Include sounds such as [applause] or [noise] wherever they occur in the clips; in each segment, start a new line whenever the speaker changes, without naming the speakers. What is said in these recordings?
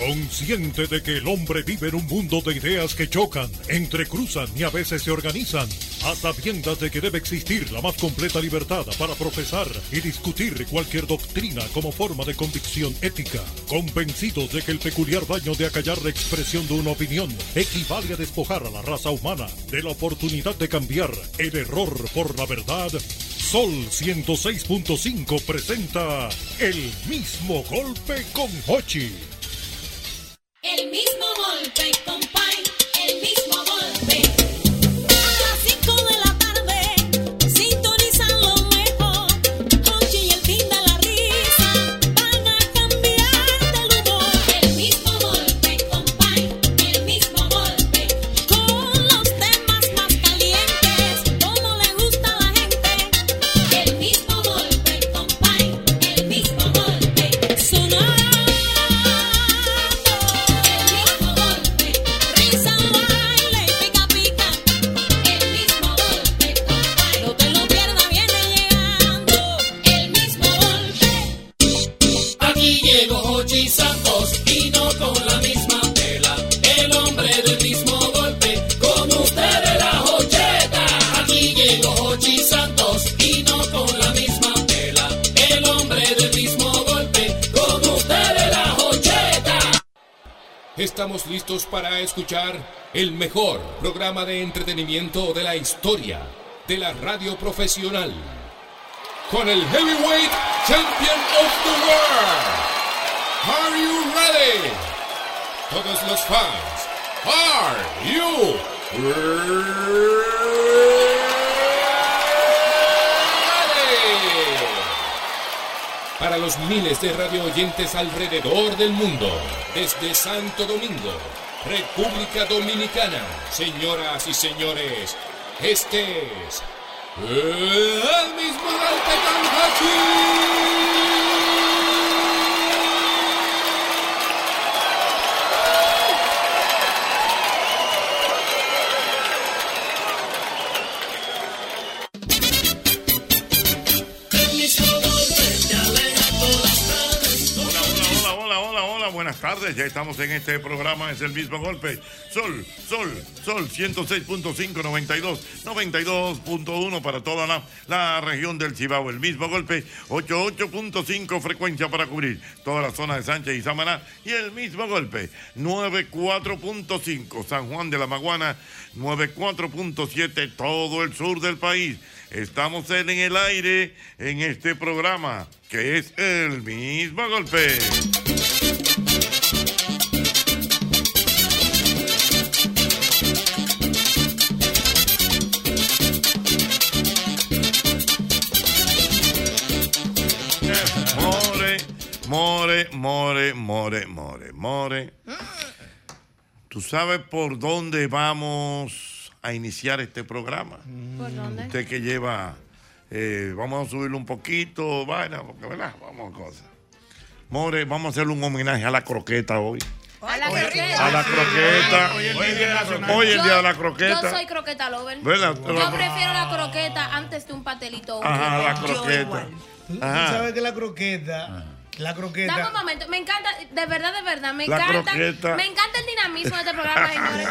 Consciente de que el hombre vive en un mundo de ideas que chocan, entrecruzan y a veces se organizan, a sabiendas de que debe existir la más completa libertad para profesar y discutir cualquier doctrina como forma de convicción ética, convencidos de que el peculiar daño de acallar la expresión de una opinión equivale a despojar a la raza humana de la oportunidad de cambiar el error por la verdad, Sol 106.5 presenta el mismo golpe con Hochi.
El mismo golpe, compay, el mismo
Estamos listos para escuchar el mejor programa de entretenimiento de la historia de la radio profesional. Con el Heavyweight Champion of the World. Are you ready? Todos los fans, are you ready? Para los miles de radio oyentes alrededor del mundo, desde Santo Domingo, República Dominicana, señoras y señores, este es el mismo Hachi.
Buenas tardes. Ya estamos en este programa, es el mismo golpe. Sol, Sol, Sol, 106.5, 92, 92.1 para toda la, la región del Cibao. El mismo golpe, 88.5 frecuencia para cubrir toda la zona de Sánchez y Samaná. Y el mismo golpe, 94.5 San Juan de la Maguana, 94.7 todo el sur del país. Estamos en el aire en este programa que es el mismo golpe. More, more, more, more, more. ¿Tú sabes por dónde vamos a iniciar este programa?
¿Por dónde?
Usted que lleva, eh, vamos a subirlo un poquito, vaina, porque verdad, vamos a cosas. More, vamos a hacerle un homenaje a la croqueta hoy.
A la croqueta.
A la croqueta.
Hoy es el Día Nacional.
Hoy es el día de la
Yo
croqueta.
soy croqueta lover.
¿Verdad?
Yo prefiero la croqueta antes de un pastelito.
Ajá, la
Yo
croqueta.
Tú sabes que la croqueta, la
Dame un
croqueta,
momento, me encanta, de verdad, de verdad, me
La
encanta,
croqueta.
me encanta el dinamismo de este programa, [laughs] señores.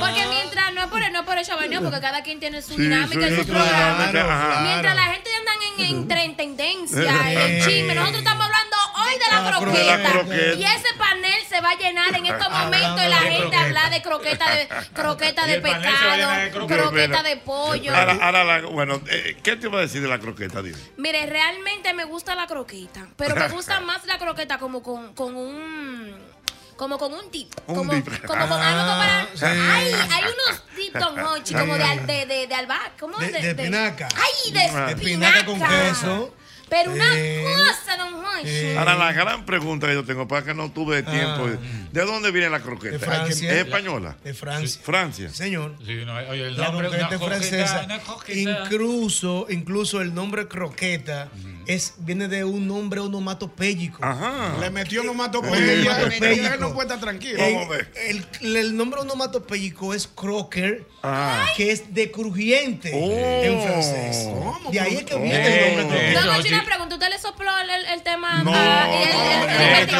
Porque mientras, no es por, no es por el chabaneo, porque cada quien tiene su
Sí,
dinámica y su programa.
claro.
Mientras la gente andan en, en, tendencia, en [laughs] chisme, nosotros estamos hablando hoy de la
La
croqueta.
croqueta.
Y ese panel se va a llenar en estos momentos y la gente habla de croqueta de croqueta de pescado,
croqueta.
croqueta de pollo.
Ahora, ahora la- bueno, eh, ¿qué te iba a decir de la croqueta? Dime.
Mire, realmente me gusta la croqueta, pero me gusta más la croqueta como con, con un como con un dip,
Un
como,
dip.
como con algo como para,
sí.
ay, hay unos dip Don [laughs] Hochi, como de, al- de, de, de albahaca, ¿cómo
de, de espinaca.
Ay, de
De espinaca con queso.
Pero una
Sí.
cosa, Don Ay,
Eh,
Ahora, la gran pregunta que yo tengo, para que no tuve tiempo,
Ah.
¿de dónde viene la croqueta?
De Francia.
¿Es española?
De Francia.
Francia.
Señor.
Sí, no, oye, el
La
nombre
croqueta es
croqueta,
francesa.
una croqueta.
Incluso, incluso el nombre croqueta es, viene de un nombre onomatopéyico.
Ajá.
Le metió nomatopeya.
Onomatopéyico.
Él no puede estar tranquilo.
Eh, el, el nombre onomatopéyico es croquer,
Ah.
que es de crujiente
Oh.
en francés. De ahí es que viene
Eh,
el nombre
eh,
una pregunta. ¿Usted le sopló el, tema
No,
eh,
¿no?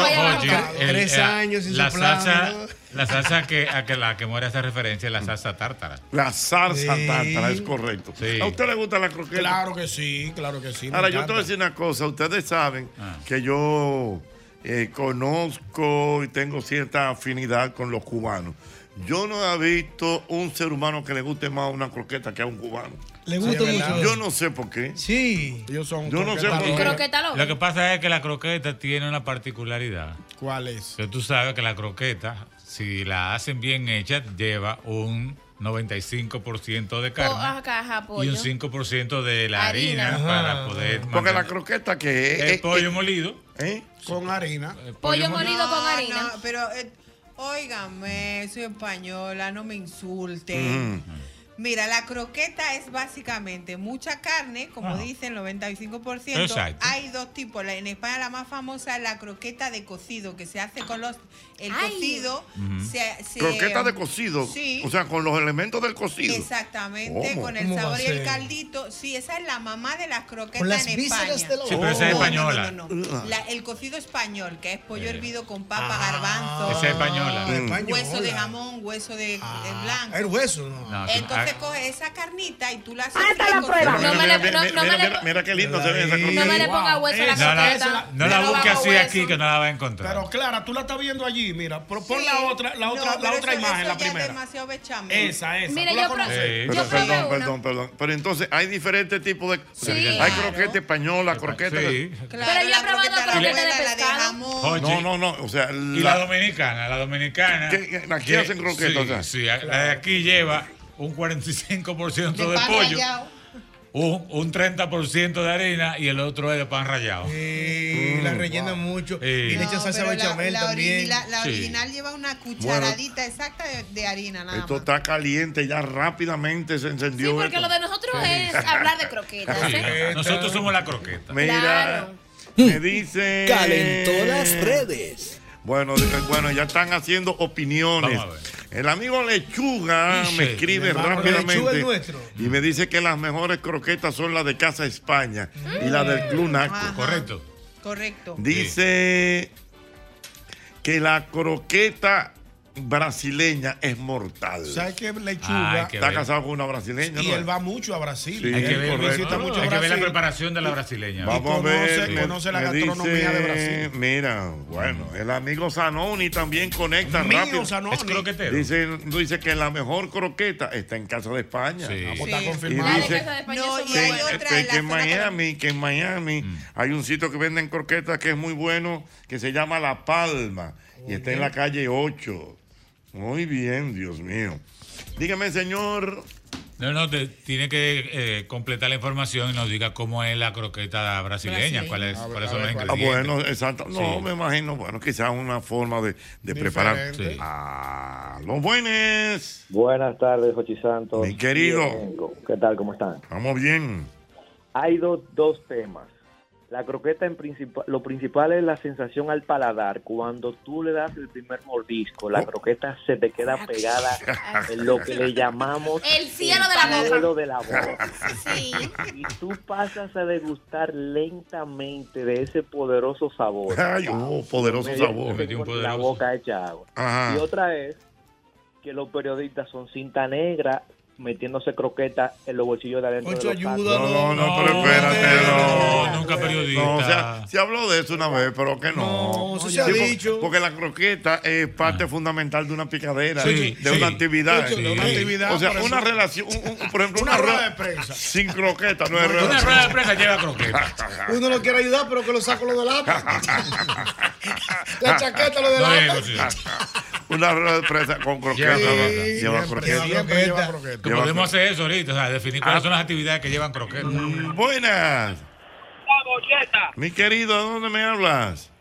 La salsa que a que la que muere hace referencia es la salsa tártara.
La salsa
Sí.
tártara, es correcto.
Sí.
¿A usted le gusta la croqueta?
Claro que sí, claro que sí.
Ahora, yo te voy a decir una cosa. Ustedes saben
Ah.
que yo eh, conozco y tengo cierta afinidad con los cubanos. Yo no he visto un ser humano que le guste más una croqueta que a un cubano.
Le gusta mucho.
Yo no sé por qué.
Sí.
Ellos son
Yo no sé por qué.
Lo que pasa es que la croqueta tiene una particularidad.
¿Cuál es?
Que tú sabes que la croqueta, si la hacen bien hecha, lleva un 95% de
Po-
carne
ajá, ajá,
y un 5% de la
Harina.
harina, para poder
Porque la croqueta que es.
el
es-
pollo molido.
¿eh?
Con harina.
el
Pollo
molido.
molido con
No,
harina.
no, pero, eh, óigame, soy española, no me insulten.
Mm.
Mira, la croqueta es básicamente mucha carne, como
Ajá.
dicen, 95%.
Exacto.
Hay dos tipos. En España la más famosa es la croqueta de cocido, que se hace con los... El
Ay.
cocido se, se-
Croqueta de cocido.
Sí.
O sea, con los elementos del cocido.
Exactamente,
¿Cómo?
con el
¿Cómo va
sabor
a
y el
ser?
caldito. Sí, esa es la mamá de las croquetas
Con las
en
vísceras
España.
de la
Sí, pero esa es
No, no,
española.
no, no, no. La- el cocido español, que es pollo
Eh.
hervido con papa,
Ah,
garbanzo,
Esa es española.
Ah,
Mm.
hueso de jamón, hueso de, de
Ah,
blanco.
El hueso, no.
Entonces
ah,
coge esa carnita y tú la haces
la
frío con
prueba. No me
mira,
le-
mira,
no-
mira,
no me
mira,
le-
mira qué lindo se ve esa
No
croqueta.
No me le ponga hueso a la
no la,
croqueta.
no la busque así aquí que no la va a encontrar.
Pero Clara, tú la estás viendo allí, mira. Pero pon
Sí.
la otra, la
No,
otra, la otra
eso-
imagen,
eso
la
ya es
primera.
demasiado bechamel.
Esa, esa.
Mire,
¿Tú la
yo pro-
conoces?
Sí.
Pero,
Yo probé
perdón,
una.
perdón, perdón. Pero entonces hay diferentes tipos de.
Sí.
hay
Claro.
croqueta española, croqueta.
Sí.
Claro,
Pero yo he probado
croqueta,
croqueta de
abuela, la de
pescado.
jamón.
Oye,
No, no, no. O sea,
Y la dominicana, la dominicana.
¿Qué- qué- aquí
que-
hacen croquetas,
Sí,
o sea?
sí, la de aquí lleva un 45% de,
De
pollo. Un, un 30% de harina y el otro es de pan rallado.
Sí, la rellenan mucho.
Sí.
Y le echan
No,
salsa bechamel también.
la
Sí.
original lleva una cucharadita exacta de, de harina nada
Esto
más.
está caliente, ya rápidamente se
Sí,
encendió.
porque
esto.
lo de nosotros es hablar de croquetas.
Sí,
¿eh?
nosotros somos la croqueta.
Mira,
Claro.
me dice.
Calentó las redes.
Bueno, bueno, ya están haciendo opiniones. El amigo Lechuga me escribe
hermano,
rápidamente
Lechuga es nuestro.
y me dice que las mejores croquetas son las de Casa España y las del Club Naco.
Ajá.
Correcto.
Correcto.
Dice que la croqueta brasileña es mortal.
¿Sabes qué?
Ay,
Lechuga.
Está
ver.
casado con una brasileña,
Y
¿no?
él va mucho a Brasil.
Sí,
Hay que ver,
correcto.
visita mucho
hay que ver la preparación de la brasileña.
Vamos a
conoce-
ver. me-
conoce la
me
gastronomía de Brasil.
Mira, bueno, el amigo Zanoni también conecta
Mío,
rápido.
Zanoni.
Es croquetero.
Dice, dice que la mejor croqueta está en casa de España.
Sí.
Ah, pues
Sí.
Está
Y
confirmado.
Dice-
No, y hay
buenas.
otra
que,
en
que en Miami, que en Miami
Mm.
hay un sitio que venden croquetas que es muy bueno, que se llama La Palma, y está en la calle 8. Muy bien, Dios mío. Dígame, señor.
No, no, te- tiene que eh, completar la información y nos diga cómo es la croqueta brasileña,
Brasileña.
cuáles
A ver,
cuáles son los
ver, ¿cuál?
Ah, bueno, exacto. No,
Sí.
me imagino, bueno, quizás una forma de, de preparar.
Sí.
Ah, los buenos.
Buenas tardes, Jochi Santos.
Mi querido.
Bien, ¿Qué tal? ¿Cómo están?
Vamos bien.
Hay dos, dos temas. La croqueta, en principal, lo principal es la sensación al paladar. Cuando tú le das el primer mordisco, la croqueta se te queda pegada en lo que le llamamos
El cielo de la boca.
de la boca.
Sí.
Y tú pasas a degustar lentamente de ese poderoso sabor.
Ay, oh, poderoso
Medio
sabor.
que
Me
tengo La
poderoso.
boca hecha agua.
Ajá.
Y otra es que los periodistas son cinta negra metiéndose croquetas en los bolsillos de adentro.
Ocho,
de los
ayuda,
tacos.
No, no, pero espérate, no.
No, nunca periodista.
No, o sea, se habló de eso una vez, pero que no.
No, eso se ha
porque-
dicho.
Porque la croqueta es parte fundamental de una picadera,
Sí,
de
sí.
una actividad.
Sí,
de una actividad,
O sea, una
eso-
relación, un- un- por ejemplo,
Una rueda de prensa.
sin croqueta no es
Una
relación.
rueda de prensa lleva croqueta. [laughs]
Uno lo quiere ayudar, pero que lo saco lo de lata. [laughs] La chaqueta lo de
No
lata.
es, sí.
Una rueda de prensa con croqueta.
Lleva
¿no?
croqueta.
Lleva croqueta.
Lleva
podemos hacer eso ahorita, o sea, definir cuáles son las actividades que llevan croqueta.
Mm, Buenas. Mi querido, ¿de dónde me hablas?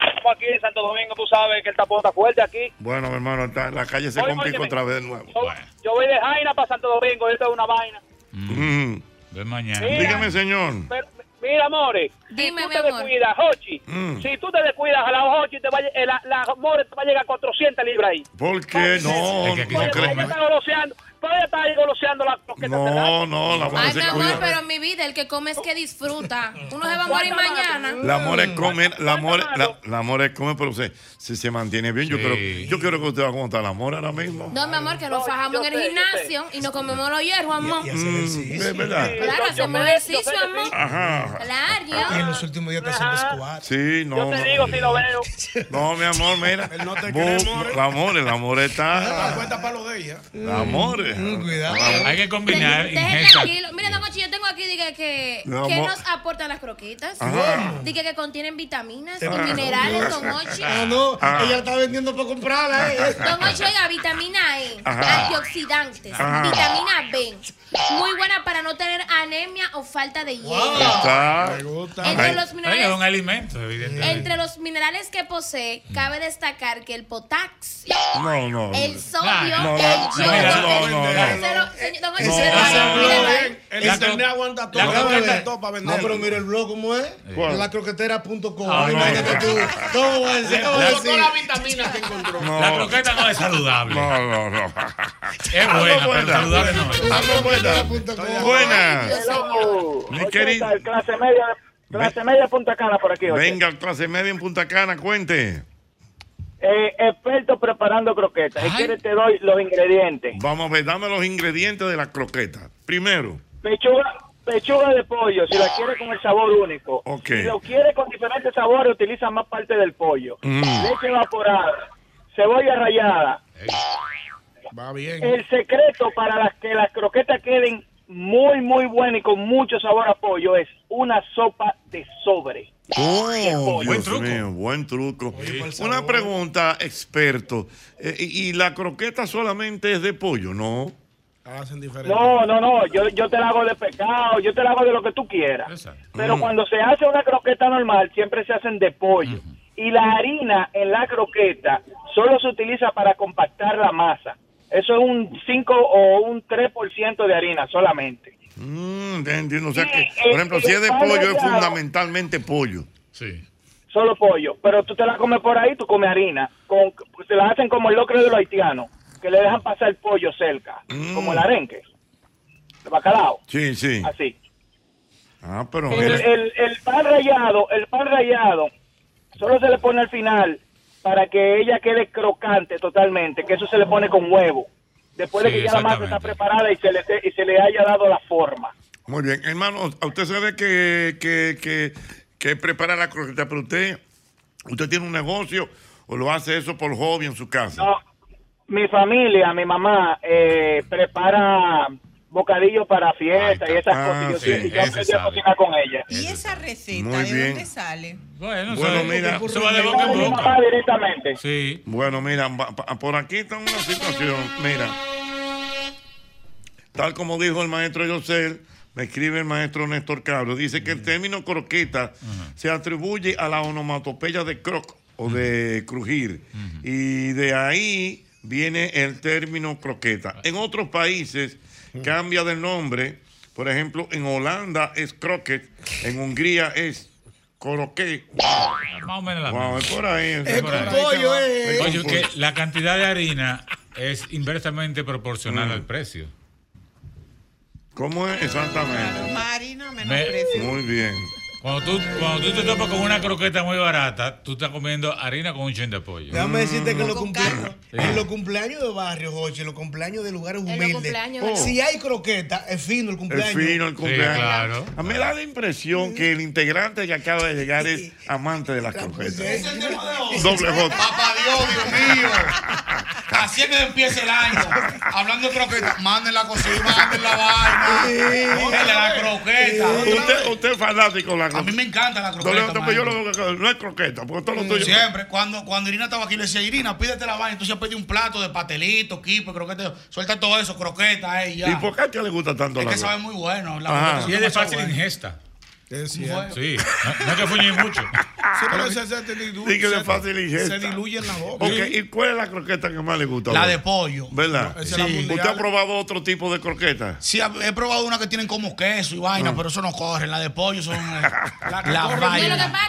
Estamos aquí en Santo Domingo, tú sabes que el tapón está fuerte aquí.
Bueno, mi hermano, está- la calle se complica otra vez de nuevo.
Yo, yo voy de Jaina para Santo Domingo, esto es una vaina.
Mm.
Ve mañana.
Mira.
Dígame, señor.
Pero, mira, More,
Dime,
si tú
mi
te
amor.
descuidas, Hochi,
Mm.
si tú te descuidas a la Hochi, te va, a eh, la, la More te va a llegar a 400 libras ahí.
¿Por qué no?
Es que aquí
no
se
creo-
come.
Está goloseando, todavía está ahí goloseando la croqueta.
No, no, la
Ay,
mujer
mi
se
amor,
cuida.
pero en mi vida el que come es que disfruta. Uno se va a morir mañana.
La more come, la more, la, la more come, pero se, si se mantiene bien. Yo creo, yo quiero que usted va a contar la more ahora mismo.
No, mi amor, que nos fajamos en el gimnasio y nos comemos los hierros, amor.
Mm, es verdad.
Claro, hacemos ejercicio, amor.
Ajá.
Y en
Claro.
los últimos días te hacen squat.
Sí, no.
Yo te
no.
digo si lo veo. [laughs]
No, mi amor, mira.
No te
Bu-
cree, more.
La está.
cuenta para lo de ella.
La more.
Mm, cuidado.
Hay que combinar
tranquilo. Mira, Don Ochi, yo tengo aquí dije, que,
No, mo-
nos aportan las croquetas.
Ajá.
Dije que contienen vitaminas y minerales, Don Ochi.
Ah, no,
Ah.
ella está vendiendo para comprarla. eh.
Don Ochi, oiga, vitamina E,
Ajá.
antioxidantes,
Ajá.
vitamina B. Muy buena para no tener anemia o falta de hierro.
Está.
Me gusta.
Entre
Ay.
los minerales
un alimento, evidentemente.
Entre los minerales que posee, cabe destacar que el potasio,
No, no.
el sodio,
No,
no,
el
no,
yodo.
no,
El
La
internet aguanta todo.
la
aguanta
croqueta-
todo para
No, pero mira el blog cómo es.
¿Cuál?
Lacroquetera.com.
Ah, no.
Imagínate tú. ¿Cómo va a decir? ¿Cómo va a
Con todas
decir?
las vitaminas que encontró.
La croqueta no es saludable.
No, no, no. [laughs]
Es buena, pero saludable no es.
Buenas. Mi querido-
clase media, clase media de Punta Cana por aquí.
Venga, clase media en Punta Cana, cuente.
Eh, experto preparando croquetas. Si quieres te doy los ingredientes.
Vamos a ver, dame los ingredientes de la croqueta. Primero,
Pechuga, pechuga de pollo, si la quieres con el sabor único.
Ok.
Si lo quieres con diferentes sabores, utiliza más parte del pollo.
Mm.
Leche evaporada, cebolla rallada.
Va bien.
El secreto para las que las croquetas queden muy, muy buenas y con mucho sabor a pollo es una sopa de sobre.
Oh,
Buen
truco.
mío, buen truco. Una pregunta, experto. Eh, y, y la croqueta solamente es de pollo, ¿no?
No, no, no, yo, yo te la hago de pescado, yo te la hago de lo que tú quieras.
Exacto.
Pero
Mm.
cuando se hace una croqueta normal, siempre se hacen de pollo. Y la harina en la croqueta solo se utiliza para compactar la masa. Eso es un 5 o un 3% de harina solamente.
Mm, entiendo. O sea
Sí,
que, por ejemplo, si es de pollo, es fundamentalmente pollo.
Sí.
Solo pollo. Pero tú te la comes por ahí, tú comes harina. Con, se la hacen como el locro de los haitianos, que le dejan pasar el pollo cerca,
Mm.
como el arenque. El bacalao,
Sí, sí.
así.
Ah, pero
El, el, el pan rallado, el pan rallado, solo se le pone al final para que ella quede crocante totalmente, que eso se le pone con huevo. Después de que ya la masa está preparada y se le, y se le haya dado la forma.
Muy bien. Hermano, ¿a usted sabe que, que, que, que prepara la croqueta, pero usted, usted tiene un negocio o lo hace eso por hobby en su casa.
No, mi familia, mi mamá, eh, prepara bocadillos para fiesta y esas
Ah,
cosas. y yo-
sí,
y yo aprendí a cocinar con ella.
¿Y esa receta
Muy
de
bien.
dónde sale?
Bueno,
mira.
eso va de boca en boca.
directamente.
Sí.
Bueno, mira, por aquí está una situación. Mira, tal como dijo el maestro Yosel, me escribe el maestro Néstor Cabro, dice que el término croqueta se atribuye a la onomatopeya de croc o de crujir. Y de ahí viene el término croqueta. En otros países [laughs] cambia de nombre. Por ejemplo, en Holanda es croquet, en Hungría es coroquet.
Más o menos la
Wow, es por ahí. es
Es
por ahí.
pollo, eh.
Oye, que la cantidad de harina es inversamente proporcional
Mm.
al precio.
¿Cómo es exactamente?
Más harina, menos
Me-
precio.
Muy bien.
Cuando tú, cuando tú te topas con una croqueta muy barata, tú estás comiendo harina con un chin de pollo.
Déjame decirte que en los, cumpleaños, en los cumpleaños de barrio, Jochi, en los cumpleaños de lugares humildes,
Oh.
si hay croqueta, es fino el
El
cumpleaños.
fino, el cumpleaños.
claro.
A mí me da la impresión que el integrante que acaba de llegar es amante de las croquetas. Doble J.
Papá Dios, Dios mío. Así es que empieza el año. Hablando de croquetas, manden la cocina, manden la vaina. Póngale la croqueta.
Usted, usted es fanático de la
A mí
croqueta.
me encanta la croqueta.
Pues yo lo no es croqueta, porque todo lo tuyo.
Siempre, cuando, cuando Irina estaba aquí, le decía, Irina, pídete la vaina. Entonces pedí un plato de pastelito, kipe, croqueta. Suelta todo eso, croqueta, eh, y ya.
¿Y por qué a ti le gusta tanto
Es
la
que sabe
croqueta?
muy bueno. La
Ajá.
croqueta
Y es de fácil
buenas.
ingesta.
Es cierto.
Sí, no, no hay que fuñir mucho.
Sí, pero se, se, te dilu-
Sí, que
se-
fácil ingesta.
se diluye en la boca.
Ok, ¿y cuál es la croqueta que más le gusta? a
La de pollo.
¿Verdad?
No, la.
¿Usted ha probado otro tipo de croqueta?
Sí, he probado una que tienen como queso y vaina,
Ah.
pero eso no corre. La de pollo son [laughs] eh, la,
No, lo que pasa es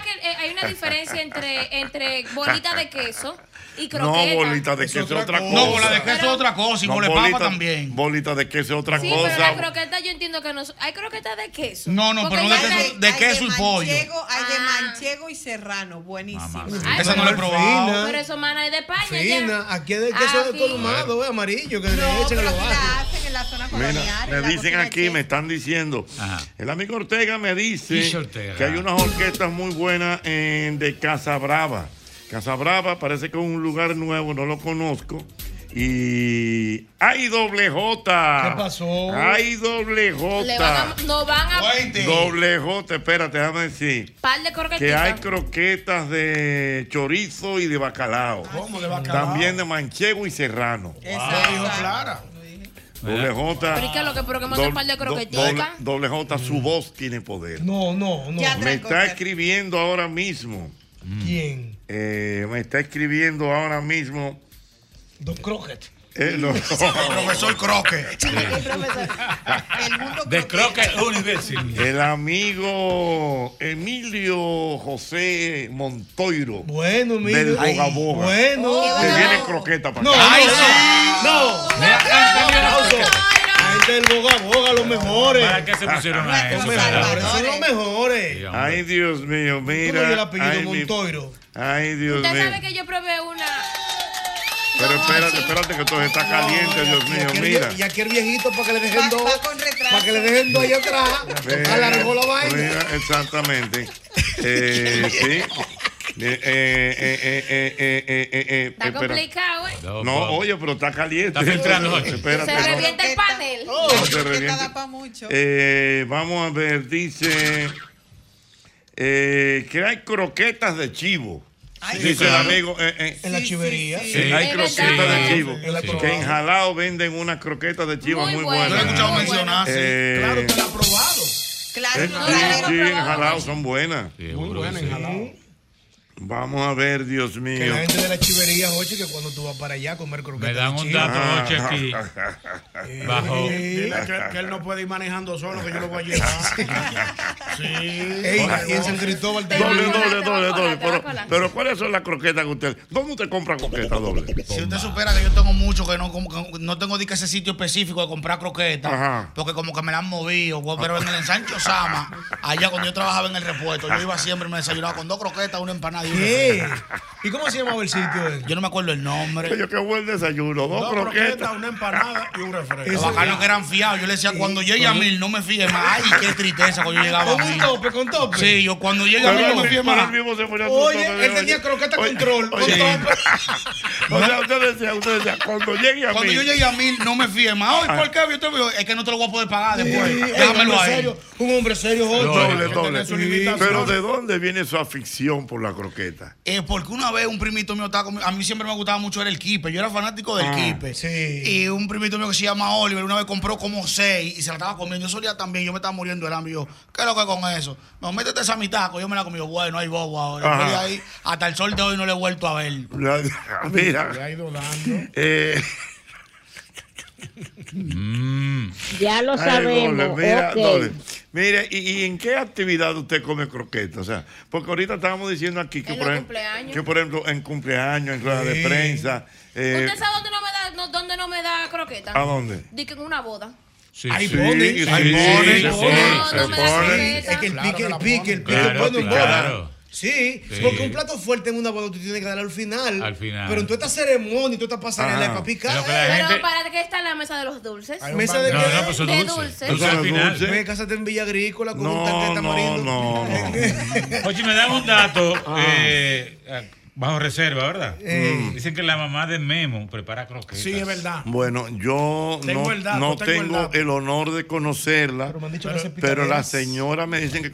que eh, hay una diferencia entre, entre bolita de queso y
No,
croqueta.
bolita de queso es otra cosa.
No, bola de queso es otra cosa y
No,
mole papa
bolita-
también.
Bolita de queso es otra
Sí, pero la
cosa.
croqueta yo entiendo que no hay croquetas de queso.
No, no,
Porque
pero no de queso-
hay-
de
Hay
queso y pollo.
manchego, hay de
Ah.
manchego y serrano, buenísimo.
Ay,
Esa no la he probado.
Pero eso mana es de España
Fina,
ya.
aquí es de queso de columado, eh, amarillo, que le
No,
echan a
pero
los
aquí
barrios.
la hacen en la zona colonial.
Me dicen aquí, me están diciendo. El amigo Ortega me dice que hay unas orquestas muy buenas en, de Casa Brava. Casa Brava parece que es un lugar nuevo, no lo conozco. Y hay doble J.
¿Qué pasó?
Hay doble
Le van a,
J.
no van a
Doble J, espérate, déjame decir.
par de
Que hay croquetas de chorizo y de bacalao.
¿Cómo de bacalao?
También de manchego y serrano.
Lo dijo Clara.
Doble J.
Pero ¿y qué es lo que- pero que un par de croqueticas?
doble, doble J, su voz tiene poder.
No, no, no.
Ya
Me está escribiendo ahora mismo.
¿Quién?
eh, me está escribiendo ahora mismo.
Don Crockett.
eh, no. [laughs]
El profesor
mundo
De Crockett University.
El amigo Emilio José Montoiro.
Bueno,
Del
mire.
Boga Boga.
Bueno.
Que viene croqueta para
No,
acá.
no, no. Aplauso. La gente del Boga Boga, los mejores.
¿Para qué se pusieron a
Los
eso?
mejores, son los mejores.
Ay, Dios mío,
¿Cómo
mira.
es el apellido Montoiro?
Ay, Dios
Usted
mío.
sabe que yo probé una.
Pero espérate, espérate que todo está caliente, Dios mío, mira.
Y aquí el viejito para que le dejen dos. Para que le dejen dos allá atrás.
Mira,
Alargó la vaina.
mira, exactamente. Eh, sí. Eh, eh, eh, eh, eh, eh, eh, eh,
Está complicado, ¿eh?
No, oye, pero está caliente.
Está filtrando.
Espérate.
Se
no.
revienta el panel.
No se
pa' mucho.
Eh, vamos a ver, dice eh, que hay croquetas de chivo.
Ay,
dice
claro.
el amigo. eh, eh,
En la chivería.
sí,
Sí.
hay croquetas de chivo. Que en Jalao venden unas croquetas de chivo muy,
Muy
buenas.
Yo he escuchado mencionar, sí.
Eh,
Claro, usted la ha probado.
Claro,
Eh,
no,
sí,
claro.
sí, en Jalao son buenas.
Muy
Seguro
buena
que
en. Jalao.
Vamos a ver, Dios
Que
mío.
la gente de la chivería, Ochi, que cuando tú vas para allá a comer croquetas.
Me dan un dato
Ah.
noche aquí. Bajo.
Dile que, que él no puede ir manejando solo, que yo lo voy a llevar. [laughs] Sí.
Ey, y en San Cristóbal
Doble, doble,
Te
doble, doble.
va a
Pero, pero ¿cuáles son las croquetas que usted? ¿Dónde usted compra croquetas doble?
Si usted supera que yo tengo mucho que no, como que no tengo de que ese sitio específico de comprar croquetas,
Aja.
porque como que me la han movido, pero en el ensancho Sama, allá cuando yo trabajaba en el repuesto, yo iba siempre y me desayunaba con dos croquetas, una empanada
¿Qué? ¿Y cómo se llamaba el sitio? ese?
Yo no me acuerdo el nombre.
Yo qué buen desayuno, dos,
Dos
croquetas.
una empanada y un refresco. Los bacanos que eran fiados. Yo le decía, cuando llegue a mil, no me fíe más. Ay, qué tristeza cuando yo llegaba a
Con un
mil.
tope, con tope.
Sí, yo cuando llegue a mil, no me fíe más.
Oye, él tenía
oye.
croqueta
Oye,
control, con
oye.
tope. [laughs]
O sea, usted decía, usted decía, cuando llegue a
Cuando
mí.
yo llegue a mil, no me fíe más. Ay, ¿por qué? Yo te digo, es que no te lo voy a poder pagar después. Déjamelo
hombre
ahí.
serio, un hombre serio.
Doble, doble. Pero ¿de dónde viene su afición por la croqueta?
Eh, porque una vez un primito mío estaba conmigo, a mí siempre me gustaba mucho el kipe, yo era fanático del
Ah,
kipe.
sí.
Y un primito mío que se llama Oliver una vez compró como seis y se la estaba comiendo. Yo solía también, yo me estaba muriendo de hambre. y Yo, ¿qué es lo que con eso? No, métete esa mitad, yo me la comí. Yo, Bueno, hay bobo ahora. De ahí, hasta el sol de hoy no le he vuelto a ver.
La- [laughs] Mira.
Le ha ido dando.
Eh,
Ya lo
ay,
sabemos.
doble, mira,
ok.
doble. Mire, ¿y, y en qué actividad usted come croqueta? O sea, porque ahorita estábamos diciendo aquí que,
En
por,
los
ejem-
cumpleaños.
que por ejemplo, en cumpleaños, en ruedas de prensa. eh,
¿Usted sabe dónde no me da, no, dónde no me da croqueta?
¿A dónde?
Que en una boda.
Sí,
Ahí
sí.
pone,
sí,
ahí
sí,
pone,
sí,
pone.
sí,
No, no
se
me da
pone.
croqueta.
Es que el pique,
que
el pique, el pique
Claro,
en
claro.
Sí,
Sí.
porque un plato fuerte en una boda tú tienes que darle al final.
Al final.
Pero en toda esta ceremonia y toda esta pasarela para picar.
Pero
Pero
gente-
¿para qué está la mesa de los dulces?
Un
Mesa de
No,
qué?
no, pues
De
dulces.
dulce.
Dulce al final.
dulces.
Ve, cásate en Villa Agrícola con un
No,
tanque de
no,
tamarindo.
no, no. [laughs]
Oye, me dan un dato
Ah.
eh, eh, bajo reserva, ¿verdad?
Eh.
Dicen que la mamá de Memo prepara croquetas.
Sí, es verdad.
Bueno, yo
Tengo
no,
el dato,
no
tengo el
tengo
dato.
el honor de conocerla,
Pero me han dicho
pero,
que
pero la señora me dicen que...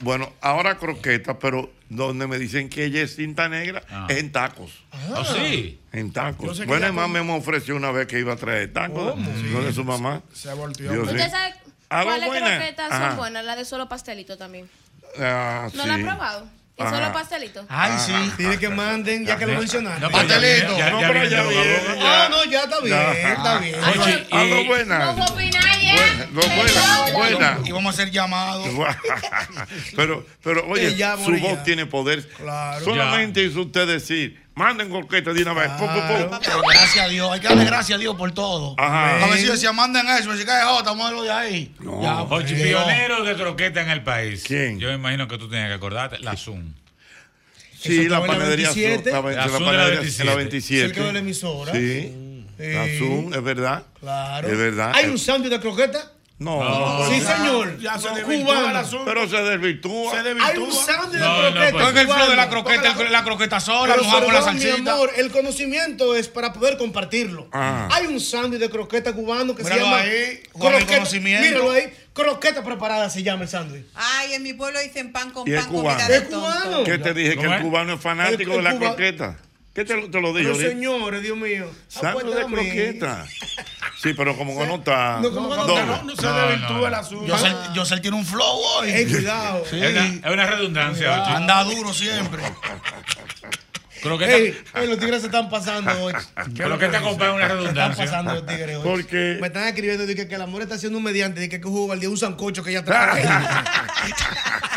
Bueno, ahora croqueta, pero donde me dicen que ella es cinta negra
Ah.
es en tacos.
¿Oh, sí?
En
Yo
tacos. Bueno, además
con-
me ofreció una vez que iba a traer tacos,
¿Cómo?
no de su mamá.
Se volteó.
Dios
¿Usted sabe, ¿Cuáles croquetas
Ajá.
son buenas? La de solo pastelito también.
Ah,
¿No
sí.
la has probado? ¿Que
son
los pastelitos?
Ay, sí. Tiene que manden, ya que lo mencionaste.
Pastelitos.
No, pero ya.
Ah,
ah, no, ya está bien. Está bien.
Oye, algo
buena. Eh?
No
buena, buena.
Y vamos a ser llamados. [laughs]
pero, pero, oye, su voz tiene poder.
Claro.
Solamente hizo usted decir manden croquetas de una vez. Pum, pum, pum.
Pero gracias a Dios, hay que darle gracias a Dios por todo.
Ajá.
A ver si decía, manden eso, si cae Jota, modelo de ahí. Ya, pues,
Oye, pionero de croqueta en el país. ¿Quién? Yo me imagino que tú tenías que acordarte. La Zoom.
Sí, la panadería Zoom.
27.
La,
La
la
Zoom de la
panadería
27.
en la 27.
Cerca de la emisora.
Sí. La. Zoom, es verdad.
Claro.
Es verdad.
¿Hay un sándwich de croqueta?
No,
No. Sí, señor.
Ya se
No,
desvirtúa.
Pero se desvirtúa.
Se
Hay un sándwich
No, no,
de croqueta.
pues.
Porque el flow de la croqueta, la croqueta sola, con la
perdón, mi
salsita.
amor, el conocimiento es para poder compartirlo.
Ah.
Hay un sándwich de croqueta cubano que
Míralo
se llama
ahí, con el conocimiento.
Míralo ahí, croqueta preparada se llama el sándwich.
Ay, en mi pueblo dicen pan con
Y es
pan, comida
cubano.
de
Es cubano.
¿Qué te dije? Que
¿Cómo
el cubano es fanático
El-
de la
cuba-
croqueta. ¿Qué te, lo- te lo
Pero
digo?
señores, Dios mío.
Sándwich de croqueta. Sí, pero como que no está.
No, como que no está,
No se
No,
desvirtúa
no,
el
no.
asunto. Yo sé, yo sé, él tiene un flow hoy.
Cuidado.
Sí.
Es, una, es una redundancia.
Anda duro siempre.
Ey, ey, los tigres se están pasando hoy.
croqueta compra es una
Se están
redundancia.
pasando los tigres hoy.
Porque-
Me están escribiendo dije, que el amor está haciendo un mediante, dije, que jugó al día un sancocho que ya está. [laughs]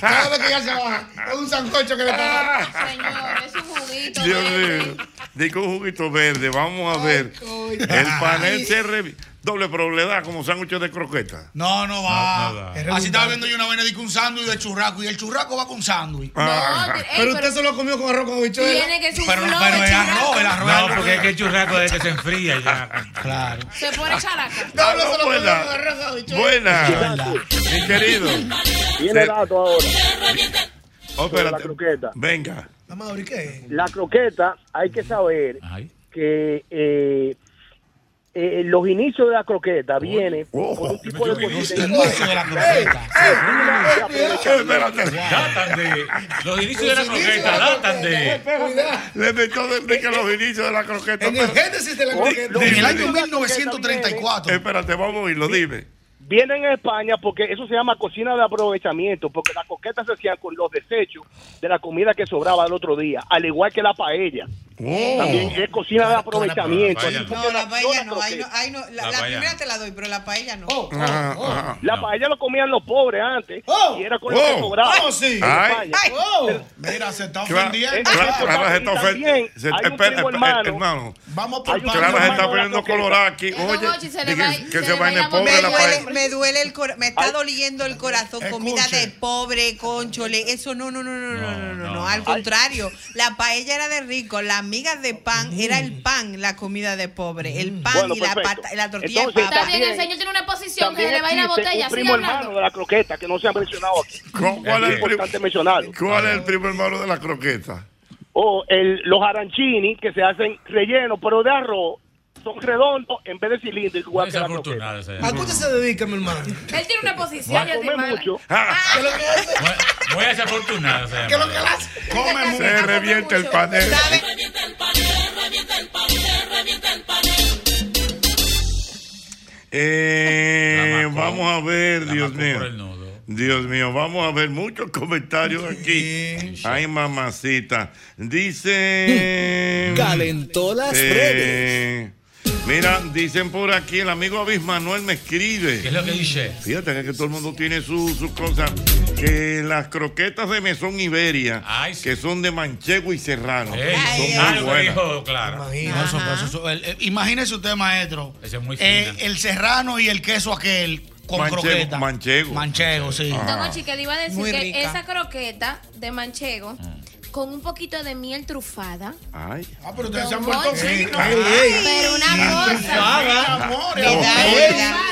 Cada vez que ya se baja, es un sancocho que le está.
Señor, es un juguito.
Dios
verde.
mío. Digo un juguito verde. Vamos a ver. El panel se revi- Doble, pero le da como sándwich de croqueta.
No, no va.
No, no
Así estaba viendo yo una vaina de un sándwich de churraco y el churraco va con sándwich.
Ah.
Pero usted se lo comió con arroz con habichuela.
Tiene que ser un
Pero,
flow
pero el arroz, el arroz.
No, porque es que el churraco es que se enfría ya.
Claro.
Se pone characa.
No, no se lo comió
Buena.
con arroz con.
Buena. Mi querido.
Viene
Se-
dato ahora
Oh,
la croqueta.
Venga.
La croqueta, hay que saber
Ay.
que eh, eh, los inicios de la croqueta vienen
Oh.
por un tipo de
Los
cocina.
inicios de la croqueta.
Datan de. Los inicios de la croqueta datan de.
Le de que los inicios de la croqueta.
En el génesis de la croqueta.
En el año
dime.
1934.
Espérate, vamos a oírlo, dime.
Vienen en España porque eso se llama cocina de aprovechamiento, porque las croquetas se hacían con los desechos de la comida que sobraba el otro día, al igual que la paella.
Oh.
También es cocina de ah, aprovechamiento.
La,
la
no,
la paella no, ahí no, ahí no, La, primera te la doy, pero la paella no.
Oh, oh,
ah,
oh.
Ah,
la paella lo comían los pobres antes.
Oh.
y era con lo que
oh.
cobraban. Sí.
Ay.
Ay.
Mira, se está ofendiendo.
Clara se está ofendiendo.
Hermano.
Vamos por
Clara se está poniendo colorada aquí. Oye, que
se
vayan
el
pobre la paella.
Me duele el corazón. Me está doliendo el corazón. Comida de pobre, conchole. Eso no, no, no, no, no, no. Al contrario, la paella era de rico. La migas de pan, era el pan, la comida de pobre, el pan
Bueno,
y la, pata- la tortilla
Entonces,
de papa.
También el señor tiene una exposición que se le va a ir la botella.
un primo hermano de la croqueta que no se ha mencionado aquí.
¿Cuál
Es importante mencionarlo.
cuál es el primo hermano de la croqueta?
O el, los arancini que se hacen rellenos, pero de arroz, son redondos en vez de cilindros. Igual que la croqueta.
¿A qué usted se dedica, mi hermano?
Él tiene una exposición.
Va a
yo estoy
comer
mala.
mucho. [laughs]
Ah,
¿Qué es lo que hace?
Muy- se
¿Qué es lo que él hace?
Come mucho.
se revienta el panel. Eh, vamos a ver, Dios mío. Dios mío, vamos a ver muchos comentarios aquí. Ay, mamacita. Dice. [laughs]
Calentó las
eh, Mira, dicen por aquí, el amigo Abis Manuel me escribe.
¿Qué es lo que dice?
Fíjate que todo el mundo tiene sus su cosas. Que las croquetas de mesón Iberia,
Ay, sí.
que son de manchego y serrano,
Ey,
son muy buenas.
dijo, claro.
No, eso, pues, eso, el- el- imagínese usted, maestro.
Ese es muy
eh,
fina.
el serrano y el queso aquel con
Manchego,
croqueta.
manchego.
Manchego, sí.
Ah.
Don Hochi, que le iba a decir
Muy
que
rica.
esa croqueta de manchego con un poquito de miel trufada.
Ay.
Ah, pero ustedes se han vuelto finos.
Pero una cosa.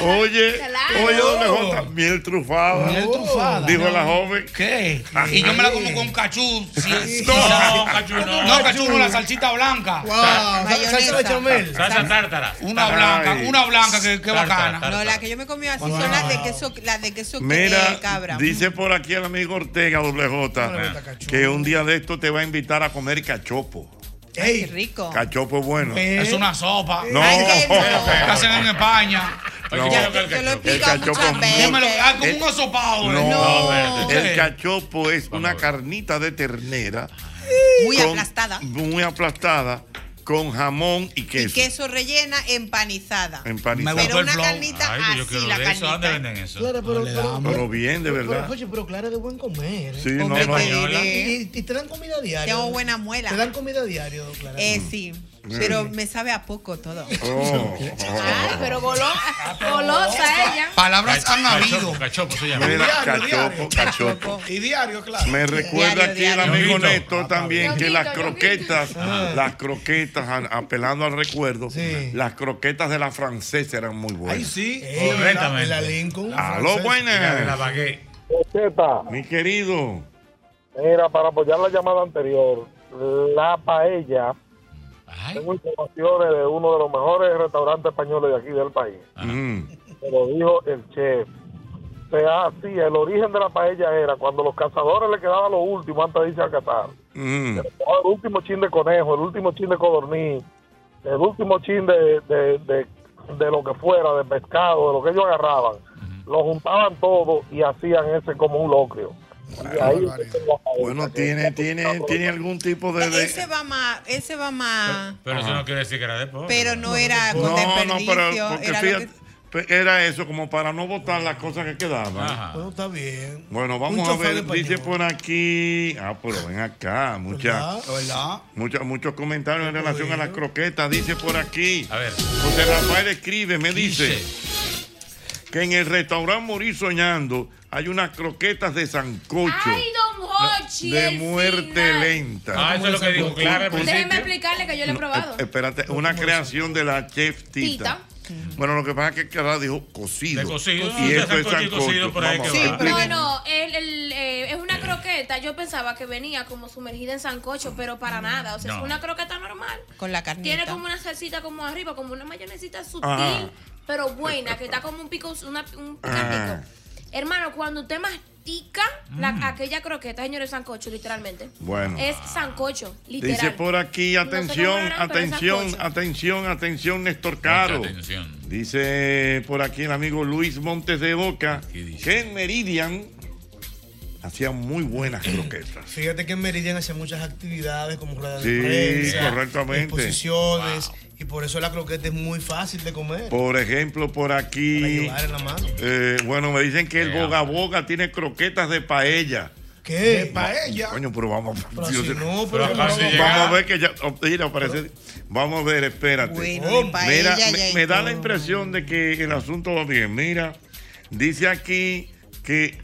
Oye, oye, doble J, miel trufada.
Miel trufada.
Dijo
No.
la joven.
¿Qué? Y yo me la como con cachú. sí.
No, cachú, no.
No, cachú, no, la salsita blanca.
Wow, salsa bechamel.
Salsa tártara.
Una blanca, una blanca que, bacana.
No, la que yo me comí así son las de queso, las de queso
Mira,
cabra.
dice por aquí el amigo Ortega, doble J, que un día de esto te va a invitar a comer cachopo.
Qué
Ey,
rico.
Cachopo es bueno.
eh,
Es una sopa.
No,
Ay, qué [laughs]
Que hacen en España.
No,
Ya, te- te lo he
el
explicado
cachopo
muchas
es
veces.
muy-
Dímelo, ah, como
el-
un asopado,
No,
¿eh? No,
el
¿qué?
cachopo es una carnita de ternera.
Muy
con-
aplastada.
Muy aplastada con jamón y
Y
queso.
queso rellena empanizada.
Empanizada.
Pero una carnita
Ay, yo
así,
quiero
la
de eso. ¿Dónde
carnita.
venden eso?
Clara, pero, pero,
Pero bien, de
pero,
verdad.
Jochi, pero Clara es de buen comer. ¿eh?
Sí, no,
Hombre,
no.
y-. Y, y te dan comida diaria.
Tengo buena muela.
Te dan comida diaria, Clara.
Eh, sí.
Mm.
Pero me sabe a poco todo.
Oh. [laughs]
Ay, pero golo- golosa ella.
Palabras han
Cachopo,
habido.
Cachopo se llama.
Mira,
Diario,
cachopo, cachopo.
Y diario, claro.
Me recuerda
Diario,
aquí el amigo. Néstor también que
Ñonguito,
las croquetas, las croquetas, apelando al recuerdo,
Sí.
las croquetas de la francesa eran muy
Ay,
buenas.
sí.
Eh,
Correctamente.
en la Lincoln.
Aló,
la
buenas.
baguette.
Mi querido.
Mira, para apoyar la llamada anterior, la paella,
Ay.
tengo informaciones de uno de los mejores restaurantes españoles de aquí del país.
Mm.
Me lo dijo el chef. Se hacía, el origen de la paella era cuando los cazadores le quedaban lo último antes de irse a cazar.
Mm.
El último chin de conejo, el último chin de codorniz, el último chin de, de, de, de lo que fuera, de pescado, de lo que ellos agarraban. Lo juntaban todo y hacían ese como un locrio.
Bueno, tiene, tiene, tiene algún tipo de. de-
Ese va más, ese va más.
Pero eso no quiere decir que era de pobre.
Pero no era con
No, no, pero porque
era
fíjate, era eso como para no botar las cosas que quedaban.
Ajá.
Bueno, está bien.
Bueno, vamos a ver, dice por aquí. Ah, pero ven acá, muchas.
¿Verdad?
Muchos, muchos comentarios en relación a las croquetas. Dice por aquí.
A ver.
José Rafael escribe, me dice
Dice.
Que en el restaurante Morir Soñando hay unas croquetas de sancocho
Ay, don Hochi.
de
el
muerte
final.
lenta.
Ah, eso es lo que dijo Clara
Déjeme explicarle que yo lo he
No,
probado.
eh, espérate, una creación de la chef Tita.
Tita.
Bueno, lo que pasa es que Clara dijo cocido.
De cocido.
Y eso es
sancocho y cocido
sancocho.
por ahí
Vamos
que
a
va.
ver.
No, no, el, el, eh, es una croqueta. Yo pensaba que venía como sumergida en sancocho, pero para nada. O sea,
No.
es una croqueta normal.
Con la carnita.
Tiene como una salsita como arriba, como una mayonesita sutil,
Ajá.
Pero buena, que está como un pico, una, un picantico.
Ah.
Hermano, cuando usted mastica la- aquella croqueta, señores, sancocho, literalmente.
Bueno.
Es sancocho, literal.
Dice por aquí,
No sé cómo
atención,
harán, pero es
atención,
sancocho.
atención, atención, Néstor Caro.
Mucha atención.
Dice por aquí el amigo Luis Montes de Oca
¿Qué dice?
que en Meridian hacían muy buenas [clears throat] croquetas.
Fíjate que en Meridian hacía muchas actividades como ruedas
Sí,
de prensa,
correctamente.
exposiciones, y por eso la croqueta es muy fácil de comer.
Por ejemplo, por
para
aquí,
llevar en la mano.
eh, bueno, me dicen que el Boga Boga tiene croquetas de paella.
¿Qué?
Paella.
Coño, pero vamos,
Pero
Dios
si
mío.
no,
Pero
vamos a ver que ya, oh, mira, parece, vamos a ver, espérate.
Bueno,
Oh,
de paella
Mira,
ya
me, me da la impresión de que el asunto va bien. Mira, dice aquí que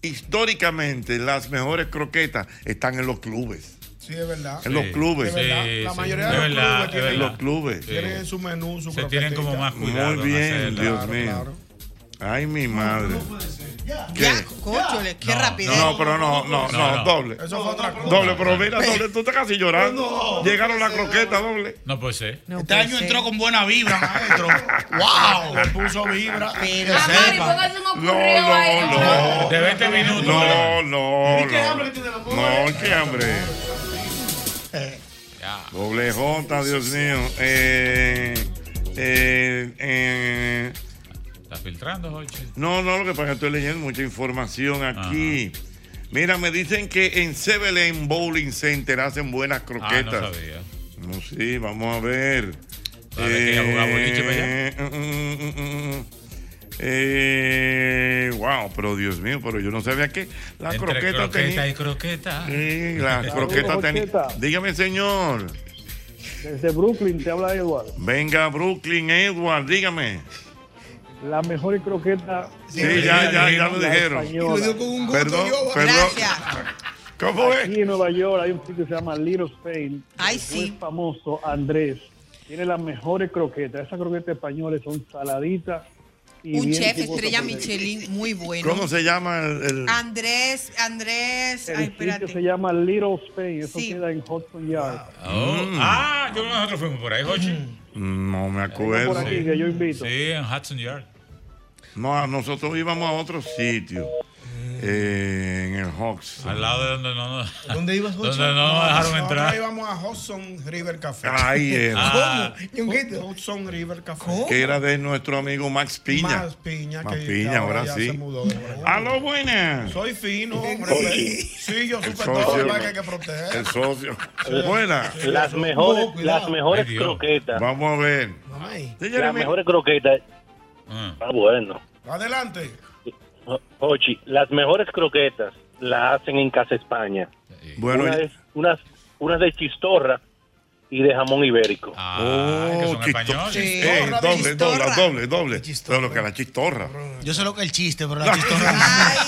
históricamente las mejores croquetas están en los clubes.
Sí, es verdad.
En los clubes.
sí,
la
sí.
mayoría de los
verdad,
clubes
En los clubes.
Tienen su menú, su
Se tienen como más cuidado.
Muy
en
bien. Dios mío. Ay, mi madre. ¿Qué?
Ya, cóchole, qué
No,
rapidez.
No, pero no, no, no,
No, no.
doble.
Eso fue otra cosa.
Doble, pero mira, doble, tú estás casi llorando. Llegaron las croquetas, doble.
No puede ser.
No
Este año
ser.
entró con buena vibra, maestro. [laughs] ¡Wow! Le puso vibra.
Pero-
sepa.
No, no, no.
De 20 minutos.
No, no,
¿Y qué hambre que
no.
tiene la
No, qué hambre.
Ya.
Doble J, Dios mío. Eh, eh, eh,
Está filtrando, Jochi.
no, no, lo que pasa es que estoy leyendo mucha información aquí. Mira, me dicen que en Sebelen Bowling Center hacen buenas
Ah,
croquetas.
no sabía.
No, sí, vamos a ver.
¿Sabes que ella jugaba boliche para allá?
Eh, mm, mm, mm, mm. Eh, wow, pero Dios mío, pero yo no sabía que la
Entre
croqueta
croqueta
tenía.
y croqueta.
Sí, la croqueta tenía. Dígame, señor.
Desde Brooklyn te habla Edward.
Venga, Brooklyn, Edward, dígame.
La mejor croqueta.
Sí, ya, ya, ya lo dijeron.
Y lo dio con un gusto.
Perdón,
yo,
perdón.
Gracias.
¿Cómo es?
Aquí en Nueva York hay un sitio que se llama Little Spain.
Ay,
El
sí.
famoso Andrés. Tiene las mejores croquetas. Esas croquetas españolas son saladitas. Y
Un
bien
chef estrella. Michelin muy bueno.
¿Cómo se llama el.? el-
Andrés, Andrés,
El
ay,
sitio se
espérate.
llama Little Spain. Eso
Sí.
queda en Hudson Yard.
Oh,
Mm.
Ah, yo nosotros fuimos por ahí, Jochi.
No me acuerdo.
por aquí que yo invito.
Sí, en Hudson Yard.
No, nosotros íbamos a otro sitio. Eh, en el Hawks.
Al lado de donde no nos,
¿Dónde ibas, [laughs]
donde
Hudson?
no nos dejaron entrar.
íbamos a Hudson River Café.
Ahí [laughs] era.
Ah.
Ñonguito.
Hudson River Café.
Que era de nuestro amigo Max Piña.
Max Piña,
Max
que
Piña, ahora
ya
sí. ¡Aló, buenas!
Soy fino, hombre. Sí, yo
El
supe
socio.
todo, que hay que proteger.
El socio. Buenas.
Las mejores,
cuidado.
las mejores
Ay,
croquetas.
Vamos a ver.
Ay,
Las mejores croquetas.
Ah.
Ah, bueno.
Adelante.
Ochi, las mejores croquetas las hacen en Casa España.
Bueno,
Una
y-
es- unas, unas de chistorra y de jamón ibérico.
Ah,
Oh,
que son
chisto-
españoles.
Sí.
Eh, doble, doble, doble, doble. Todo lo que la chistorra.
Yo sé lo que es el chiste, pero la [laughs] chistorra.
Ay,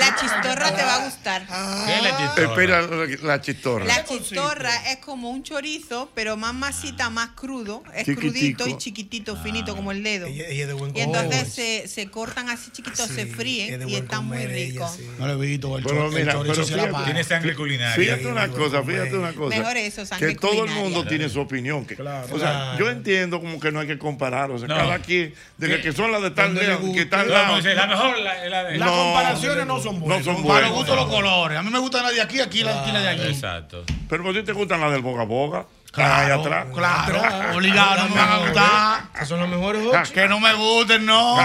la chistorra te va a gustar.
¿Qué es la chistorra?
Espera la, la chistorra.
La chistorra es como un chorizo, pero más masita, más crudo. Es
Chiquitico.
crudito y chiquitito, finito como el dedo.
Ella, ella es de buen
Y entonces se, se cortan así chiquitos, se
Sí, es
fríen y están muy ricos.
sí.
No lo he visto. El,
Bueno,
cho- el
mira,
chorizo
pero
sí la
fíjate,
paga.
Tiene sangre culinaria.
Fíjate una cosa, fíjate una cosa.
Mejor eso,
que todo el mundo tiene su opinión. que-
Claro.
o sea,
Claro.
yo entiendo como que no hay que comparar. O sea,
No.
cada quien, de que, que son las de tal
Donde le
lado, que tal lado.
la mejor la, la de.
Las
No,
comparaciones no son buenas.
no son buenas.
los gustos los colores. A mí me gusta la de aquí, aquí la, aquí la de allí.
Exacto.
Pero pues si te gustan las del boca a boca,
Claro,
ahí atrás.
claro, obligado, no me van a gustar.
Esos son los mejores ocho.
Que no me gusten, no.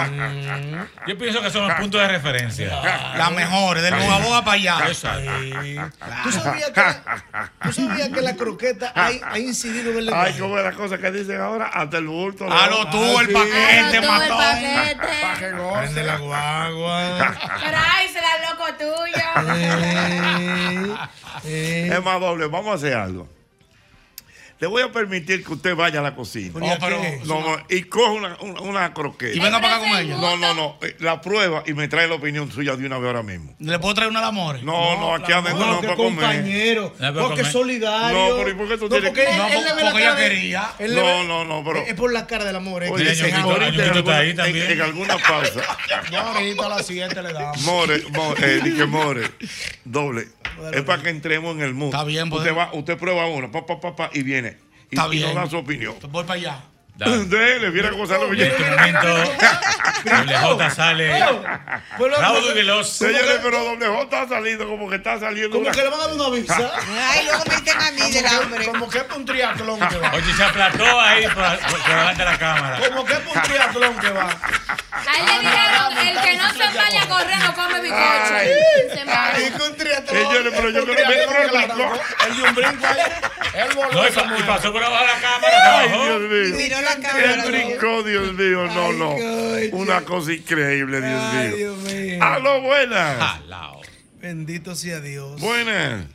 Yo pienso que son los puntos de referencia.
Las mejores, del boga a boga para allá.
Exacto.
¿Tú sabías que la, tú sabías que la croqueta ha, ha incidido en el
Ay, como es la cosa que dicen ahora, hasta el bulto.
A lo tú, el paquete, matón.
paquete.
Que goce.
Prende la guagua.
Pero ay, será loco tuyo. [laughs]
Es más doble, vamos a hacer algo. Le voy a permitir que usted vaya a la cocina.
¿Pero y a
pero-?
No, no, y coja una, una, una croqueta.
Y venga para acá con ella.
No, no, no. eh, La prueba y me trae la opinión suya de una vez ahora mismo.
¿Le puedo traer una al amor?
No, no, aquí adentro
No,
no
que
para comer.
compañero,
No,
porque
comer.
solidario.
No, pero ¿y por qué tú tienes
porque
que-
él-
No,
él le ve la
porque ella quería.
No, no, no, pero.
Es por la cara del amor. es que-
Oye, en, alguna-
también.
en- en alguna pausa. [laughs]
No, ahorita a las 7 le damos.
More, more, eh, dije more, doble. Es para que entremos en el mundo.
Está bien,
usted,
pues.
va, usted prueba uno, pa, pa, pa, pa, y viene. Y,
Está
y
bien.
nos da su opinión.
Voy para allá. [laughs]
Dele, mira cómo sale.
En este momento, doble J sale y veloz.
Señores, pero doble J ha salido como que está saliendo
Como
una-
que le van a dar una visa. [laughs]
Ay, luego me dicen a mí del hambre.
Como que es un triatlón que va.
Oye, se aplató ahí por, delante de la cámara.
Como que es un triatlón que va.
Ahí le dijeron, el que no se vaya a correr no come. Se embala.
Y con triatlón.
Señores, pero yo creo que
arrancó. Él dio un brinco ahí. Él voló
No, y, pasó por abajo de la cámara,
Ay. Dios mío.
La
Él
cámara.
brincó, Dios mío, no, no. Una cosa increíble, Dios
Ay,
mío.
Dios mío.
Aló, buenas.
Jalao.
Bendito sea Dios.
Buenas.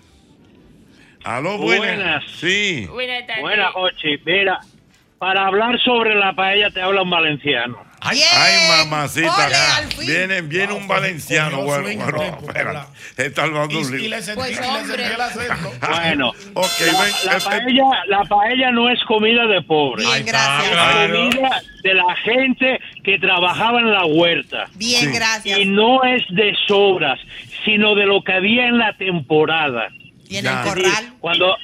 Aló, buenas.
Buenas.
Sí.
Buenas tardes.
Ochi. Mira, para hablar sobre la paella te habla un valenciano.
Ay.
Ay, mamacita.
Ole.
Viene, viene un valenciano. Bueno, bueno,
rico,
espérate. Está hablando un
Y, y
libro.
le sentí,
Pues. [laughs]
Bueno,
Ok,
la,
ven,
la
eh,
paella, la paella no es comida de pobre.
Bien, gracias.
Es
claro.
comida de la gente que trabajaba en la huerta.
Bien,
Sí.
gracias.
Y no es de sobras, sino de lo que había en la temporada.
Y en
Ya.
el corral.
Cuando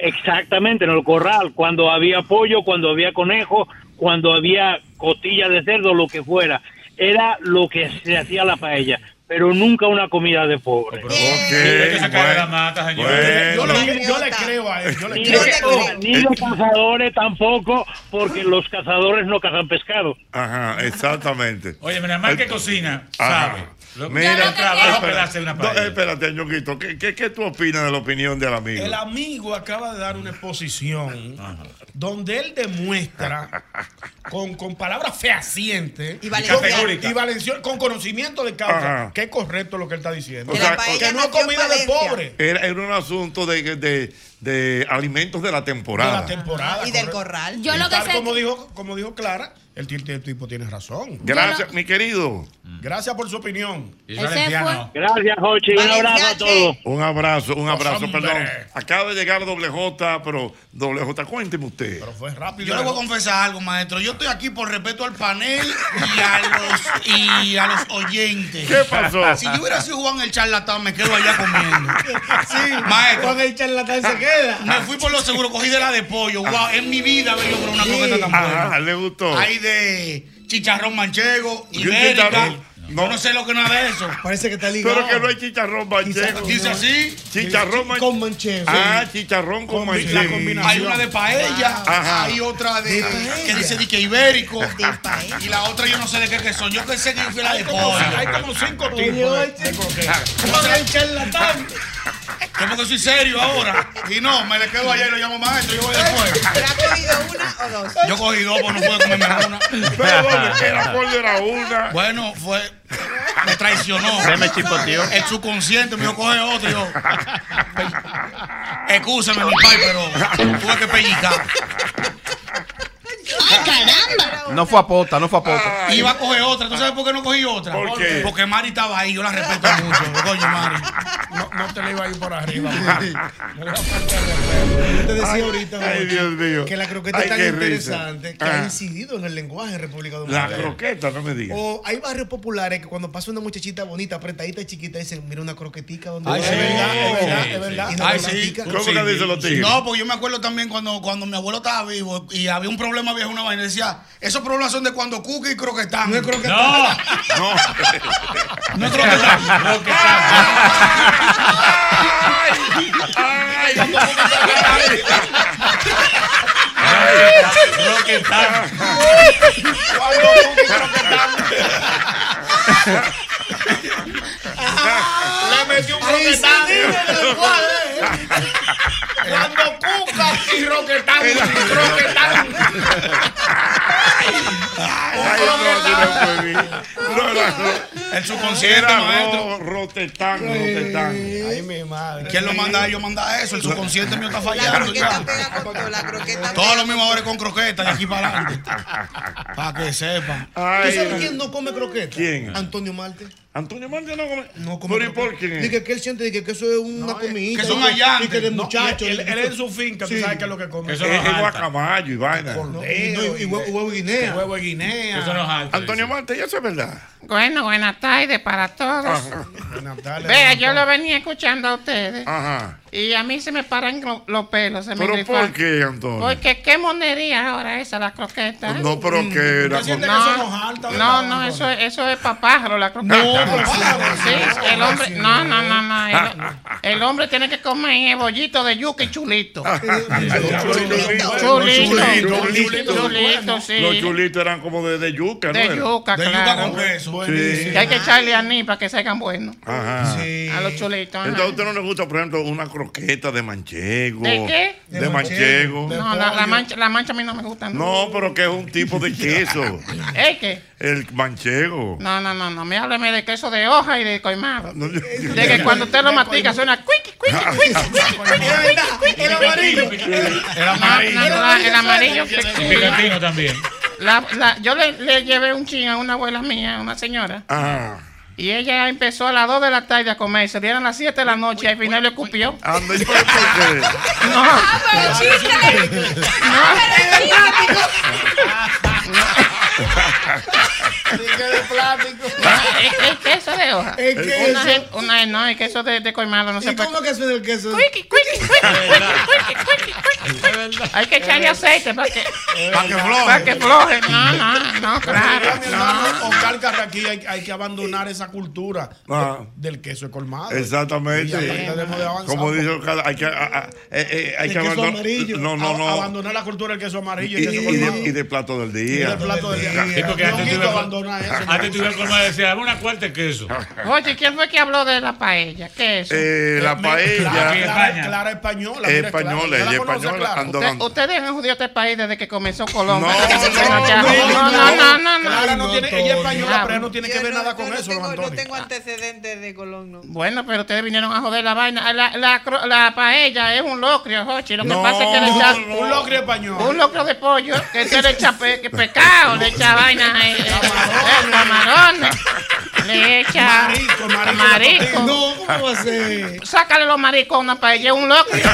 exactamente en el corral, cuando había pollo, cuando había conejo, cuando había costilla de cerdo, lo que fuera, era lo que se hacía la paella, pero nunca una comida de pobre.
Ok,
Hay que sacar de la
bueno,
mata, señor.
Yo le, yo le creo a él. Yo le
Ni
creo.
creo.
ni de cazadores tampoco, porque los cazadores no cazan pescado.
Ajá, exactamente.
Oye, mira, más que cocina, sabe.
Mira,
el trabajo que le hace una
No, espérate, Ñonguito, ¿qué, qué, qué tú opinas de la opinión del amigo?
El amigo acaba de dar una exposición donde él demuestra [laughs] con, con palabras fehacientes
Y
y valencio- con conocimiento de causa
Ajá.
que es correcto lo que él está diciendo.
O
Que
sea,
que no es comida de pobre.
Era, era un asunto de, de, de alimentos de la
De
temporada.
la temporada.
Y del corral.
Yo
Y
lo que
tal
sé
como dijo, como dijo Clara, el, ti- el tipo tiene razón.
Gracias, mi querido.
Gracias por su opinión.
Valenciano.
Gracias, Jochi. Un abrazo a todos.
Un abrazo, un abrazo, perdón. Acaba de llegar doble J, pero doble J, cuénteme usted.
Pero fue rápido.
Yo le voy a confesar algo, maestro. Yo estoy aquí por respeto al panel y a los, y a los oyentes.
¿Qué pasó?
Si yo hubiera sido Juan el charlatán, me quedo allá comiendo. [laughs]
Sí,
Maestro.
Con el charlatán se queda.
Me fui por lo seguro, cogí de la de pollo. Wow, en mi vida había yo una croqueta tan
Ajá,
buena.
le gustó.
Hay de chicharrón manchego, ibérica. No, no sé lo que nada de eso.
Parece que está ligado.
Pero que no hay chicharrón manchego.
Dice así.
Chicharrón man-
Con manchego.
Ah, chicharrón con manchego.
la combinación. Hay una de paella,
Ajá.
hay otra de,
De paella.
que dice de que ibérico y la otra yo no sé de qué que son. Yo pensé que fue la de pollo.
Hay como cinco tipos de, de croquetas.
¿Cómo que el charlatán?
Como que soy serio ahora. Y no, me le quedo allá y lo llamo maestro. Yo voy después.
¿Pero has cogido una o dos?
Yo cogí dos, pues no puedo comerme una.
Pero ¿dónde [laughs] la pollo era una?
Bueno, fue. Me traicionó.
Se me chipoteó.
El subconsciente me dijo, coge otro. Y yo. Excúsame, mi pai, pero tuve que pellizcar.
¡Ay, caramba!
No fue a pota, no fue a pota.
Iba a coger otra. ¿Tú sabes por qué no cogí otra?
¿Por qué?
Porque Mari estaba ahí. Yo la respeto mucho. [laughs] Coño, Mari.
No, no te le iba a ir por arriba.
Yo te decía ahorita
Ay,
Jorge,
Dios mío.
que la croqueta
Ay,
es tan
risa.
interesante que
Ah.
ha incidido en el lenguaje en República
La
Dominicana.
croqueta, no me digas.
O hay barrios populares que cuando pasa una muchachita bonita, apretadita y chiquita, dicen, mira una croquetica donde
Ay,
va".
sí, es verdad, es verdad,
Sí,
es verdad. Ay, sí.
¿Cómo que dicen los tigres?
No, porque yo me acuerdo también cuando, cuando mi abuelo estaba vivo y había un problema viejo, una vaina. y Decía, esos problemas son de cuando Cuca y Croquetán.
No es croquetán.
No,
No. [laughs]
No es Croquetán.
Ay,
croquetán.
Cuando Cuca y Croquetán. [laughs] Metió un
Ahí sí,
Croquetán.
dime el [laughs] lenguaje.
Cuando Cuca y Croquetán. Croquetán. [laughs]
Ay, no, yo
maestro.
ro- rotetán, rotetán.
Ay, mi madre.
¿Quién lo manda a ellos? Manda eso. El subconsciente mío está
La
fallando.
croqueta
ya.
pega con todo. La croqueta
Todo
pega
lo mismo
con
ahora con croquetas de aquí para adelante. Para que sepan.
¿Tú
Ay,
sabes quién no come croqueta?
¿Quién?
Antonio Marte.
Antonio Marte no come.
No come
¿Pero y por qué?
Dice que él siente que, que eso es una comida.
que son allantes.
Y que de
No,
muchachos.
él, él en su finca, tú
Sí.
sabes qué es lo que come.
Eso
Es es guacamayo y vaina.
No, y, no, y- y huevo, de guinea.
Huevo de guinea.
Eso no jalta.
Antonio Marte, ya eso es verdad.
Bueno, buenas tardes para todos.
Natalia,
Vea, yo lo venía escuchando a ustedes
Ajá.
Y a mí se me paran lo- los pelos. Se me
¿Pero
grifan.
por qué, Antonio?
Porque qué monería ahora esa, la croqueta.
No, pero que era
¿Usted siente
con-
que no?
No, no,
Antonio?
eso, eso es para pájaro, la croqueta. Sí, el hombre, no, no, no, no. El, el hombre tiene que comer bollito de yuca y chulito. [laughs]
Chulito.
Chulito,
Chulito.
chulito, sí.
Los chulitos eran como de, de yuca, ¿no?
De yuca,
De yuca
claro.
con queso.
Sí.
Que hay que echarle anís para que sean buenos.
Ajá.
A los chulitos. ajá.
Entonces a usted no le gusta, por ejemplo, una croqueta de manchego.
¿De qué?
De, manchego.
No, la, la mancha, la mancha a mí no me gusta. No.
No, pero que es un tipo de queso. [laughs]
¿Eh, qué?
El manchego.
No, no, no, no. Me hábleme de queso de hoja y de coimado.
No, yo-
De que cuando usted lo mastica suena cuiqui, cuiqui, cuiqui, cuiqui, cuiqui,
El amarillo.
El amarillo.
El amarillo.
Picantino también.
Yo le, le llevé un chin a una abuela mía, una señora. Y ella empezó a las 2 de la tarde a comer, se dieron las 7 de la noche y al final le escupió.
Anda, ¿y por qué?
No,
Pero chiste. [laughs] es, es queso de hoja.
El
Una,
queso.
una, no, el queso de, de coimado no se
¿Y
puede.
cómo que suena el queso?
Cuiqui, cuiqui, cuiqui. Hay que echarle aceite para que,
Para que floje.
para que floje. No, no, no, claro. No.
Oscar Carraquí, hay, hay que abandonar esa cultura
Ah.
del queso colmado.
Exactamente.
Y de
Como dice cada- hay que, a- a- eh, eh, hay
El
que
queso
abandonar.
amarillo.
No, no, no.
Abandonar la cultura del queso amarillo
Y,
y queso
y
colmado.
de, y de plato del
Y
día.
del plato del día.
Sí, porque antes
Eso.
Antes tuve comer decía, dame una cuarta de queso.
Oye, ¿quién fue que habló de la paella? ¿Qué es eso?
Eh, la
Clara,
paella.
Clara,
Clara, Clara española. Mira,
española,
¿Ya la
ella es
conoce,
española, ando-
Usted- Ustedes han jodido este país desde que comenzó Colón.
No,
se
no, no,
no, no.
Clara tiene, ella es española, pero no tiene que ver nada con eso,
no tengo antecedentes de Colón, no.
Bueno, pero ustedes vinieron a joder la vaina. La, la, cro- la paella es un locrio, Jochi. Lo que
No,
pasa es que le echa
no.
Un locrio español.
un locrio de pollo, que usted le echa pescado, le echa vaina, eh, camarones, le echa
Marisco, marisco.
marisco.
No, ¿cómo va a ser?
Sácale los mariscos a una paella, un locrio. [laughs]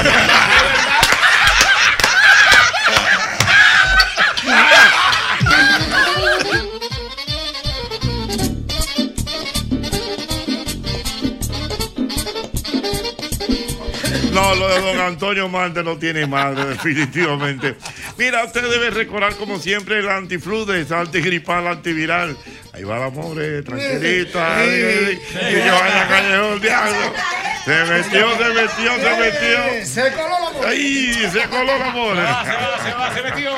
No, lo de don Antonio Marte no tiene madre, [laughs] definitivamente. Mira, usted debe recordar, como siempre, el antifludes, antigripal, antiviral. Ahí va la pobre, tranquilita. ay, ay, que vaya callejón, diablo. Se metió, se metió, se metió.
Se coló la pobre.
Ay, se coló la pobre.
Se va, se va, se va, se metió.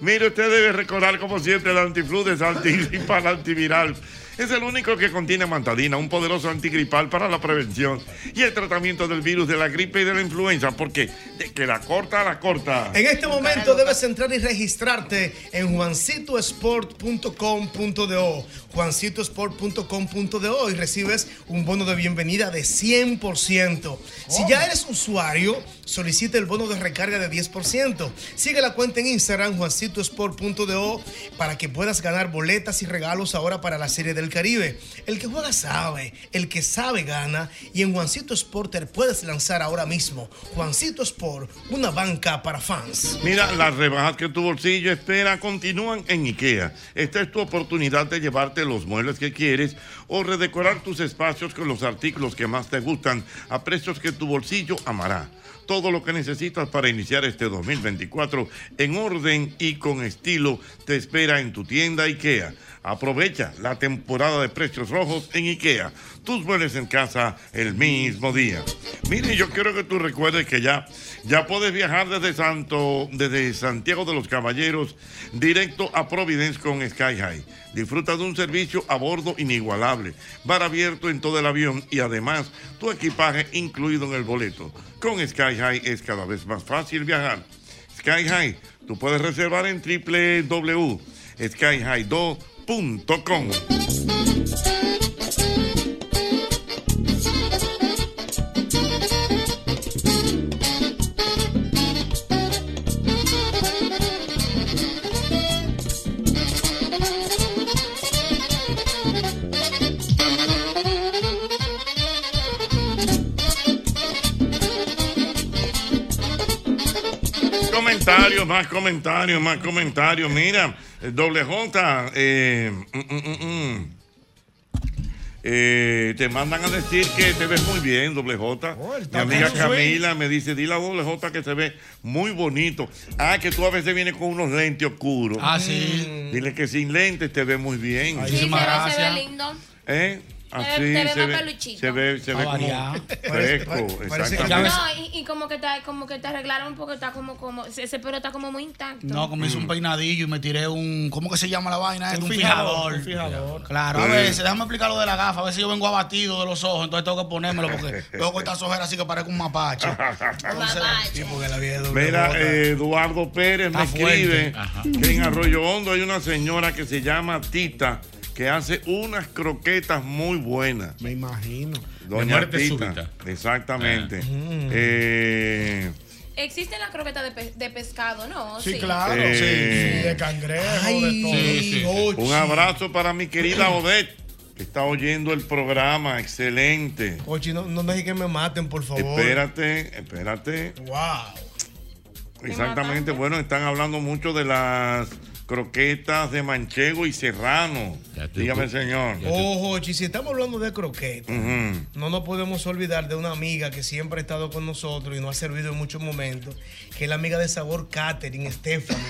Mire, usted debe recordar como siempre el antifludes, antigripal, antiviral. Es el único que contiene mantadina, un poderoso antigripal para la prevención y el tratamiento del virus de la gripe y de la influenza, porque de que la corta, la corta.
En este momento debes entrar y registrarte en juancitosport.com.do juancitosport.com.do y recibes un bono de bienvenida de 100%. Si ya eres usuario, solicita el bono de recarga de 10%. Sigue la cuenta en Instagram juancitosport.do para que puedas ganar boletas y regalos ahora para la Serie del Caribe. El que juega sabe, el que sabe gana y en Juancito Sport te puedes lanzar ahora mismo. Juancito Sport, una banca para fans.
Mira, las rebajas que tu bolsillo espera continúan en IKEA. Esta es tu oportunidad de llevarte los muebles que quieres o redecorar tus espacios con los artículos que más te gustan a precios que tu bolsillo amará. Todo lo que necesitas para iniciar este 2024 en orden y con estilo te espera en tu tienda IKEA. Aprovecha la temporada de precios rojos en IKEA. Tus muebles en casa el mismo día. Mire, yo quiero que tú recuerdes que ya, ya puedes viajar desde, Santo, desde Santiago de los Caballeros directo a Providence con Sky High. Disfruta de un servicio a bordo inigualable, bar abierto en todo el avión y además tu equipaje incluido en el boleto. Con Sky High es cada vez más fácil viajar. Sky High, tú puedes reservar en www.skyhigh2.com. Comentarios, más comentarios, más comentarios. Mira, doble J, eh, mm, mm, mm, mm. Eh, te mandan a decir que te ves muy bien, doble J. Mi amiga Camila me dice, dile a doble J que se ve muy bonito. Ah, que tú a veces vienes con unos lentes oscuros.
Ah, sí.
Dile que sin lentes te ve muy bien.
Sí, se ve, se ve lindo.
¿Eh? Así
Te ve- te ve
se
más
ve,
peluchito.
se ve, se ve como fresco, exactamente.
No, y, y como que te, como que te arreglaron porque está como, como, ese pelo está como muy intacto.
No, como hice un peinadillo y me tiré un. ¿Cómo que se llama la vaina?
Un
Un,
fijador,
fijador.
un fijador.
Claro, a
Sí.
veces, déjame explicar lo de la gafa, a ver si yo vengo abatido de los ojos, entonces tengo que ponérmelo porque [laughs] tengo con estas ojeras así que parezco un mapache. [laughs] Entonces, sí, porque la vida es doble
Mira, eh, Eduardo Pérez me
Está fuerte.
escribe
Ajá.
que en Arroyo Hondo hay una señora que se llama Tita que hace unas croquetas muy buenas.
Me imagino.
Doña
muerte
Tita.
súbita.
Exactamente.
Mm.
Eh,
Existe la croqueta de, pe- de pescado, ¿no?
Sí, claro.
Eh.
Sí, sí, de cangrejo, de todo.
Sí, sí.
Ochi.
un abrazo para mi querida Odette, que está oyendo el programa. Excelente.
Ochi, no, no dejes que me maten, por favor.
Espérate, espérate.
Wow.
Exactamente. Bueno, están hablando mucho de las croquetas de manchego y serrano. Dígame,
tú-
señor.
Ojo, Ochi, si estamos hablando de croquetas, no nos podemos olvidar de una amiga que siempre ha estado con nosotros y nos ha servido en muchos momentos, que es la amiga de sabor Catherine, Stephanie.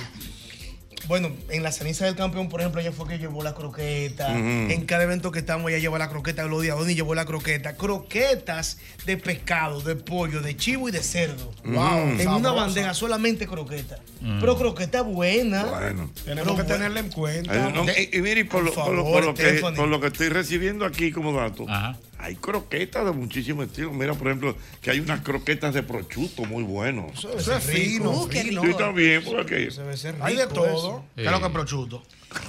Bueno, en la ceniza del campeón, por ejemplo, ella fue que llevó la croqueta. En cada evento que estamos, ella lleva la croqueta. Gloria Doni llevó la croqueta. Croquetas de pescado, de pollo, de chivo y de cerdo.
Wow,
En una bandeja solamente croqueta. Pero croqueta buena.
Bueno.
Tenemos que
Pero
tenerla en cuenta.
Ay, no, y, y mire, por, lo,
Por
por lo-
favor,
por lo que,
Stephanie.
por lo que estoy recibiendo aquí como dato,
Ajá.
Hay croquetas de muchísimos estilos. Mira, por ejemplo, que hay unas croquetas de prosciutto muy buenos.
Eso,
Eso es fino.
Uh, rico.
Yo también, por aquí.
Eso debe ser rico.
Hay de todo.
eso.
¿Qué es lo que es prosciutto?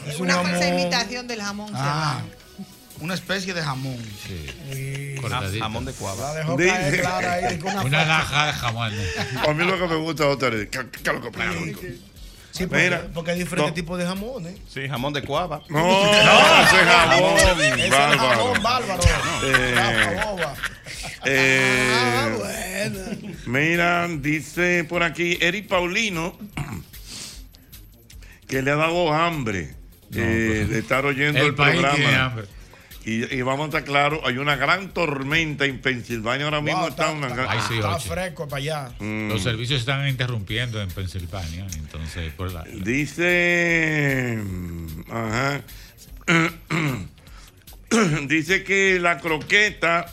Es un
Una falsa imitación del jamón
Ah,
serrano.
una especie de jamón.
Sí. Cortadito.
Jamón de cuava.
La caer clara ahí. una
Una de jamón.
A mí lo que me gusta otra vez, ¿qué, qué es lo que?
Sí, porque,
Mira,
porque hay diferentes
no.
tipos de jamones.
Sí, jamón de cuava.
No, ese es [laughs] jamón,
Ese es
bárbaro.
jamón bárbaro.
Eh,
Rafa Boba.
Eh,
Ah, bueno. [laughs]
Mira, dice por aquí Eric Paulino que le ha dado hambre eh, de estar oyendo el,
El país tiene
programa. Y, y vamos a estar claros, hay una gran tormenta en Pensilvania ahora mismo.
Wow,
está
está,
una
está-
gran-
Ay, sí,
está
ocho.
fresco para allá.
Mm.
Los servicios se están interrumpiendo en Pensilvania, entonces por la,
Dice, ajá, [clears throat] Dice que la croqueta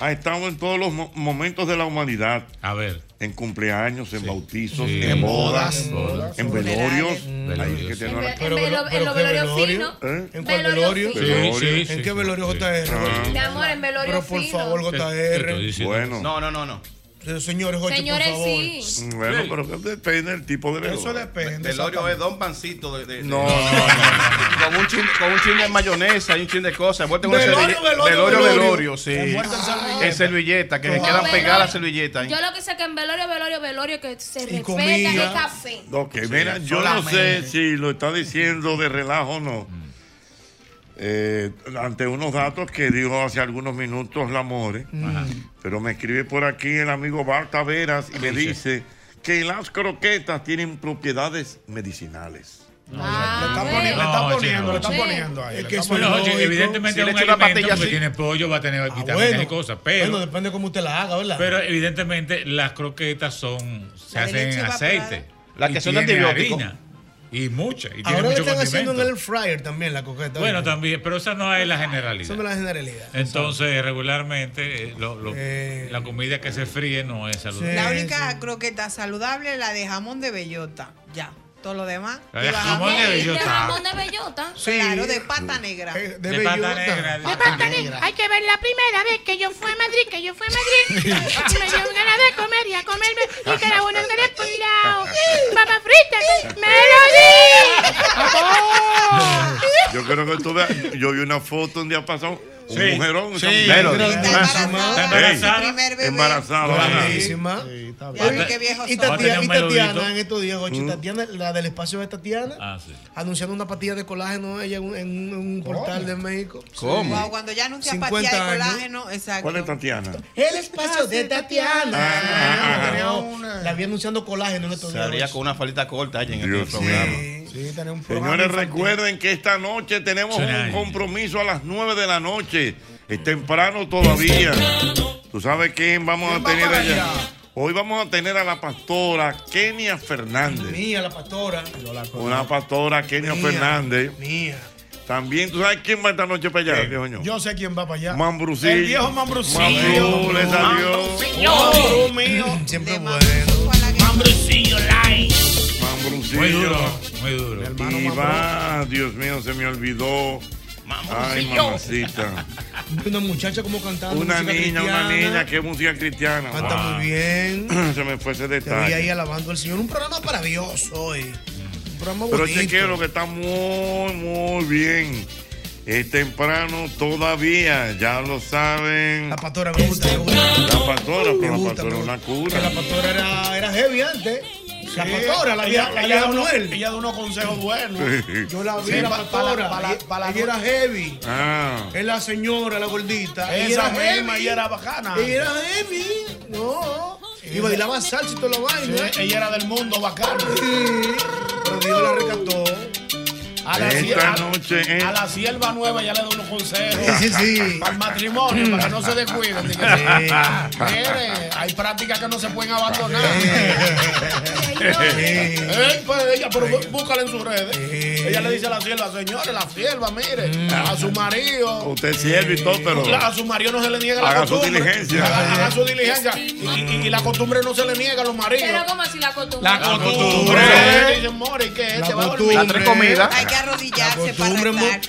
ha estado en todos los mo- momentos de la humanidad.
A ver.
En cumpleaños, en bautizos,
Sí.
en bodas,
bodas.
en velorios. Que
En,
una-
ve- en velo- en los velorios finos.
¿Eh?
¿En cuál
Velorio.
¿En qué velorio JR?
Mi amor, en velorio
Pero por favor, JR.
Bueno.
No, no, no, no.
Eh, Señores,
Señores,
por favor.
sí.
Bueno, pero que depende del tipo de velorio.
Eso depende.
Velorio es Don Pancito. De, de- de- [laughs]
No,
Con un chin, con un chin de mayonesa y un chin de cosas. Envuelto en una
Velorio,
serville-
velorio,
velorio,
velorio.
velorio, sí.
Envuelto en servilleta.
En servilleta, que se quedan pegadas las servilletas.
Yo lo que sé que en velorio, velorio, velorio, que se respeta
comida.
el café.
Ok, mira, yo no sé si lo está diciendo de relajo o no. Eh, ante unos datos que dio hace algunos minutos la More,
Mm.
pero me escribe por aquí el amigo Barta Veras y me dice que las croquetas tienen propiedades medicinales.
Le está poniendo, le está
No,
poniendo, le está
Sí.
poniendo ahí.
Es que es
evidentemente
Si
un alimento
pastilla
porque
así.
tiene pollo, va a tener
Ah,
vitaminas
bueno.
y cosas, pero,
Bueno, depende cómo usted la haga, ¿verdad?
pero evidentemente las croquetas son, se
La de
hacen en aceite.
Las que son
tiene
antibióticos.
Y muchas. Y tiene
Ahora le
mucho
están haciendo en el air fryer también la coqueta.
Bueno, también, pero esa no es la generalidad.
Es la generalidad.
Entonces, regularmente, eh, lo- lo- la comida que se fríe no es saludable.
La única croqueta saludable es la de jamón de bellota. Ya. Todo lo demás.
La de
lleva
jamón de bellota.
De jamón de bellota.
Claro, de pata negra.
de,
De pata negra.
De pata negra. Hay que ver la primera vez que yo fui a Madrid, que yo fui a Madrid. [laughs] me dio ganas de comer y a comerme. Y en el por un lado. Papa frita, melodía. [laughs]
Yo creo que tú veas, yo vi una foto un día pasado, un
Sí.
mujerón.
Sí. embarazada.
Embarazada.
Y Tatiana, en estos días, Jochi,
Mm.
Tatiana, la del espacio de Tatiana,
Ah, sí.
anunciando una patilla de colágeno ella en un, portal de México.
¿Cómo?
Cuando ya anuncia
50
patilla de
años.
colágeno, exacto.
¿Cuál es Tatiana?
El espacio de Tatiana.
Ah, ah,
La vi anunciando colágeno en estos días.
Salía con una falita corta allá en
Dios
este programa.
Sí, un
Señores, recuerden que esta noche tenemos un compromiso a las 9 de la noche. Es temprano todavía. ¿Tú sabes quién vamos a
¿Quién va
tener allá?
allá?
Hoy vamos a tener a la pastora Kenia Fernández.
Mía, la pastora.
Una pastora Kenia
Mía,
Fernández.
Mía.
También, ¿tú sabes quién va esta noche para allá, viejo ño?
Yo sé quién va para allá.
Mambrucillo.
El viejo Mambrucillo.
Mambrú le salió.
Mambrú mío.
Siempre bueno.
Mambrucillo light.
Muy duro, muy duro.
Y va, Dios mío, se me olvidó. Ay, mamacita.
Una muchacha como cantando.
Una niña, una niña, qué música cristiana.
Canta
Wow.
muy bien. [clears throat]
Se me fue ese
Te vi
detalle.
ahí alabando al Señor. Un programa para Dios hoy. Un programa
Pero
bonito.
chequeo lo que está muy, muy bien. Es temprano todavía, ya lo saben.
La pastora me gusta. Me gusta.
La pastora,
Me
pero la
gusta,
pastora es una cura.
Que la pastora era, era heavy antes. La pastora, la
ella,
la
ella unos,
Manuel.
ella da unos consejos buenos.
Yo la vi,
Sí,
la
pa-
pastora.
pa- pa- pa-
ella era heavy.
Ah.
Es la señora, la gordita.
Esa
Ella era
misma,
heavy.
ella era bacana.
Ella era heavy. No. Y bailaba salsa y toda la vaina.
Sí, ella era del mundo bacano.
Sí. Pero Dios la rescató.
A la,
Esta
sierva,
noche es-
a la sierva nueva ya le da unos consejos.
Sí, sí, sí.
Para el matrimonio, para que no se descuiden.
Sí.
Mire, hay prácticas que no se pueden abandonar.
Sí.
Eh, pues ella, pero bú- búscala en sus redes. Ella le dice a la sierva, señores, la sierva, mire,
Mm.
a su marido.
Usted es siervo y todo, pero.
La- a su marido no se le niega la
Haga su
costumbre.
diligencia.
Haga, haga su diligencia. Y, y- y la costumbre no se le niega a los maridos.
Pero como así la costumbre.
La costumbre. Dicen, More, ¿qué es?
La
Te va a dormir.
Las tres comidas.
Hay que arrodillarse para rezar.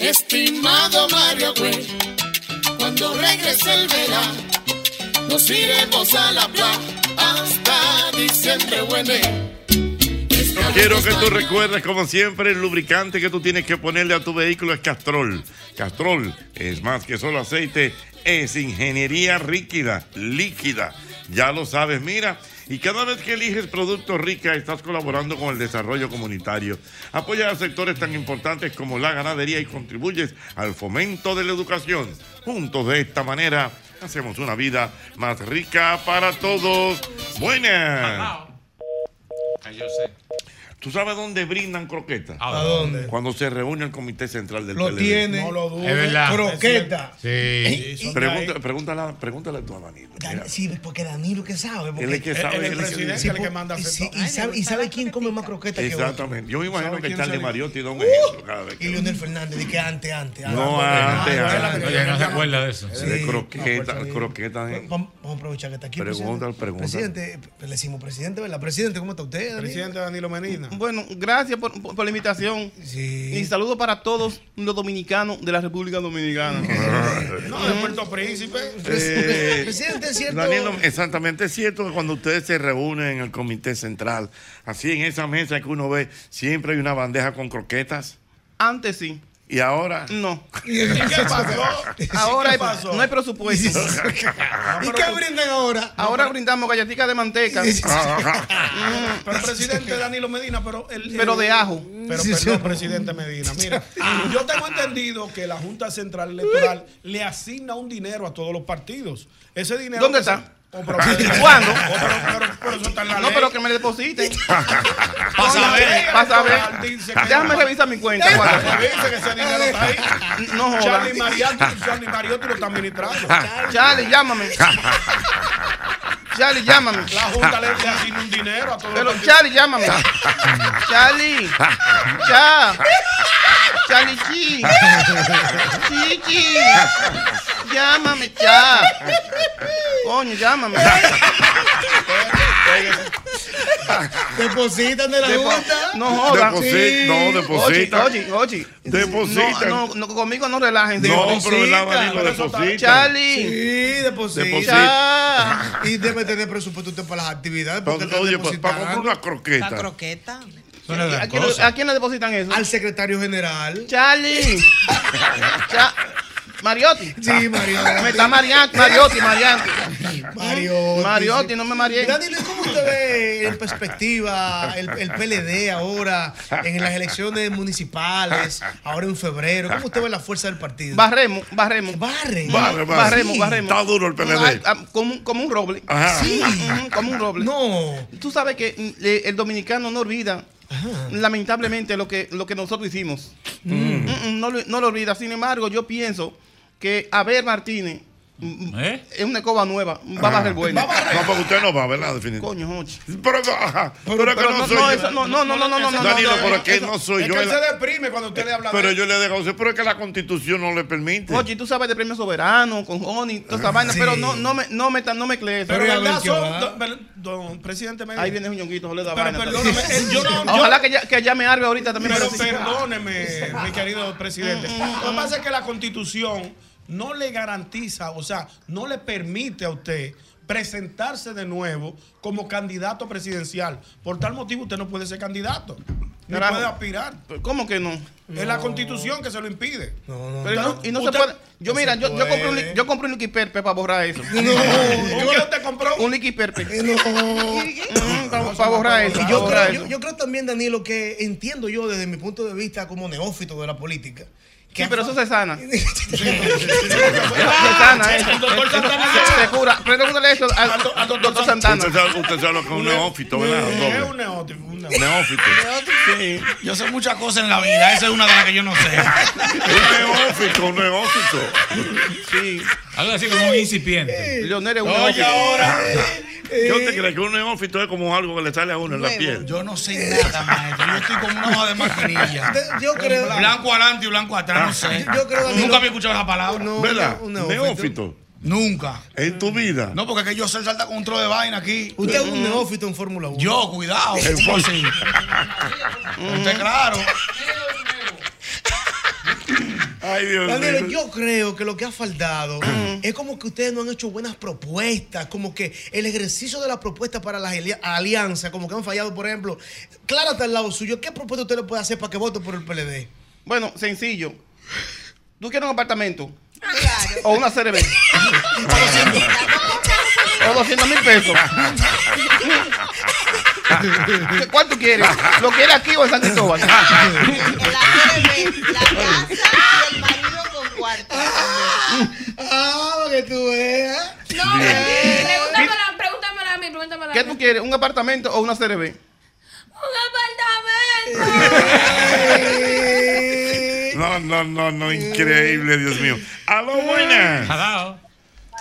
Estimado Mario Güey, cuando regrese el verano, nos iremos a la playa hasta diciembre, bueno.
Quiero que tú recuerdes, como siempre, el lubricante que tú tienes que ponerle a tu vehículo es Castrol. Castrol es más que solo aceite, es ingeniería líquida, líquida. Ya lo sabes, mira. Y cada vez que eliges Productos Rica, estás colaborando con el desarrollo comunitario. Apoya a sectores tan importantes como la ganadería y contribuyes al fomento de la educación. Juntos de esta manera, hacemos una vida más rica para todos. Buenas.
Sé.
¿Tú sabes dónde brindan croquetas?
¿A dónde?
Cuando se reúne el comité central del
Lo
PLD.
tiene. No lo dudes.
Es verdad.
Croqueta.
Sí.
Pregúntale, pregúntale, pregúntale tú a Danilo.
Dan- Sí, porque Danilo que sabe. porque-
Él es que sabe,
Él
él que-
presidente,
Sí,
el que manda
y
sí,
sí,
y sabe, y sabe quién come más croqueta que.
Exactamente. Yo me imagino
¿Sabe
que Charlie? Mariotti da un
Uh,
ejemplo cada vez
Y. Leonel Fernández, di que antes, antes. antes.
No, antes, antes.
Oye, no se acuerda de eso.
De croqueta, croqueta. eh.
Vamos a aprovechar que está aquí. el
Pregúntale,
presidente.
pregúntale.
Presidente, le decimos presidente, ¿verdad? Presidente, ¿cómo está usted?
Presidente Danilo Medina.
Bueno, gracias por, por- por la invitación. Y saludo para todos los dominicanos de la República Dominicana. [laughs] [laughs]
No, de Puerto Príncipe.
Eh, [laughs]
Presidente, es cierto.
Danilo, exactamente, es cierto que cuando ustedes se reúnen en el comité central, así en esa mesa que uno ve, siempre hay una bandeja con croquetas.
Antes sí.
¿Y ahora?
No.
¿Y qué [laughs] pasó?
Ahora
¿Qué
hay-
pasó?
no hay presupuesto. [laughs]
¿Y qué brindan ahora?
Ahora brindamos galletitas de manteca. Mm, [laughs]
Pero presidente Danilo Medina, pero el,
Pero
el-
de ajo.
Pero
Sí,
perdón,
sí.
presidente Medina. Mira, yo tengo entendido que la Junta Central Electoral le asigna un dinero a todos los partidos. Ese dinero.
¿Dónde está?
Pero- [laughs]
¿Cuándo?
Pero, pero- pero
No, pero que me depositen. [laughs]
Pasa a ver,
Pasa a ver.
dice que-
Déjame revisar mi cuenta.
Dice que ese dinero está ahí.
No jodas.
Charlie Mariotti, Charlie Mariotti lo está administrando. [laughs]
Charlie, llámame. Charlie, llámame.
La Junta le asigna un dinero a todos
Pero
los partidos.
Charlie, llámame. Charlie. Cha. Charlie Chi. Chichi. Llámame, cha. Coño, llámame.
Depositan de la
Depo-
Junta.
No jodas.
Deposi- no, deposita.
Oye, oye, oye.
Deposita.
No, no, no, conmigo no relajen.
No,
Deposita.
pero deposita.
Charlie.
Sí, deposita.
Deposita.
Y debe tener presupuesto usted para las actividades. Porque
oye, pa- para comprar una croqueta.
La croqueta.
¿A quién, le- a quién le depositan eso?
Al secretario general.
Charlie. [laughs] Cha- Mariotti.
Sí, Mariotti.
Me está. Mariotti, Mariotti.
Mariotti.
Mariotti, no me mareé.
Danilo, ¿y ¿cómo usted ve en perspectiva el, el PLD ahora en las elecciones municipales, ahora en febrero? ¿Cómo usted ve la fuerza del partido?
Barremos, barremos.
Barre.
Barre, barre.
Barremos,
Sí.
barremos.
Está duro el PLD.
Como, un- como un roble.
Ajá.
Sí. Como un roble.
No.
Tú sabes que mm, eh, el dominicano no olvida, lamentablemente, lo que, lo que nosotros hicimos. Mm, mm, No, lo- no lo olvida. Sin embargo, yo pienso que Abel Martínez mm,
¿Eh?
es una escoba nueva. Va a barrer bueno.
No, porque usted no va, ¿verdad? Definitivamente.
Coño, Jochi.
Pero, ajá, pero, es que
pero
no,
no,
soy
no,
yo.
eso no, no, no, no, no, no, no,
Danilo,
no,
pero que
eso-
no soy
Es
yo.
que él se deprime cuando usted le habla
Pero
de
yo le dejo, pero es que la constitución no le permite.
Oye, tú sabes de premio soberano, con Oni, toda esa vaina, pero no, no me, no me, no me crees.
Pero
Pero
verdad son, don, presidente Medina.
Ahí viene un ñonguito, le da
Pero
vaina.
perdóname, él- yo no-
Ojalá que, ya, que llame Arbe ahorita también.
Pero perdóneme, mi querido presidente. Lo que pasa es que la constitución no le garantiza, o sea, no le permite a usted presentarse de nuevo como candidato presidencial. Por tal motivo usted no puede ser candidato.
Carajo.
puede aspirar.
¿Cómo que no?
Es la constitución que se lo impide.
No, no.
Pero no, y no se puede. Yo,
no
mira, yo, yo compré un, yo compré un liqui perpe para borrar eso.
No.
¿Por qué usted compró?
Un liqui perpe.
No. [laughs]
para borrar eso.
Y yo
borrar
creo,
eso.
yo, yo creo también, Danilo, que entiendo yo desde mi punto de vista como neófito de la política.
Sí, pero eso se sana. [laughs] Se sana eso.
El doctor Santana.
Se, se cura. Pregúntale eso al, al doctor Santana.
Usted sabe, usted sabe lo que es un neófito, ¿verdad?
Es un neófito. un neófito.
Neófito.
Sí, yo sé muchas cosas en la vida. Esa es una de las que yo no sé.
Un neófito, un neófito.
Sí.
Algo así como un incipiente.
Leonel es un
Oye,
neófito.
ahora. [laughs]
¿Yo te crees que un neófito es como algo que le sale a uno en la piel?
Yo no sé nada, maestro. Yo estoy como una hoja de maquinilla.
Yo creo.
Blanco adelante y blanco atrás, no sé.
Yo creo, Danilo-
Nunca había escuchado esa palabra.
No,
¿Verdad?
un neófito.
Neófito.
Nunca.
En tu vida.
No, porque es que yo sé salta con un tro de vaina aquí.
Usted es un neófito en Fórmula 1.
Yo, cuidado.
En.
Usted claro. [laughs]
Ay, Dios
Danilo,
mío.
yo creo que lo que ha faltado [clears throat] es como que ustedes no han hecho buenas propuestas, como que el ejercicio de la propuesta para las alia- alianzas, como que han fallado, por ejemplo. Clara está al lado suyo. ¿Qué propuesta usted le puede hacer para que vote por el PLD?
Bueno, sencillo. ¿Tú quieres un apartamento? O una CRB. [laughs] o 200 mil pesos. [laughs] ¿Qué- [laughs] ¿Cuánto quieres? ¿Lo quieres aquí o en San Cristóbal? [laughs]
La [laughs] casa y el marido con cuarto.
Ah, para que tú veas.
No, pregúntamela, pregúntamela a mí, pregúntamela a
¿Qué
mí.
tú quieres? ¿Un apartamento o una CRB?
Un apartamento.
No, no, no, no, increíble, Dios mío. Aló, buenas.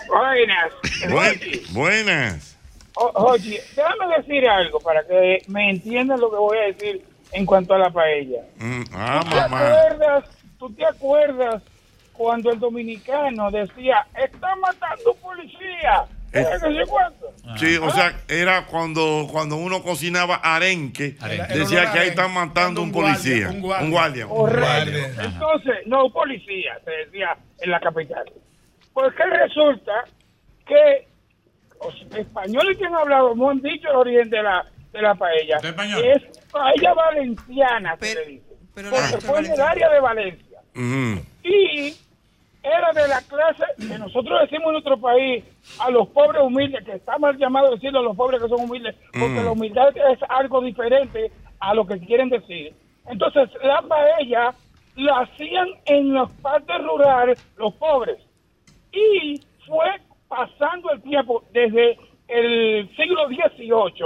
Buenas.
Buen- buenas.
O- Oye, déjame decir algo para que me entiendan lo que voy a decir en cuanto a la paella.
Mm, ah,
¿Tú te
mamá.
acuerdas, tú te acuerdas cuando el dominicano decía, está matando un policía?
Eh.
¿Eh? ¿Qué sé cuánto?
Sí, o sea, era cuando, cuando uno cocinaba arenque,
Arenque.
decía que ahí están matando un policía. Un guardia.
Correcto. Entonces, no policía, se decía en la capital. Porque resulta que los españoles que han hablado no han dicho el origen de la, de la paella. Es paella valenciana, se le dice. porque fue en el área de Valencia. Y era de la clase que nosotros decimos en nuestro país a los pobres humildes, que está mal llamado decirlo a los pobres que son humildes, porque
Mm.
la humildad es algo diferente a lo que quieren decir. Entonces, la paella la hacían en las partes rurales los pobres. Y fue pasando el tiempo desde el siglo XVIII,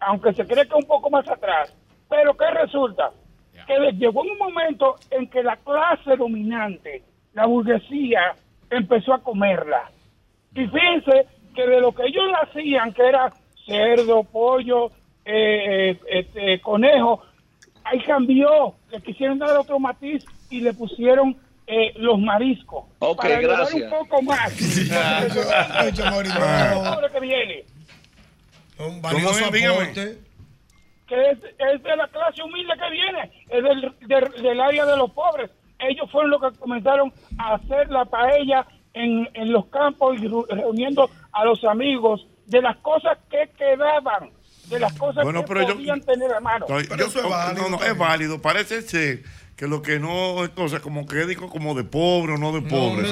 aunque se cree que un poco más atrás. Pero ¿qué resulta? Que le- llegó un momento en que la clase dominante, la burguesía, empezó a comerla. Y fíjense que de lo que ellos hacían, que era cerdo, pollo, eh, eh, este, conejo, ahí cambió, le quisieron dar otro matiz y le pusieron eh, los mariscos.
Ok,
para
gracias.
un poco más. [laughs]
Mauricio.
Ahora que viene,
Un valioso
es?
Que es, es de la clase humilde que viene, es del, del- del área de los pobres. Ellos fueron los que comenzaron a hacer la paella en, en los campos y reuniendo a los amigos de las cosas que quedaban, de las cosas
Bueno,
que
pero yo-
podían tener a mano.
No, yo- no, no, es válido. Parece ser que lo que no, o sea, como que digo como de pobre o no de pobre.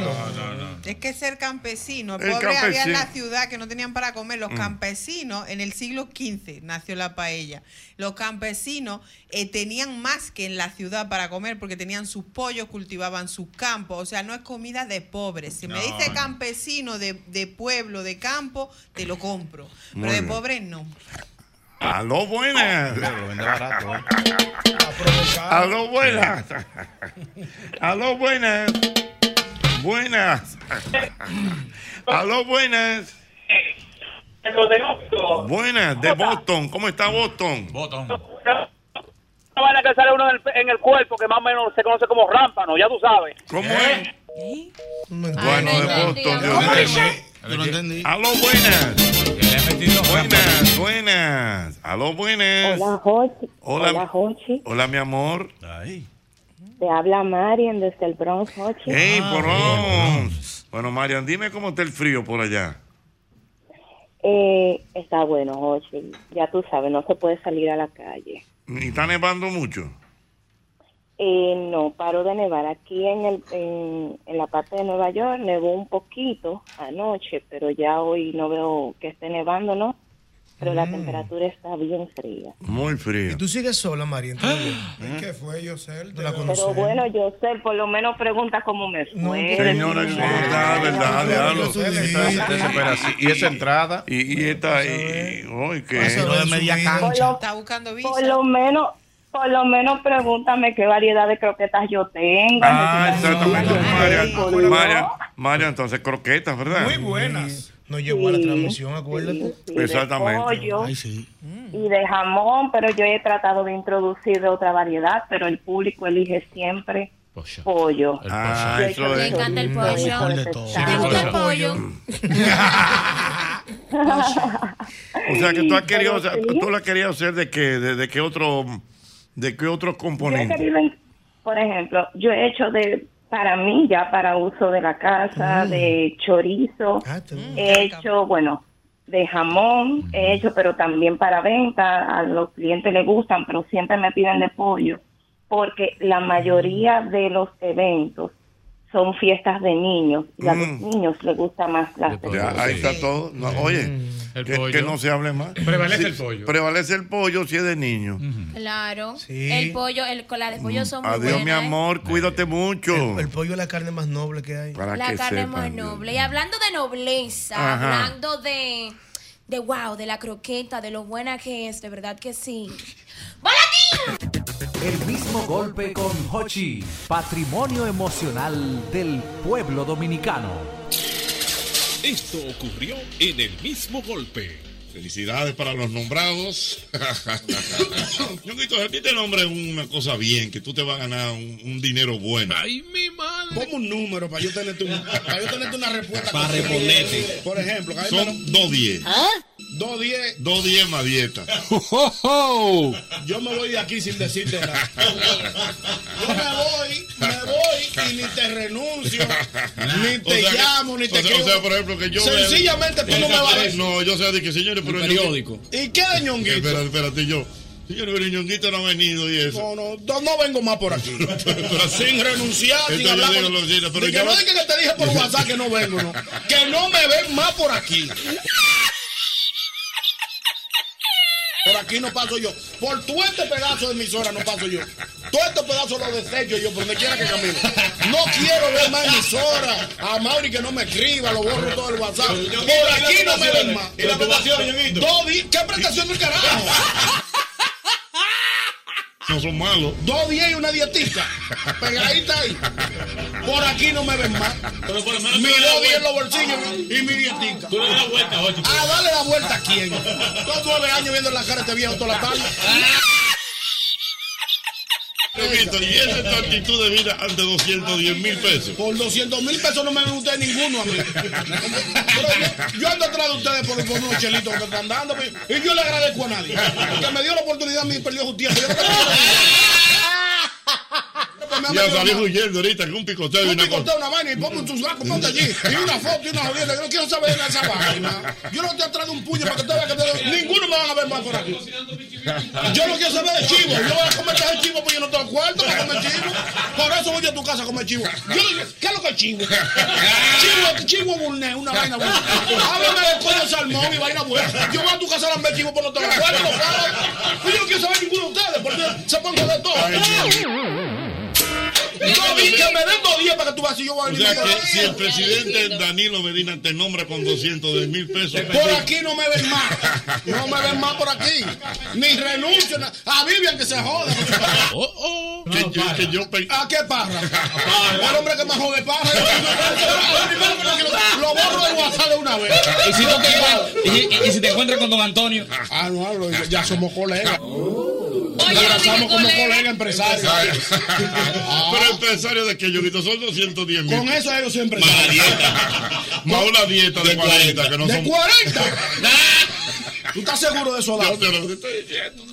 Es que ser campesino,
El
pobre había en la ciudad que no tenían para comer. Los
Mm.
campesinos, en el siglo XV nació la paella. Los campesinos eh, tenían más que en la ciudad para comer porque tenían sus pollos, cultivaban sus campos. O sea, no es comida de pobres. Si me dice
no.
campesino de, de pueblo, de campo, te lo compro.
Muy
Pero de
bien.
pobres no.
Aló, buenas. Aló, buenas. Aló, buenas. Buenas. Aló, buenas. Buenas, de Boston. ¿Cómo está Boston?
Boston.
No van a que sale uno en el, en el cuerpo que más o menos se conoce como rámpano, ya tú sabes.
¿Cómo es? Bueno, de Boston. Dios
¿Cómo
mío. no entendí. Aló, buenas. Buenas, buenas. Aló, buenas.
Hola, Jochi.
Hola.
Hola, Jochi.
Hola, mi amor.
Te habla Marian desde el Bronx, Jochi.
Hey, Bronx. Bueno, Marian, dime cómo está el frío por allá.
Eh, está bueno, Jochi. Ya tú sabes, no se puede salir a la calle.
¿Y está nevando mucho?
Eh, no, paró de nevar. Aquí en, el, en, en la parte de Nueva York nevó un poquito anoche, pero ya hoy no veo que esté nevando, ¿no? Pero la
Mm.
temperatura está bien fría.
Muy frío.
¿Y tú sigues sola, María?
¿Qué fue, Yosel?
No la
Pero
conocí.
bueno, yo sé, por lo menos pregunta cómo me fue.
Señora, es verdad, verdad.
Desesperación. Y esa entrada.
Y, y esta, y, hoy que.
Por lo,
Está buscando visa.
por lo menos, por lo menos pregúntame qué variedad de croquetas yo tengo.
Ah, exactamente. Marian. Marian, Marian, entonces croquetas, ¿verdad?
Muy buenas. No llegó a la transmisión, acuérdate.
Sí, de
Exactamente.
pollo
Ay, sí.
y de jamón, pero yo he tratado de introducir de otra variedad, pero el público elige siempre pollo.
Ah, eso es.
de
Me encanta el pollo. ¿Te gusta el pollo? [laughs]
O sea que tú has querido, tú la querías hacer de qué, de, de qué otro, de qué otro
Yo he
componente.
querido, en- por ejemplo, yo he hecho de para mí ya para uso de la casa,
Mm.
de chorizo,
Ah,
he hecho, bueno, de jamón, he hecho, pero también para venta, a los clientes les gustan, pero siempre me piden de pollo, porque la mayoría de los eventos son fiestas de niños y a los
Mm.
niños les gusta más las
Ya, ahí está todo. No, oye,
El
que, no se hable más.
Prevalece
Sí,
el pollo.
Prevalece el pollo si es de niño.
Claro.
Sí.
El pollo, el, con la de pollo son muy
Adiós, mi
buenas,
amor, cuídate mucho.
El, el pollo es la carne más noble que hay.
Para
La
que
carne
sepan,
más noble. Y hablando de nobleza,
Ajá.
hablando de, de wow, de la croqueta, de lo buena que es, de verdad que sí. ¡Volatín!
El mismo golpe con Hochi, patrimonio emocional del pueblo dominicano.
Esto ocurrió en el mismo golpe.
Felicidades para los nombrados. Ñonguito, a ti te nombre una cosa bien, que tú te vas a ganar un, un dinero bueno.
Ay, mi madre. Ponme un número para yo tenerte, un- para yo tenerte una respuesta.
Para responderte.
Por ejemplo,
Son
me lo-
210.
Dos diez.
210 más dieta. [laughs]
Yo me voy de aquí sin decirte nada. Yo me voy, me voy y ni te renuncio, ni
O
te
sea que-
llamo, ni te
o sea, o sea, por ejemplo, que yo vea-
Sencillamente tú no me vas a decir.
No, yo sé de que señores, pero
periódico. ¿Y qué de ñonguito?
Espérate, espérate, yo. Señores, pero ñonguito no ha venido y eso.
No, no, no, vengo más por aquí. [laughs] sin renunciar, sin
Entonces yo
hablar.
digo
con-
pero
que no diga que te dije por [laughs] WhatsApp que no vengo, no. Que no me ven más por aquí. Por aquí no paso yo. Por todo este pedazo de emisora no paso yo. Todo este pedazo lo desecho yo por donde quiera que camine. No quiero ver más emisora. A Mauri que no me escriba, lo borro todo el WhatsApp. Por
¿y las
aquí no me ven más.
¿Y?
Dos di- ¿Qué prestación del carajo?
No son malos.
Dos días y una dietita. Pegadita ahí. Por aquí no me ven más.
Pero por lo menos
Mi dos días en los bolsillos y mi dietica.
Tú le das la vuelta, Jochi.
A darle la vuelta a quién. Dos nueve años viendo la cara de este viejo toda la tarde.
Y esa es tu actitud de vida ante 210 mil pesos.
Por 200 mil pesos no me ven ustedes ninguno a mí. Yo, ando atrás de ustedes por, unos chelitos que están dando. Y yo le agradezco a nadie. Porque me dio la oportunidad a mí y perdió tiempo. Yo no
Ya salí huyendo ahorita con un picoteo y una
corté una vaina y ponme un chusgaco, ponte allí. Y una foto y una jodienda. Yo no quiero saber de esa vaina. Yo no te he traído un puño para que te veas que te... Ninguno me van a ver más por aquí. Yo no quiero saber de chivo. Yo voy a comer el chivo porque yo no tengo cuarto para comer chivo. Por eso voy a tu casa a comer chivo. Yo, ¿Qué es lo que es chivo? Chivo, chivo burné, una vaina buena. Háblame de pollo salmón y vaina buena. Yo voy a tu casa a lamber chivo por no tengo cuarto. puedo. Pues Yo no quiero saber ninguno de ustedes porque se ponen de todo. Dos días, que me den dos días para que tú vas y yo voy a
O
venir.
sea que si el presidente Danilo Medina te nombra con 210 mil pesos.
Por aquí no me ven más. No me ven más por aquí. Ni renuncio. A Vivian que se joda.
Que yo, que yo pe-
¿A qué parra? El hombre que más jode parra. [laughs] Lo borro del WhatsApp de una vez.
¿Y si, te, y, y- y si te encuentras con don Antonio?
Ah, no, ya- ya somos colegas. Nos abrazamos como colegas empresarios. [laughs]
Pero empresario de que yo son 210 mil.
Con eso ellos siempre saben.
Más una dieta de 40 que no
¿De
son.
40? [laughs] ¿Tú estás seguro de eso, Adán?
Yo te lo estoy diciendo.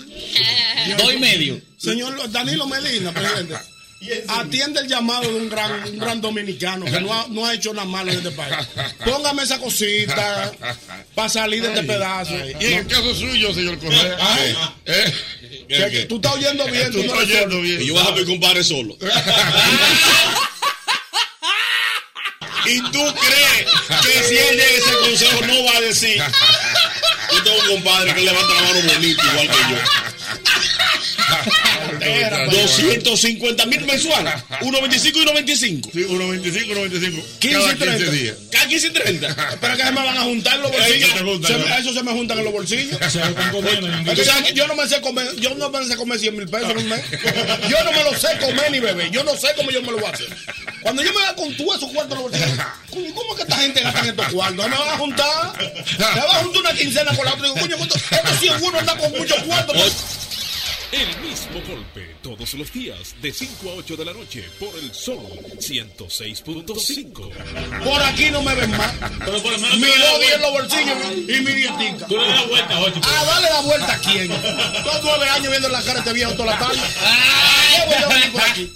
[laughs]
Dos y medio.
Señor Danilo Medina, presidente. Atiende el llamado de un gran, un gran dominicano que no ha, no ha hecho nada malo en este país. Póngame esa cosita para salir de este pedazo.
Y en el caso suyo, señor Correa. ¿eh?
Que- que tú estás oyendo bien,
Tú estás oyendo bien.
Y yo
voy a a mi compadre solo. [laughs] ¿Y tú crees que si él llega a ese consejo no va a decir? Yo tengo un compadre que levanta la mano bonito igual que yo. 250 mil mensuales. [laughs] 1.25 y 1.25.
Sí, 1.25, 1.25.
15
Cada
y 30.
15 días.
Cada 15 y 30.
Pero que se me van a juntar los bolsillos. Se eso se me juntan en los bolsillos.
Se
yo no me sé comer, yo no me sé comer 100 mil pesos en un mes. Yo no me lo sé comer ni beber. Yo no sé cómo yo me lo voy a hacer. Cuando yo me vea con tú esos cuartos los bolsillos, ¿cómo es que esta gente gasta en estos cuartos? ¿No me van a juntar? Me va a juntar una quincena con la otra. Y digo, coño, 100 uno anda con muchos cuartos.
El mismo golpe todos los días de 5 a 8 de la noche por el Sol 106.5.
Por aquí no me ven más.
Pero por lo menos
Mi días en los bolsillos y mi dietica.
Tú le das la vuelta, Jochi.
A darle la vuelta a quién. Dos nueve años viendo la cara de este viejo toda la tarde. ¿Qué voy a venir por aquí?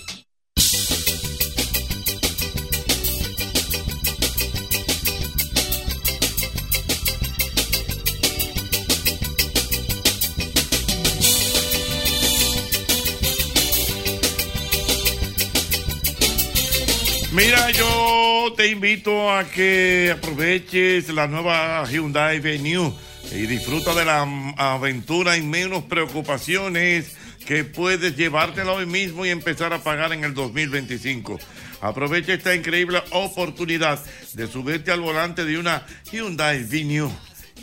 Mira, yo te invito a que aproveches la nueva Hyundai Venue y disfruta de la aventura y menos preocupaciones que puedes llevártela hoy mismo y empezar a pagar en el 2025. Aprovecha esta increíble oportunidad de subirte al volante de una Hyundai Venue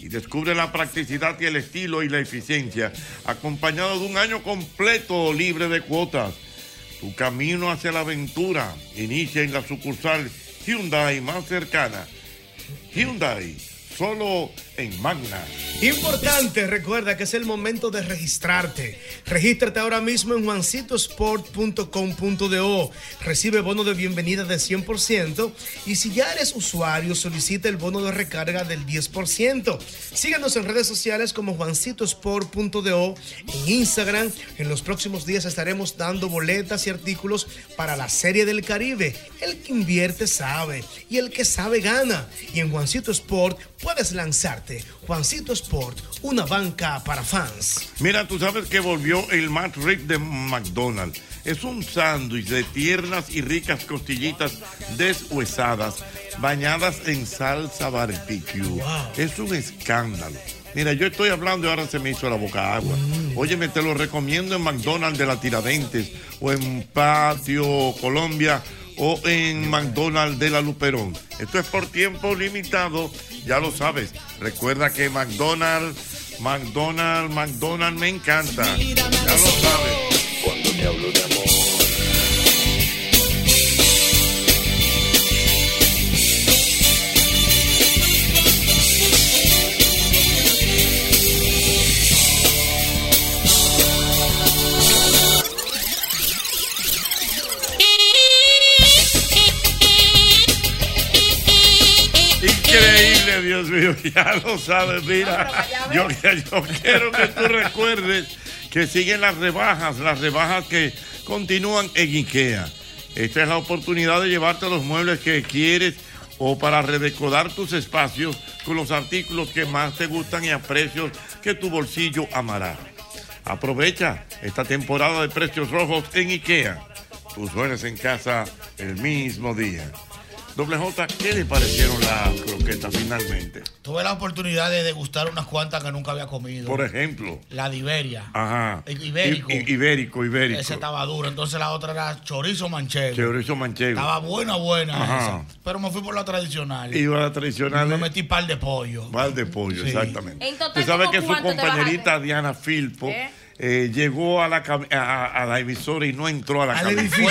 y descubre la practicidad y el estilo y la eficiencia, acompañado de un año completo libre de cuotas. Tu camino hacia la aventura inicia en la sucursal Hyundai más cercana. Hyundai, solo en Magna.
Importante, recuerda que es el momento de registrarte. Regístrate ahora mismo en juancitosport.com.do. Recibe bono de bienvenida de 100% y si ya eres usuario, solicita el bono de recarga del 10%. Síguenos en redes sociales como juancitosport.do, en Instagram. En los próximos días estaremos dando boletas y artículos para la Serie del Caribe. El que invierte sabe y el que sabe gana. Y en Juancito Sport puedes lanzarte. Juancito Sport, una banca para fans.
Mira, tú sabes que volvió el Matt Rip de McDonald's. Es un sándwich de tiernas y ricas costillitas deshuesadas, bañadas en salsa barbecue. Es un escándalo. Mira, yo estoy hablando y ahora se me hizo la boca agua. Óyeme, te lo recomiendo en McDonald's de la Tiradentes o en Patio Colombia o en McDonald's de la Luperón. Esto es por tiempo limitado, ya lo sabes. Recuerda que McDonald's, McDonald's, McDonald's me encanta. Ya lo sabes. Dios mío, ya lo sabes, mira. Yo, yo quiero que tú recuerdes que siguen las rebajas, las rebajas que continúan en IKEA. Esta es la oportunidad de llevarte los muebles que quieres o para redecorar tus espacios con los artículos que más te gustan y a precios que tu bolsillo amará. Aprovecha esta temporada de precios rojos en IKEA. Tus muebles en casa el mismo día. Doble J, ¿qué le parecieron las croquetas finalmente?
Tuve la oportunidad de degustar unas cuantas que nunca había comido.
Por ejemplo.
La de Iberia.
Ajá.
Ibérico.
I- ibérico, ibérico.
Esa estaba dura. Entonces la otra era chorizo manchego.
Chorizo manchego.
Estaba buena, buena
Ajá.
esa. Pero me fui por la tradicional.
Iba a la tradicional.
Me metí par de pollo.
Mal de pollo,
Sí.
exactamente.
En total,
Tú sabes
¿cómo
que su compañerita Diana Filpo
¿Eh?
Eh, llegó a la, a, a la emisora y no entró a la
Al edificio,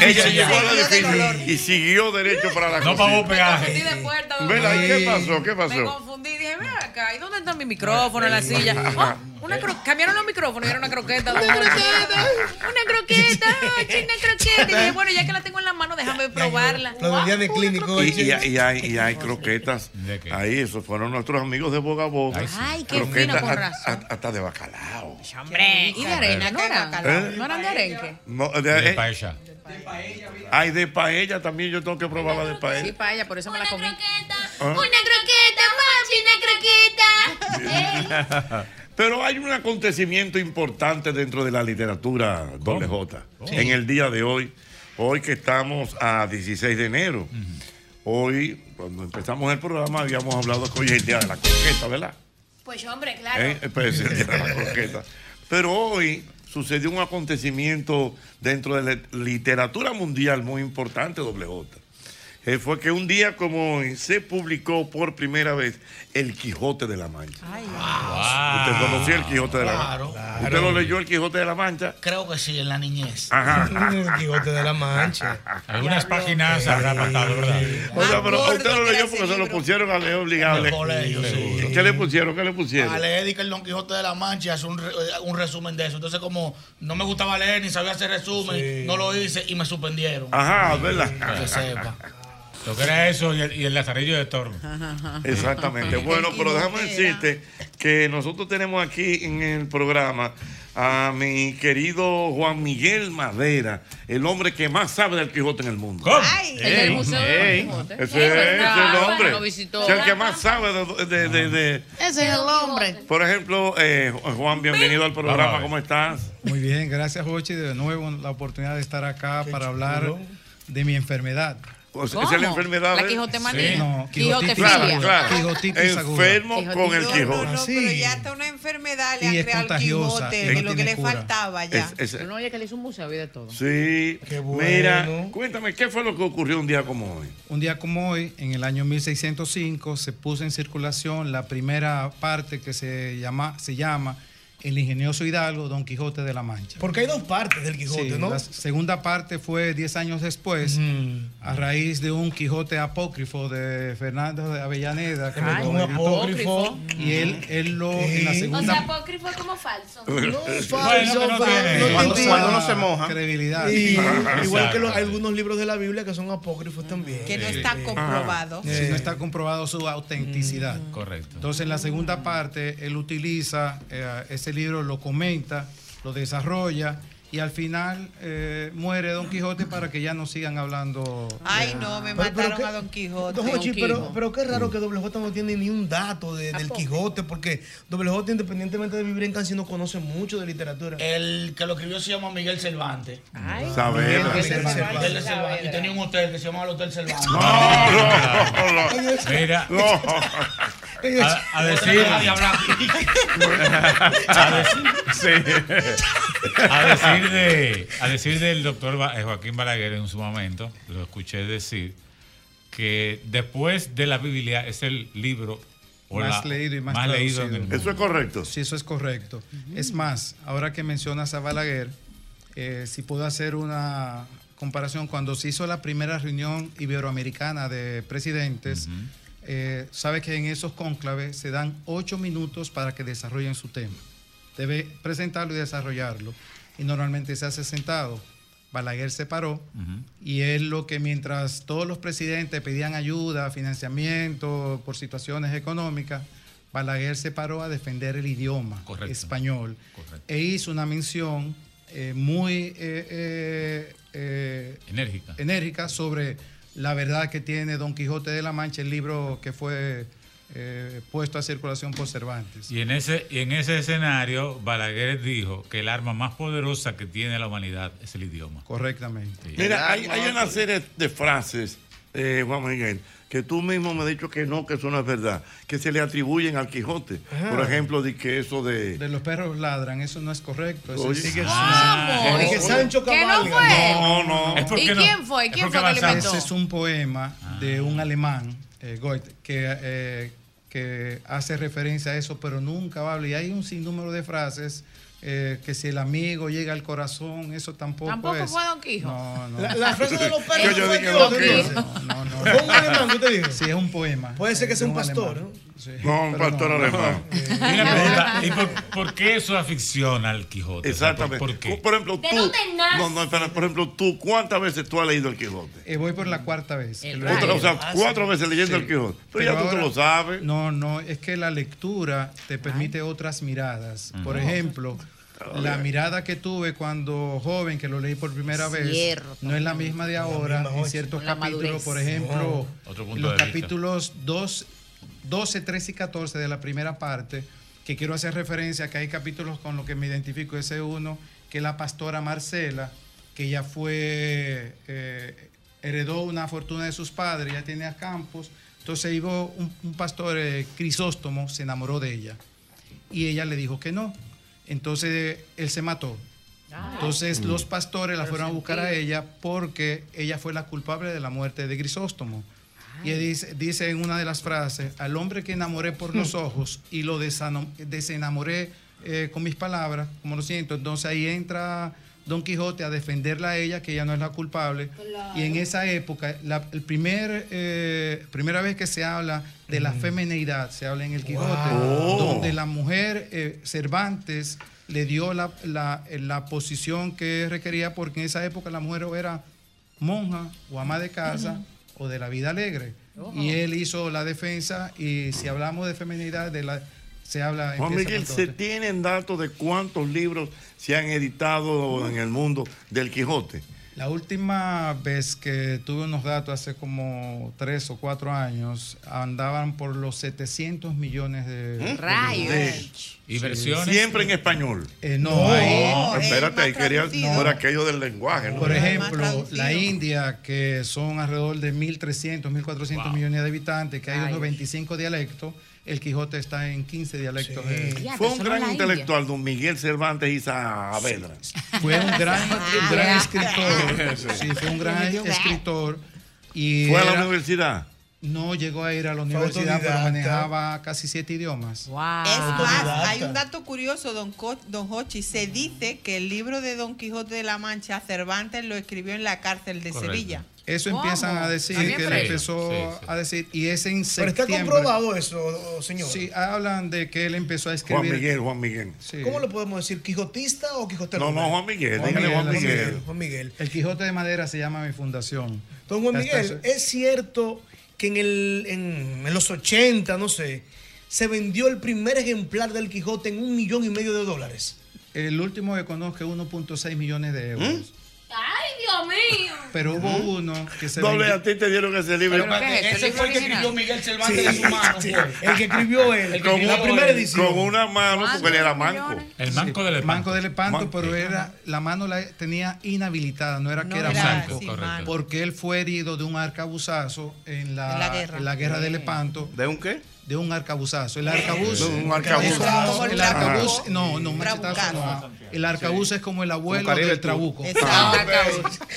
Ella llegó al edificio y siguió derecho para la
No
cocina.
pagó peaje.
confundí de puerta. don
Vela, ¿y
Luis.
qué pasó? ¿Qué
Me
pasó?
confundí, dije, ven acá, ¿y dónde está mi micrófono en la silla? [laughs] Una cro- cambiaron los micrófonos y era una croqueta. don Jorge. Una croqueta, [laughs] china croqueta. Y dije, bueno, ya que la tengo en la mano, déjame probarla.
Lo del día de clínico.
Y, y- y hay, y hay croquetas ahí, esos fueron nuestros amigos de Boga Boga.
Ay, qué
croquetas
fino, con
a-
razón.
a- hasta de bacalao.
Hombre, y de arena, ¿no eran?
¿Eh?
¿No eran de arenque?
No, de,
De
eh,
paella.
Ay, de paella también yo tengo que probar la de paella.
Sí, paella, por eso me la comí.
Ah.
croqueta, papi, una croqueta. [laughs]
Pero hay un acontecimiento importante dentro de la literatura, doble J, en el día de hoy, hoy que estamos a 16 de enero. Hoy, cuando empezamos el programa, habíamos hablado que hoy es el día de la croqueta, ¿verdad?
Pues hombre, claro.
¿Eh? Pues, el día de la croqueta. Pero hoy sucedió un acontecimiento dentro de la literatura mundial muy importante, doble J. Eh, fue que un día como hoy se publicó por primera vez El Quijote de la Mancha. ¿Usted conocía El Quijote de la Mancha?
claro.
¿Usted lo leyó El Quijote de la Mancha?
Creo que sí, en la niñez.
Ajá. [laughs]
El Quijote de la Mancha.
Algunas páginas habrá pasado, ¿verdad?
O sea, pero usted lo leyó porque se lo pusieron a leer obligado.
En el colegio, sí.
¿Qué le pusieron? ¿Qué le pusieron?
A leer que el Don Quijote de la Mancha hace un, re- eh, un resumen de eso. Entonces, como no me gustaba leer ni sabía hacer resumen, no lo hice y me suspendieron.
Ajá, ¿verdad?
Que sepa. [laughs]
Lo que era eso y el, y el lazarillo de toro.
Exactamente. Bueno, pero déjame decirte que nosotros tenemos aquí en el programa a mi querido Juan Miguel Madera, el hombre que más sabe del Quijote en el mundo.
¿Cómo?
Ay, el del Museo del Quijote.
Ese
Es
es, ese
verdad,
es el hombre.
visitó.
Es el que más sabe de... de- de- de-
Ese es el hombre.
Por ejemplo, eh, Juan, bienvenido al programa. ¿Cómo estás?
Muy bien, gracias Jochi, de nuevo la oportunidad de estar acá para hablar de mi enfermedad.
O sea, esa es la enfermedad.
La quijotemanía.
Sí.
No,
Quijotitis. Claro, claro.
Quijotitis aguda.
Enfermo con el
No,
Quijote.
no, no, pero ya hasta una enfermedad le ha creado el Quijote, de lo que le
cura.
faltaba ya.
Es- es-
Pero no, oye, que le hizo un museo y de todo.
Sí.
bueno.
Mira, cuéntame, ¿qué fue lo que ocurrió un día como hoy?
Un día como hoy, en el año 1605, se puso en circulación la primera parte que se llama, se llama El ingenioso Hidalgo, Don Quijote de la Mancha.
Porque hay dos partes del Quijote,
Sí,
¿no?
La segunda parte fue 10 años después, a raíz de un Quijote apócrifo de Fernando de Avellaneda. que
Ay, un apócrifo.
Y él, él lo, en la
O
segunda
sea, apócrifo es como falso.
No es
Bueno,
falso,
que no
fa-
tiene-
no
cuando- no se moja. credibilidad. [laughs]
Igual que los- algunos libros de la Biblia que son apócrifos también.
Que no está comprobado.
Sí, no está comprobado su autenticidad.
Correcto.
Entonces, en la segunda parte, él utiliza eh, ese libro, lo comenta, lo desarrolla y al final eh, muere Don Quijote para que ya no sigan hablando.
Ay, no, me
Pero- pero
mataron
qué-
a Don Quijote.
Don pero, pero qué raro que Doble J no tiene ni un dato de- del Quijote, porque Doble J, independientemente de vivir en no conoce mucho de literatura.
El que lo escribió se llama Miguel Cervantes.
Saavedra.
Miguel
Cervantes.
Cervantes. Cervantes. Y tenía un hotel que se llamaba el Hotel Cervantes.
No, no, no. [laughs]
Mira,
No.
A, a decir, a decir, a decir de, a decir del doctor eh, Joaquín Balaguer en su momento, lo escuché decir que después de la Biblia es el libro
más leído y más,
leído en el mundo.
es correcto.
Sí, eso es correcto. Es más, ahora que mencionas a Balaguer, eh, si puedo hacer una comparación, cuando se hizo la primera reunión iberoamericana de presidentes, eh, sabe que en esos cónclaves se dan ocho minutos para que desarrollen su tema. Debe presentarlo y desarrollarlo. Y normalmente se hace sentado. Balaguer se paró y él lo que mientras todos los presidentes pedían ayuda, financiamiento por situaciones económicas, Balaguer se paró a defender el idioma español e hizo una mención eh, muy eh, eh, eh,
Enérgica.
enérgica sobre la verdad que tiene Don Quijote de la Mancha, el libro que fue eh, puesto a circulación por Cervantes.
Y en ese, y en ese escenario, Balaguer dijo que el arma más poderosa que tiene la humanidad es el idioma.
Correctamente.
Mira, hay, hay una serie de frases, eh, Juan Miguel, que tú mismo me has dicho que no, que eso no es verdad, que se le atribuyen al Quijote.
Ajá.
Por ejemplo, de que eso de...
De los perros ladran, eso no es correcto. Eso
Oye.
sí que-
¿Cómo?
es
¿Que Sancho
¿Que no
cabalga.
fue?
No, no.
Es ¿Y no- quién fue? ¿Quién fue que inventó?
Ese es un poema de un alemán, eh, Goethe, que, eh, que hace referencia a eso, pero nunca habla. Y hay un sinnúmero de frases eh, que si el amigo llega al corazón, eso tampoco,
Tampoco
es.
fue Don Quijote.
No, no.
La- la frase de los perros
Yo- yo
fue
dije
que
Don Quijote.
Quijote.
No, no.
¿Fue un alemán que usted dijo?
Sí, es un poema.
Puede ser que sea un
De
pastor,
alemán.
¿no?
Sí,
No, un pastor
no.
alemán.
Y una pregunta, ¿y por, por qué eso aficiona al Quijote? Sea, ¿por-
Exactamente.
¿Por, qué?
Por ejemplo,
¿De
tú... No, no, espera, por ejemplo, tú, ¿cuántas veces tú has leído el Quijote?
Eh, voy por la cuarta vez.
o sea, cuatro veces leyendo el Quijote. Pero ya tú te lo sabes.
No, no, es que la lectura te permite otras miradas. Por ejemplo, la mirada que tuve cuando joven, que lo leí por primera vez,
Cierto.
no es la misma de ahora. En ciertos capítulos, por ejemplo,
Otro
en
punto
los capítulos 2, 12, 13 y 14 de la primera parte, que quiero hacer referencia que hay capítulos con los que me identifico. Ese uno, que es la pastora Marcela, que ya fue, eh, heredó una fortuna de sus padres, ya tenía campos. Entonces iba un, un pastor, eh, Crisóstomo, se enamoró de ella. Y ella le dijo que no. Entonces él se mató. Entonces los pastores la fueron a buscar a ella porque ella fue la culpable de la muerte de Grisóstomo. Y dice, dice en una de las frases, al hombre que enamoré por los ojos y lo desenamoré eh, con mis palabras, como lo siento, entonces ahí entra Don Quijote a defenderla a ella, que ella no es la culpable. Y en esa época, la el primer, eh, primera vez que se habla de la femineidad, se habla en el Quijote,
Wow.
donde la mujer eh, Cervantes le dio la, la- la posición que requería, porque en esa época la mujer era monja o ama de casa o de la vida alegre. Y él hizo la defensa y si hablamos de feminidad, de la, se habla...
Juan Miguel, ¿se tienen datos de cuántos libros se han editado en el mundo del Quijote?
La última vez que tuve unos datos hace como tres o cuatro años, andaban por los 700 millones de...
¿Mm?
Rayos.
De-
¿Y versiones?
Siempre en español.
Eh, no, ahí-
espérate, ahí quería
traducido.
por aquello del lenguaje. ¿no?
Por ejemplo, la India, que son alrededor de 1.300, 1.400 millones de habitantes, que hay unos 25 dialectos, el Quijote está en 15 dialectos. de-
Fue un gran intelectual, don Miguel Cervantes y Saavedra.
Fue un gran, un gran
Ah.
escritor.
Sí.
Fue un gran escritor. Y
¿Fue a la universidad?
No llegó a ir a la universidad, pero manejaba casi siete idiomas.
Es más, hay un dato curioso, don, Co- don Hochi. Se dice que el libro de Don Quijote de la Mancha, Cervantes lo escribió en la cárcel de
Correcto.
Sevilla.
Eso empiezan a decir, que él empezó
Sí, sí.
a decir, y es en
Pero está comprobado eso, señor.
Sí, hablan de que él empezó a escribir.
Juan Miguel, Juan Miguel.
Sí.
¿Cómo le podemos decir? ¿Quijotista o Quijotero?
No, no, Juan Miguel, dígale Juan Miguel.
Juan Miguel.
El Quijote de Madera se llama mi fundación.
Don Juan Miguel, ¿es cierto que en, el, en, en los 80, no sé, se vendió el primer ejemplar del Quijote en un millón y medio de dólares?
El último que conozco es 1.6 millones de euros.
¿Mm?
Ay, Dios mío.
Pero hubo uno que se
Doble,
vendió-
a ti te dieron ese libro.
Pero, ¿qué es?
Ese
¿El
fue el que escribió? Miguel Cervantes
Sí,
de su mano.
sí.
El que escribió él,
El que
con,
escribió
la primera
él.
edición.
con una mano, porque él era manco.
El manco del
Manco del Lepanto,
Man-
pero era la mano la tenía inhabilitada, no era que
No
era
era
manco,
mano.
porque él fue herido de un arcabuzazo en la,
En la guerra.
en la guerra de Lepanto.
¿De un qué?
De un arcabuzazo. El arcabuz.
Un arcabuz.
como-
Como el
el arcabuz. No, no, un machetazo no. El arcabuz es como el abuelo del
tú.
trabuco.
Exacto.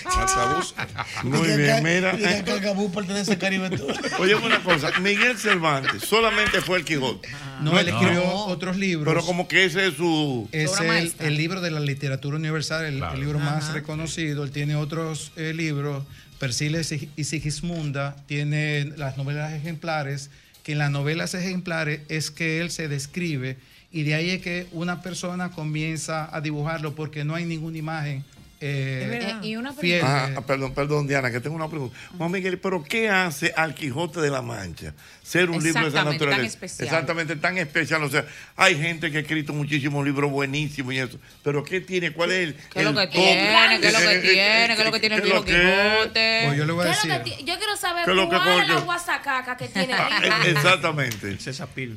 Arcabuz. [laughs] Muy bien, mira.
El Gabú pertenece al Caribe. [laughs]
Oye, una cosa, Miguel Cervantes solamente fue el Quijote.
No, él escribió otros libros.
Pero como que ese es su...
Es el, libro de la literatura universal, el,
Claro.
el libro más reconocido. Él tiene otros eh, libros, Persiles y y Sigismunda, tiene las novelas ejemplares, que en las novelas ejemplares es que él se describe y de ahí es que una persona comienza a dibujarlo porque no hay ninguna imagen. Eh,
Eh, y una
fiel.
Ah, ah, perdón, perdón, Diana, que tengo una pregunta. Juan Miguel, ¿pero qué hace al Quijote de la Mancha ser un libro de esa
Exactamente, tan
naturaleza?
especial.
Exactamente, tan especial. O sea, hay gente que ha escrito muchísimos libros buenísimos y eso. Pero ¿qué tiene? ¿Cuál es el.
¿Qué es lo que tiene? ¿Qué es lo que
Eh,
tiene? ¿Qué es lo que tiene el
¿qué es
viejo
lo que-
Quijote?
pues yo le voy a
¿Qué es lo
decir.
yo quiero saber
¿Qué es lo que
cuál es la guasacaca que tiene
Ah, [laughs]
ahí.
Exactamente.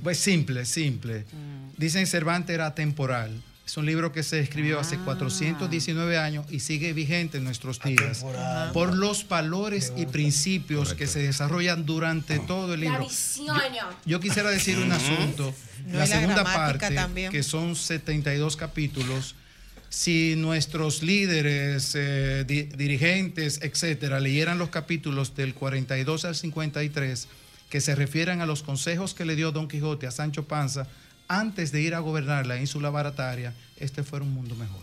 Pues simple, simple. Dicen Cervantes era temporal. Es un libro que se escribió hace 419 años y sigue vigente en nuestros días. Por los valores y principios que se desarrollan durante todo el libro. Yo quisiera decir un asunto.
No,
la segunda parte,
también.
que son 72 capítulos, si nuestros líderes, eh, di- dirigentes, etcétera, leyeran los capítulos del 42 al 53, que se refieren a los consejos que le dio Don Quijote a Sancho Panza antes de ir a gobernar la ínsula barataria, este fuera un mundo mejor.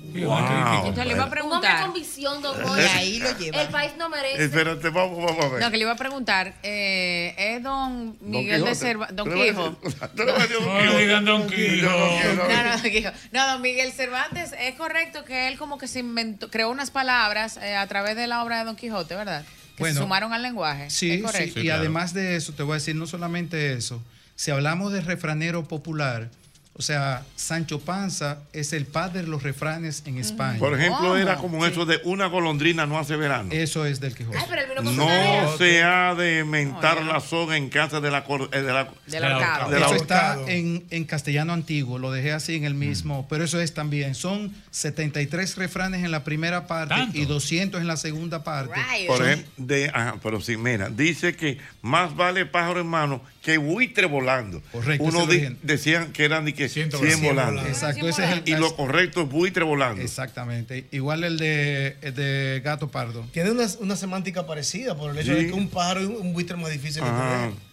Wow.
Entonces le iba a preguntar.
con visión, don
ahí lo [laughs] lleva.
El país no merece.
Espérate, vamos, vamos a ver.
No, que le iba a preguntar, eh, es don Miguel de. Cervantes, don [laughs] Quijo.
No
Quijote.
digan Don Quijo.
No, no, don Quijo. No, don Miguel Cervantes, es correcto que él como que se inventó, creó unas palabras eh, a través de la obra de Don Quijote, ¿verdad? Que
Bueno,
se sumaron al lenguaje.
Sí,
es correcto.
sí, y además de eso, te voy a decir no solamente eso, si hablamos de refranero popular, o sea, Sancho Panza es el padre de los refranes en España.
Por ejemplo, era como eso de una golondrina no hace verano.
Eso es del Quijote.
Ay, pero él vino con su tarea.
No se ha de mentar la soga en casa de la, cor- eh, de la,
Del ahorcado.
del
Eso está en, en castellano antiguo, lo dejé así en el mismo, pero eso es también, son 73 refranes en la primera parte y 200 en la segunda parte.
Por
Son-
ejemplo, de, ajá, pero sí, mira, dice que más vale pájaro en mano que buitre volando.
Correcto,
Uno decían que eran de que 100
volando.
volando.
Exacto, ese es el-
Y lo correcto es buitre volando.
Exactamente, igual el de, el de gato pardo.
Tiene una, una semántica parecida por el hecho
Sí.
de que un pájaro y un, un buitre es más difícil de
Ajá.
tener.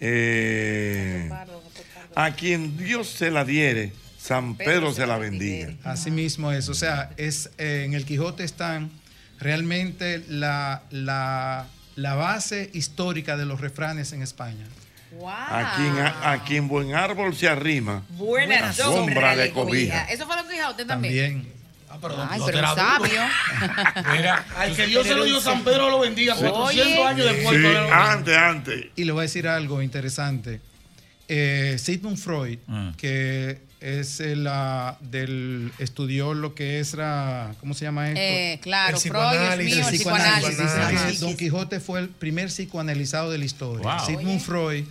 Eh, a quien Dios se la diere, San Pedro se la bendiga.
Así mismo es, o sea, es eh, en el Quijote están realmente la, la, la base histórica de los refranes en España.
A quien, a, a quien buen árbol se arrima,
Buena
sombra le cobija.
Eso fue Don Quijote también.
También.
Ay,
Quijote
pero
era duro.
sabio. [laughs]
Mira,
Al que Dios se lo dio, San Pedro lo bendiga. 400
Oye.
años después.
Sí,
lo
antes, antes.
Y le voy a decir algo interesante. Eh, Sigmund Freud,
Ah.
que es el, ah, del estudió lo que es la, ¿cómo se llama esto?
Eh, claro,
El psicoanálisis.
mío, el psicoanálisis. Psicoanálisis.
Don Quijote fue el primer psicoanalizado de la historia.
Wow.
Sigmund Freud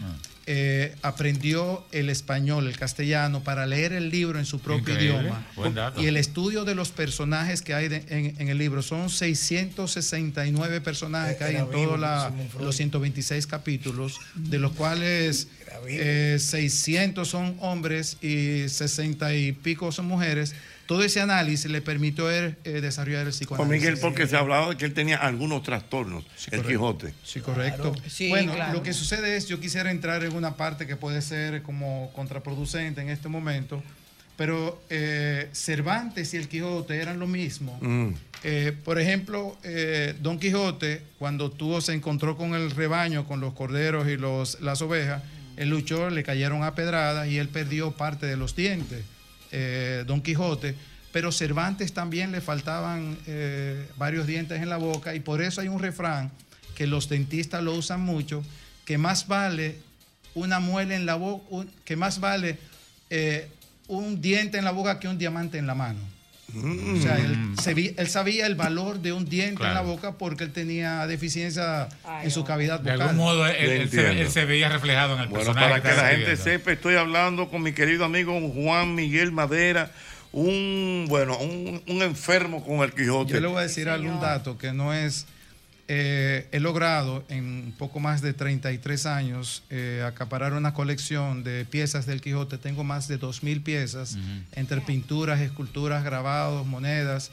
eh, aprendió el español, el castellano, para leer el libro en su propio
Increíble.
idioma.
Buen dato.
Y el estudio de los personajes que hay de- en, en el libro son 669 personajes que hay en todos la- los 126 capítulos, de los cuales eh, 600 son hombres y 60 y pico son mujeres. Todo ese análisis le permitió él, eh, desarrollar el psicoanálisis.
Miguel, porque se hablaba de que él tenía algunos trastornos, el
correcto.
Quijote.
Sí, correcto.
Sí,
bueno,
claro.
lo que sucede es, yo quisiera entrar en una parte que puede ser como contraproducente en este momento, pero eh, Cervantes y el Quijote eran lo mismo.
Mm.
Eh, por ejemplo, eh, Don Quijote, cuando tuvo, se encontró con el rebaño, con los corderos y los, las ovejas, él luchó, le cayeron a pedradas y él perdió parte de los dientes. eh, Don Quijote, pero Cervantes también le faltaban eh, varios dientes en la boca y por eso hay un refrán que los dentistas lo usan mucho, que más vale una muela en la boca, que más vale eh, un diente en la boca que un diamante en la mano. O sea, él, se vi- él sabía el valor de un diente en la boca porque él tenía deficiencia en su cavidad
De
vocal.
algún modo él, se,
Entiendo.
él se veía reflejado en el
Bueno,
personaje.
para que la gente sepa, estoy hablando con mi querido amigo Juan Miguel Madera, un bueno, un, un enfermo con el Quijote.
Yo le voy a decir algún dato que no es. Eh, he logrado en poco más de 33 años eh, acaparar una colección de piezas del Quijote. Tengo más de 2.000 piezas entre pinturas, esculturas, grabados, monedas.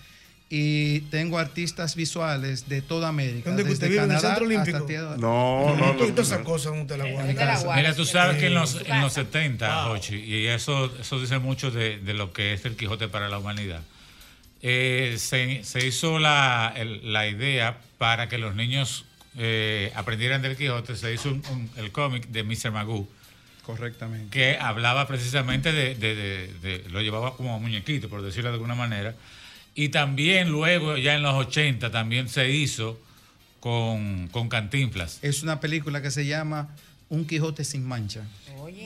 Y tengo artistas visuales de toda América.
¿Dónde
desde
usted vive? ¿En el
Canadá
Centro Olímpico?
Tierra-
No, no,
Todas esas cosas no te las guardas.
Mira, tú sabes que en los, en los 70, Jochi, y eso, eso dice mucho de, de lo que es el Quijote para la humanidad, eh, se, se hizo la, el- la idea para que los niños eh, aprendieran del Quijote, se hizo un- un- el cómic de Mr. Magoo,
Correctamente.
que hablaba precisamente de, de- de- de- lo llevaba como muñequito, por decirlo de alguna manera. Y también luego, ya en los 80, también se hizo con, con Cantinflas.
Es una película que se llama Un Quijote sin mancha.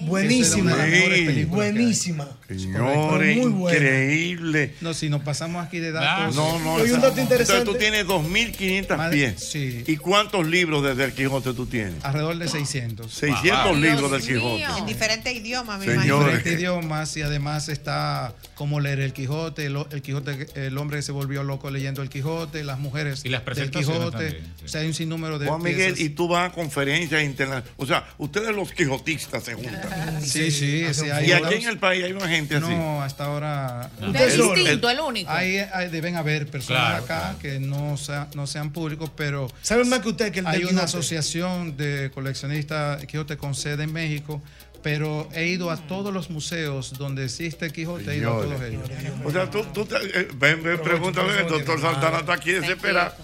Buenísima.
Películas que hay.
Buenísima.
Señores,
Muy buena.
increíble.
No, si nos pasamos aquí de datos.
No, no,
Oye, un dato interesante.
Entonces tú tienes 2.500
Madre-
pies.
sí.
¿Y cuántos libros desde el Quijote tú tienes?
Alrededor de 600.
600 libros del Quijote.
En diferentes idiomas, me
Señores.
imagino.
diferentes idiomas y además está como leer el Quijote, el, el Quijote, el hombre que se volvió loco leyendo el Quijote, las mujeres
Y las
del Quijote.
también, sí.
O sea, hay un sinnúmero de
Juan Miguel,
piezas.
y tú vas a conferencias internacionales. O sea, ustedes los quijotistas se juntan. [laughs]
Sí, sí, sí, hay
y aquí en el país hay una gente así.
No, hasta ahora.
Del distinto, el único.
Hay, hay- deben haber personas
Claro,
acá que no, sea- no sean públicos, pero.
¿Saben más que usted que el
Hay una asociación de coleccionistas Quijote con sede en México, pero he ido a todos los museos donde existe Quijote, he ido a todos ellos.
O sea, tú, tú te, eh, ven, ven, pregúntame, el doctor Santana está aquí desesperado.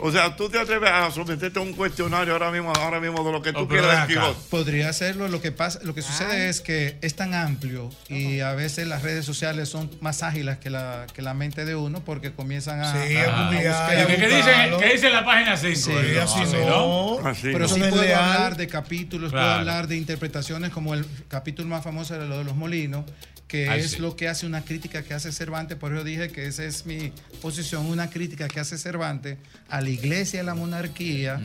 O sea, tú te atreves a someterte a un cuestionario ahora mismo, ahora mismo de lo que tú
Oh, pero
quieras. Quijote.
Podría hacerlo. Lo que pasa, lo que sucede es que es tan amplio y a veces las redes sociales son más ágiles que la, que la mente de uno porque comienzan a,
Sí,
a-
a
buscar.
¿Qué, qué dice, qué dice la página 5?
Sí,
así no.
Así
Pero
no.
sí
no es
puedo
leal.
hablar de capítulos, puedo
Claro.
hablar de interpretaciones como el capítulo más famoso de lo de los molinos, que es
sí.
lo que hace una crítica que hace Cervantes, por eso dije que esa es mi posición, una crítica que hace Cervantes a la iglesia y a la monarquía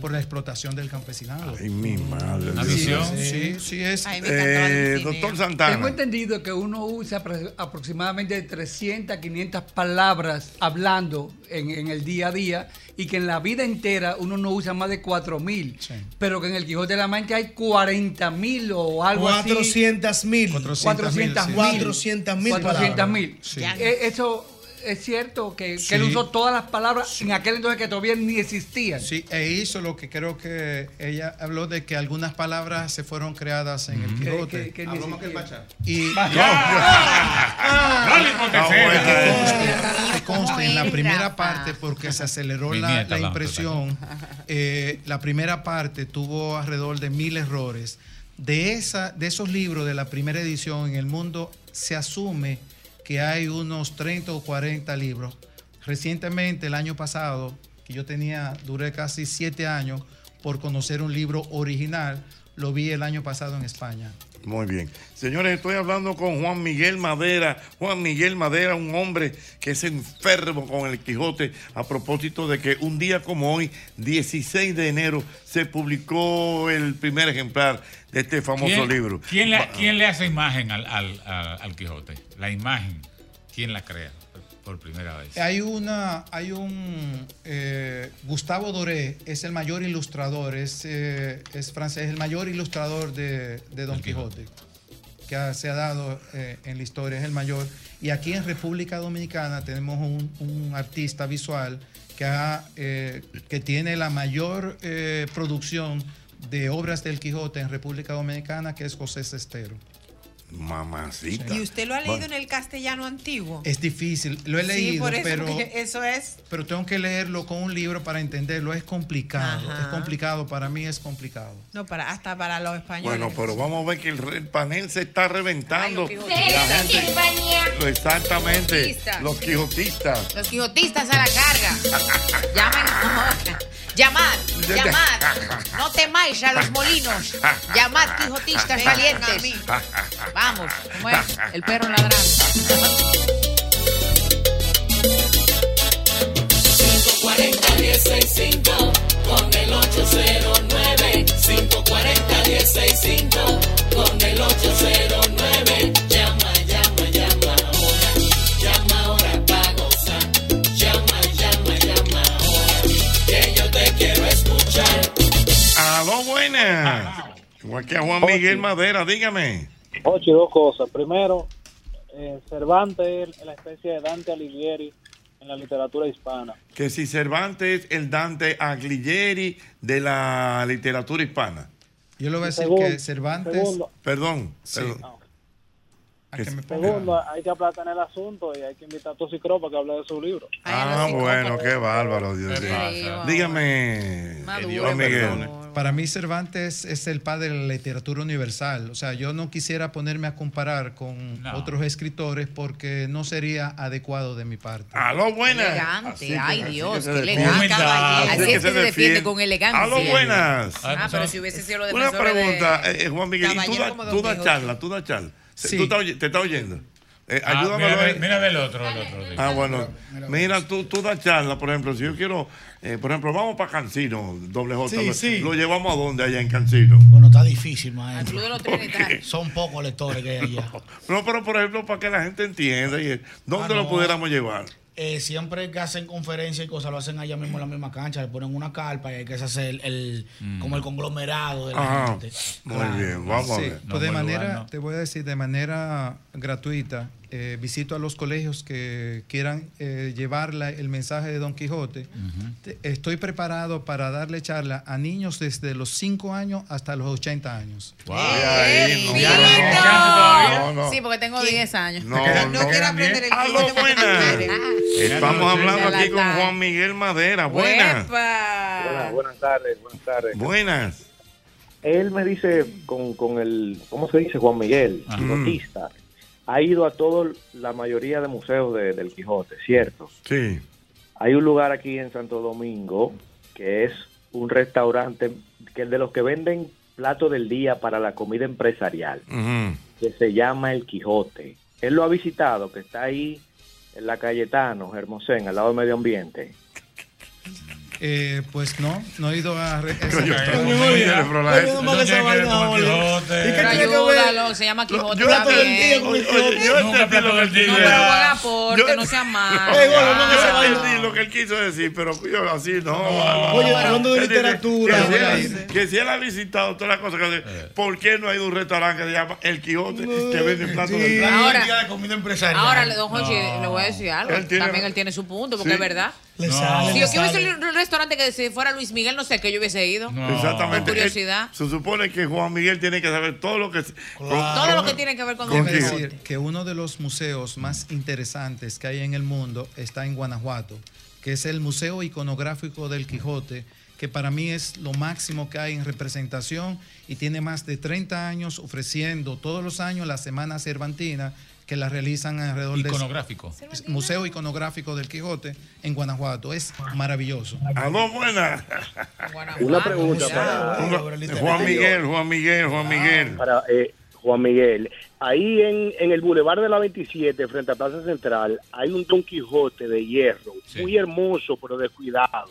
por la explotación del campesinado.
Ay, mi madre.
Sí,
visión.
Sí, sí es.
Ay, me encantaba
Eh, doctor
Tengo
Santana.
entendido que uno usa apro- aproximadamente 300, 500 palabras hablando en, en el día a día y que en la vida entera uno no usa más de 4000,
Sí.
pero que en el Quijote de la Mancha hay 40 mil o algo así.
400 mil.
400 mil,
400
sí.
mil.
400 mil
400 mil.
Sí.
Eh, Eso es cierto que,
Sí.
que él usó todas las palabras en aquel entonces que todavía ni existían.
Sí, e hizo lo que creo que ella habló de que algunas palabras se fueron creadas en el
Que-
Quijote.
que- que ni siquiera-
Y
No le contesté.
que conste, que conste en la primera parte, porque se aceleró la, impresión, eh, la primera parte tuvo alrededor de mil errores. De, esa, de esos libros de la primera edición en el mundo se asume que hay unos 30 o 40 libros. Recientemente, el año pasado, que yo tenía, duré casi siete años por conocer un libro original, lo vi el año pasado en España.
Muy bien. Señores, estoy hablando con Juan Miguel Madera. Juan Miguel Madera, un hombre que es enfermo con el Quijote a propósito de que un día como hoy, 16 de enero, se publicó el primer ejemplar de este famoso
¿Quién-
libro.
¿quién le, quién le hace imagen al, al, al- al Quijote? La imagen, ¿quién la crea por primera vez?
Hay una, hay un eh, Gustavo Doré es el mayor ilustrador, es, eh, es francés, el mayor ilustrador de, de Don Quijote que ha- se ha dado eh, en la historia, es el mayor. Y aquí en República Dominicana tenemos un, un artista visual que, ha, eh, que tiene la mayor eh, producción de obras del Quijote en República Dominicana, que es José Cestero.
Mamacita.
¿Y usted lo ha leído
Bueno.
en el castellano antiguo?
Es difícil, lo he
Sí,
leído,
por eso,
pero...
eso es.
Pero tengo que leerlo con un libro para entenderlo. Es complicado.
Ajá.
Es complicado. Para mí es complicado.
No, para, hasta para los españoles.
Bueno, pero vamos a ver que el, panel se está reventando.
Ay, los
La
quijotistas.
gente- Exactamente.
Quijotistas.
Los quijotistas.
Los quijotistas a la carga. [laughs] Llamen ahora. Llamad, llamad. [laughs] No temáis a los molinos. Llamad quijotistas [laughs] valientes.
mí.
Vamos, ¿cómo es? El perro ladrando.
540-1065 con el 809 540-1065 con el 809
buenas. Igual que a Juan Miguel Madera, dígame.
Ocho, dos cosas. Primero, eh, Cervantes es la especie de Dante Alighieri en la literatura hispana.
Que si Cervantes es el Dante Alighieri de la literatura hispana.
Yo le voy a decir
Segundo,
que Cervantes.
segundo.
Perdón.
Sí.
perdón.
A
Que
me
Segundo, hay que aplatar el asunto y hay que invitar a Tosicro para que hable de su libro.
Ah, bueno, qué bárbaro, Dios
¿Qué
mío. Dígame, Juan Miguel.
Para mí Cervantes es el padre de la literatura universal. O sea, yo no quisiera ponerme a comparar con otros escritores porque no sería adecuado de mi parte.
Aló, buenas.
Elegante, ay Dios, qué elegante.
Así
Así
que
es
se
que se defiende con elegancia.
Aló, buenas.
Ah, pero si hubiese sido
Una
defensores de-
pregunta, eh, eh, Juan Miguel, ¿y tú, da- das
Quijote.
charla? ¿Tú das charla?
Sí.
¿Tú oy- ¿Te estás oyendo? Eh,
Ah,
ayúdamelo
mira, mira, el otro, el otro.
Ah, bueno. Mira, tú, tú das charla, por ejemplo, si yo quiero, eh, por ejemplo, vamos para Cancino, doble J.
Sí,
lo,
sí.
lo llevamos a dónde allá en Cancino.
Bueno, está difícil, maestro.
Club de los Trinitarios.
Son pocos lectores que hay allá.
No, pero por ejemplo, para que la gente entienda, y, ¿dónde
Ah,
lo pudiéramos llevar?
Eh, siempre que hacen conferencias y cosas, lo hacen allá mismo en la misma cancha, le ponen una carpa y hay que hacer el, el- como el conglomerado de la
Ah,
gente.
muy
Claro.
bien, vamos a ver.
pues de manera,
lugar, ¿no?
te voy a decir, de manera gratuita, eh, visito a los colegios que quieran eh, llevar la- el mensaje de Don Quijote. Te- Estoy preparado para darle charla a niños desde los 5 años hasta los 80 años.
Ahí, no, no, no.
Sí, porque tengo 10 años.
No, no.
quiere aprender el
Aló, buenas. Estamos hablando aquí con. Juan Miguel Madera. Buenas.
Buenas, buenas tardes, buenas tardes.
Buenas.
Él me dice con, con el, ¿cómo se dice? Juan Miguel,
Ajá.
quijotista. Ha ido a todo, la mayoría de museos de- del Quijote, ¿cierto?
Sí.
Hay un lugar aquí en Santo Domingo que es un restaurante que es de los que venden plato del día para la comida empresarial, que se llama El Quijote. Él lo ha visitado, que está ahí en la Cayetano, Hermosén, al lado del medio ambiente.
Eh, pues no, no he ido a... esa-
ayúdalo, se llama Quijote.
Yo entendí lo que él
No, pero buen
decir.
aporte, no sea [laughs] malo.
Yo entendí lo que él quiso decir, pero yo así no.
Oye, hablando de
Él dice
literatura,
Que si, él, ha visitado todas las cosas que hace, ¿por qué no ha ido a un restaurante que se llama El Quijote que vende platos de?
Ahora-
día de comida empresarial.
Ahora, don Jochi, le voy a decir algo. También él tiene su punto, porque es verdad.
Le
No.
sale,
Si yo hubiese restaurante que si fuera Luis Miguel, no sé que yo hubiese ido.
Exactamente.
Por curiosidad.
Él- se supone que Juan Miguel tiene que saber todo lo que...
Todo lo que tiene que ver con Don
Déjame
Quijote.
decir que uno de los museos más interesantes que hay en el mundo está en Guanajuato, que es el Museo Iconográfico del Quijote, que para mí es lo máximo que hay en representación y tiene más de 30 años ofreciendo todos los años la Semana Cervantina que la realizan alrededor del
Iconográfico.
Museo Iconográfico del Quijote en Guanajuato. Es maravilloso.
Aló, buenas.
Una pregunta para
Juan Miguel, Juan Miguel, Juan Miguel.
Para, eh, Juan Miguel, ahí en, en el Boulevard de la 27, frente a Plaza Central, hay un Don Quijote de hierro, muy hermoso, pero descuidado.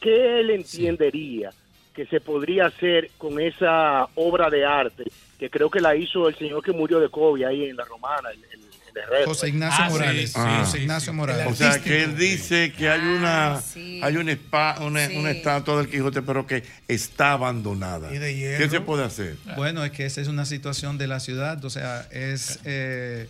¿Qué él entendería que se podría hacer con esa obra de arte que creo que la hizo el señor que murió de COVID ahí en la Romana, el, el- el?
José Ignacio
Ah, sí,
Morales.
sí,
José
sí.
Ignacio Morales.
O sea, que él dice que hay una
sí.
hay una, espa- una,
Sí.
una estatua del Quijote, pero que está abandonada.
Y de
¿Qué se puede hacer?
Bueno, es que esa es una situación de la ciudad, o sea, es, eh,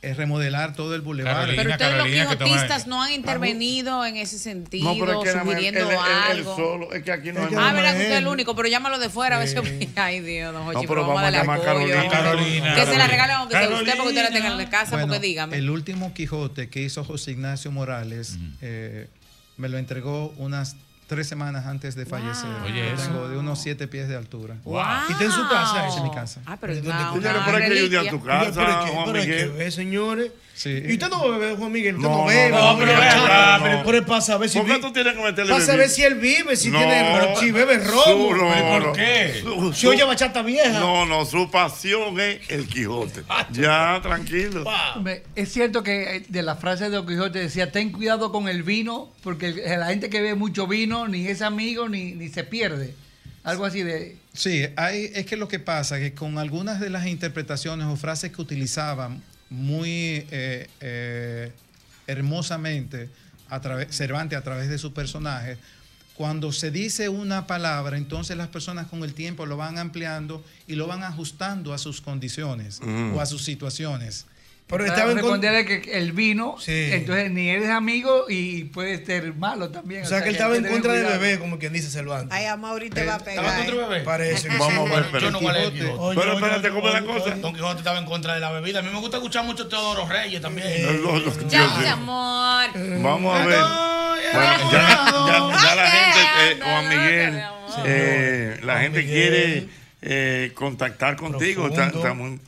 es remodelar todo el bulevar.
Pero ustedes los quijotistas no han intervenido en ese sentido,
No, pero es que nada más
sugiriendo
él
algo.
solo, es que aquí no hay
Ah, verdad que usted es el único, pero llámalo de fuera a ver si Ay, Dios, don Jochi,
No, pero
vamos a
vamos a
darle apoyo.
Carolina. Carolina.
Que se la regalen aunque sea usted, porque usted la tenga en la casa,
Bueno,
porque dígame.
El último Quijote que hizo José Ignacio Morales eh, me lo entregó unas tres semanas antes de fallecer.
Oye,
Lo
eso.
tengo de unos siete pies de altura.
Wow.
¿Y está en su casa?
Es en mi casa.
Ah, pero
¿Dónde-
una-
dónde-
una
Señores, pero hay que ir a
reliquia.
tu casa,
Pero es pero es que ve,
señores.
Sí.
Y usted no bebe, Juan Miguel, usted no,
No,
bebe.
no,
Juan
pero no.
Pero es para saber si
¿Por qué
vi-
tú tienes que meterle
Para saber
bebida?
si él vive, si
No.
tiene, si bebe romo.
Su- no,
¿Pero
no.
por qué?
Su-
Si oye bachata vieja.
No, no, su pasión es el Quijote. Ya, tranquilo.
Es cierto que eh, de la frase de Don Quijote decía, ten cuidado con el vino, porque la gente que bebe mucho vino ni es amigo ni, ni se pierde. Algo así de...
Sí, hay, es que lo que pasa es que con algunas de las interpretaciones o frases que utilizaban muy eh, eh, hermosamente a través, Cervantes a través de su personaje, cuando se dice una palabra, entonces las personas con el tiempo lo van ampliando y lo van ajustando a sus condiciones
Mm.
o a sus situaciones.
Pero estaba responderle que el vino, entonces ni eres amigo y puede ser malo también.
O sea, que él estaba en contra de
cuidado.
bebé, como quien dice Cervantes.
Ay, a Mauri te va a pegar.
¿Estaba contra bebé?
Parece
Vamos a ver, pero
Yo no voy a leer Quijote.
Pero espérate, ¿cómo es la cosa?
Don Quijote estaba en contra de la bebida. A mí me gusta escuchar mucho Teodoro Reyes también.
Los-
Ya, mi amor.
Vamos a ver. Bueno, ya, ya- ya la gente, eh, Juan Miguel, eh, la gente quiere eh, contactar contigo. Está- estamos,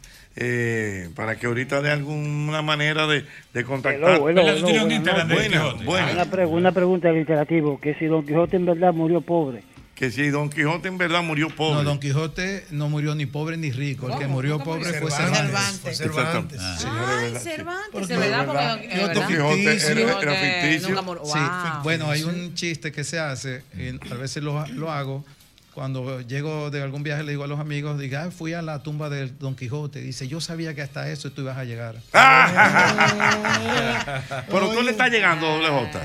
eh, para que ahorita de alguna manera de, de contactar.
Hello, hello, hello, buenas
Buena,
noches.
buena.
Una, pre- una pregunta del interactivo, que si Don Quijote en verdad murió pobre.
Que si Don Quijote en verdad murió pobre.
No, Don Quijote no murió ni pobre ni rico. El que murió pobre fue
Cervantes.
Cervantes.
Cervantes.
Ah.
Ay, Cervantes, ¿de verdad? Porque Don-
Quijote
¿verdad?
Quijote era-
Quijote
era ficticio.
nunca murió.
Sí,
Wow.
bueno, hay un chiste que se hace, y a veces lo, lo hago. Cuando llego de algún viaje, le digo a los amigos, diga, "Ah, fui a la tumba de Don Quijote. Dice, yo sabía que hasta eso tú ibas a llegar. [laughs] [laughs]
Pero tú le estás llegando, doble J.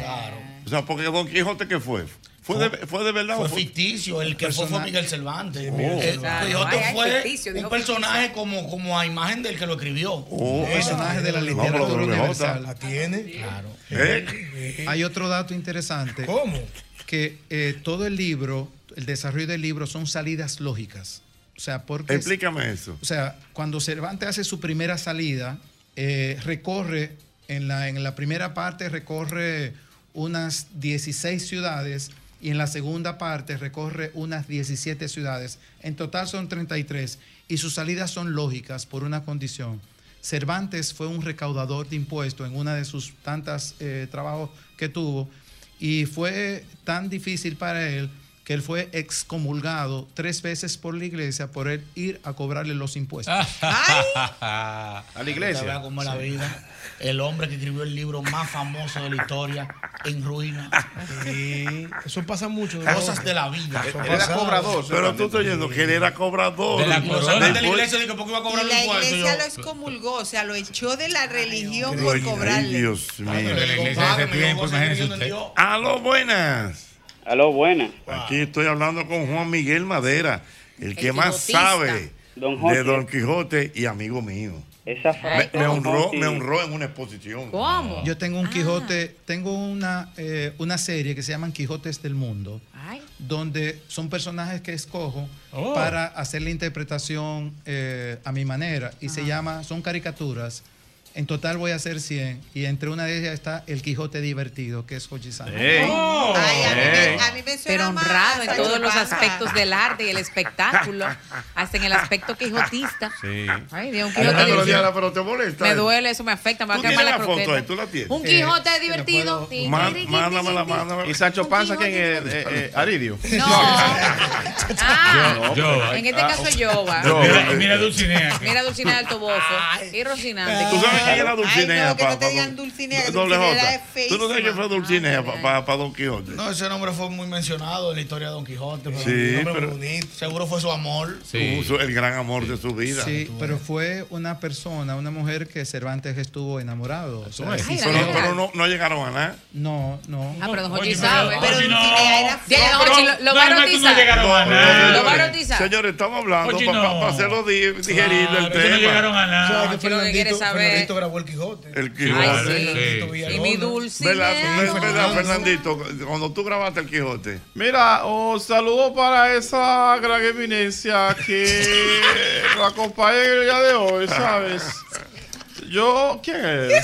O sea, porque Don Quijote, ¿qué fue? ¿Fue de, fue de verdad?
Fue ficticio, el que fue fue Miguel Cervantes.
Miguel
El. Quijote fue
ficticio,
un personaje como, como a imagen del que lo escribió.
Oh,
personaje de la
No,
literatura
J.
universal.
La tiene.
Claro.
¿Eh?
Hay otro dato interesante.
¿Cómo?
Que eh, todo el libro, el desarrollo del libro son salidas lógicas. O sea, porque...
Explícame eso.
O sea, cuando Cervantes hace su primera salida, eh, recorre, en la, en la primera parte recorre unas 16 ciudades y en la segunda parte recorre unas 17 ciudades. En total son 33 y sus salidas son lógicas por una condición. Cervantes fue un recaudador de impuestos en una de sus tantas eh, trabajos que tuvo y fue tan difícil para él que él fue excomulgado tres veces por la iglesia por él ir a cobrarle los impuestos. [laughs]
a
la
iglesia. Vea cómo es la vida. El hombre que escribió el libro más famoso de la historia, En Ruina.
Sí, [laughs] eso pasa mucho.
Cosas de la vida.
Eso pasa.
Pero tú estás oyendo que él era cobrador.
De la de la iglesia, dijo, ¿por qué iba a cobrar
Y la iglesia lo excomulgó, o sea, lo echó de la religión
Ay,
por
ay,
cobrarle.
Dios mío.
pero la iglesia de ese tiempo, imagínese usted.
Aló, buenas.
Aló, buenas.
Aquí estoy hablando con Juan Miguel Madera, el que más
quijotista.
sabe
Don
de Don Quijote y amigo mío.
Esa
Me,
frase.
me honró, me honró en una exposición.
Yo tengo un Quijote, tengo una, eh, una serie que se llaman Quijotes del Mundo, donde son personajes que escojo
Oh.
para hacer la interpretación eh, a mi manera y se llama, son caricaturas En total voy a hacer 100 y entre una de ellas está El Quijote Divertido, que es Jochi Santos.
Ey.
Ay, a mí me- a mí me suena
Pero
más,
honrado en todos los aspectos del arte y el espectáculo, hasta en el aspecto quijotista.
Sí.
Ay, Dios, un Quijote
Diana,
divertido.
pero te molesta.
Me duele, eso me afecta, me va a
¿Tú
quemar la
la foto
croqueta.
ahí? ¿Tú la tienes?
Un Quijote divertido.
Man-
ti, ti,
Mándamela, mándamela.
Y Sancho Panza, ¿quién es? Eh, eh, [laughs] Aridio.
No. Ah,
Yo- yo-
en este
Ah,
caso Yoba.
Yo-
Mira, y mira Dulcinea.
Mira Dulcinea del Toboso y Rocinante.
¿Tú sabes quién era Dulcinea?
Ay, no, que no te digan Dulcinea,
Doble
Dulcinea
J. ¿Tú no sabes quién fue Dulcinea para Don Quijote?
No, ese nombre fue muy mencionado en la historia de Don Quijote.
Sí, pero-.
Seguro fue su amor.
Puso el gran amor de su vida.
Sí, pero fue una persona, una mujer que Cervantes estuvo enamorado. Sí,
pero
sí.
no, llegaron a nada.
No, no.
Ah, pero Don Jochi sabe.
pero-
Jochi, lo- va a bautizar. Lo va a bautizar.
Señores, estamos hablando para hacerlo di- digerible el tema.
no llegaron a nada.
¿Sabes que
Jochi lo que quiere
Fernandito,
saber-
Fernandito grabó el Quijote?
El
Ay,
Quijote.
sí.
Y mi Dulcinea.
¿Verdad, verdad, verdad, Fernandito? Cuando tú grabaste el Quijote.
Mira, un saludo para esa gran eminencia que lo acompaña en el día de hoy, ¿sabes? Yo, ¿quién es? [laughs]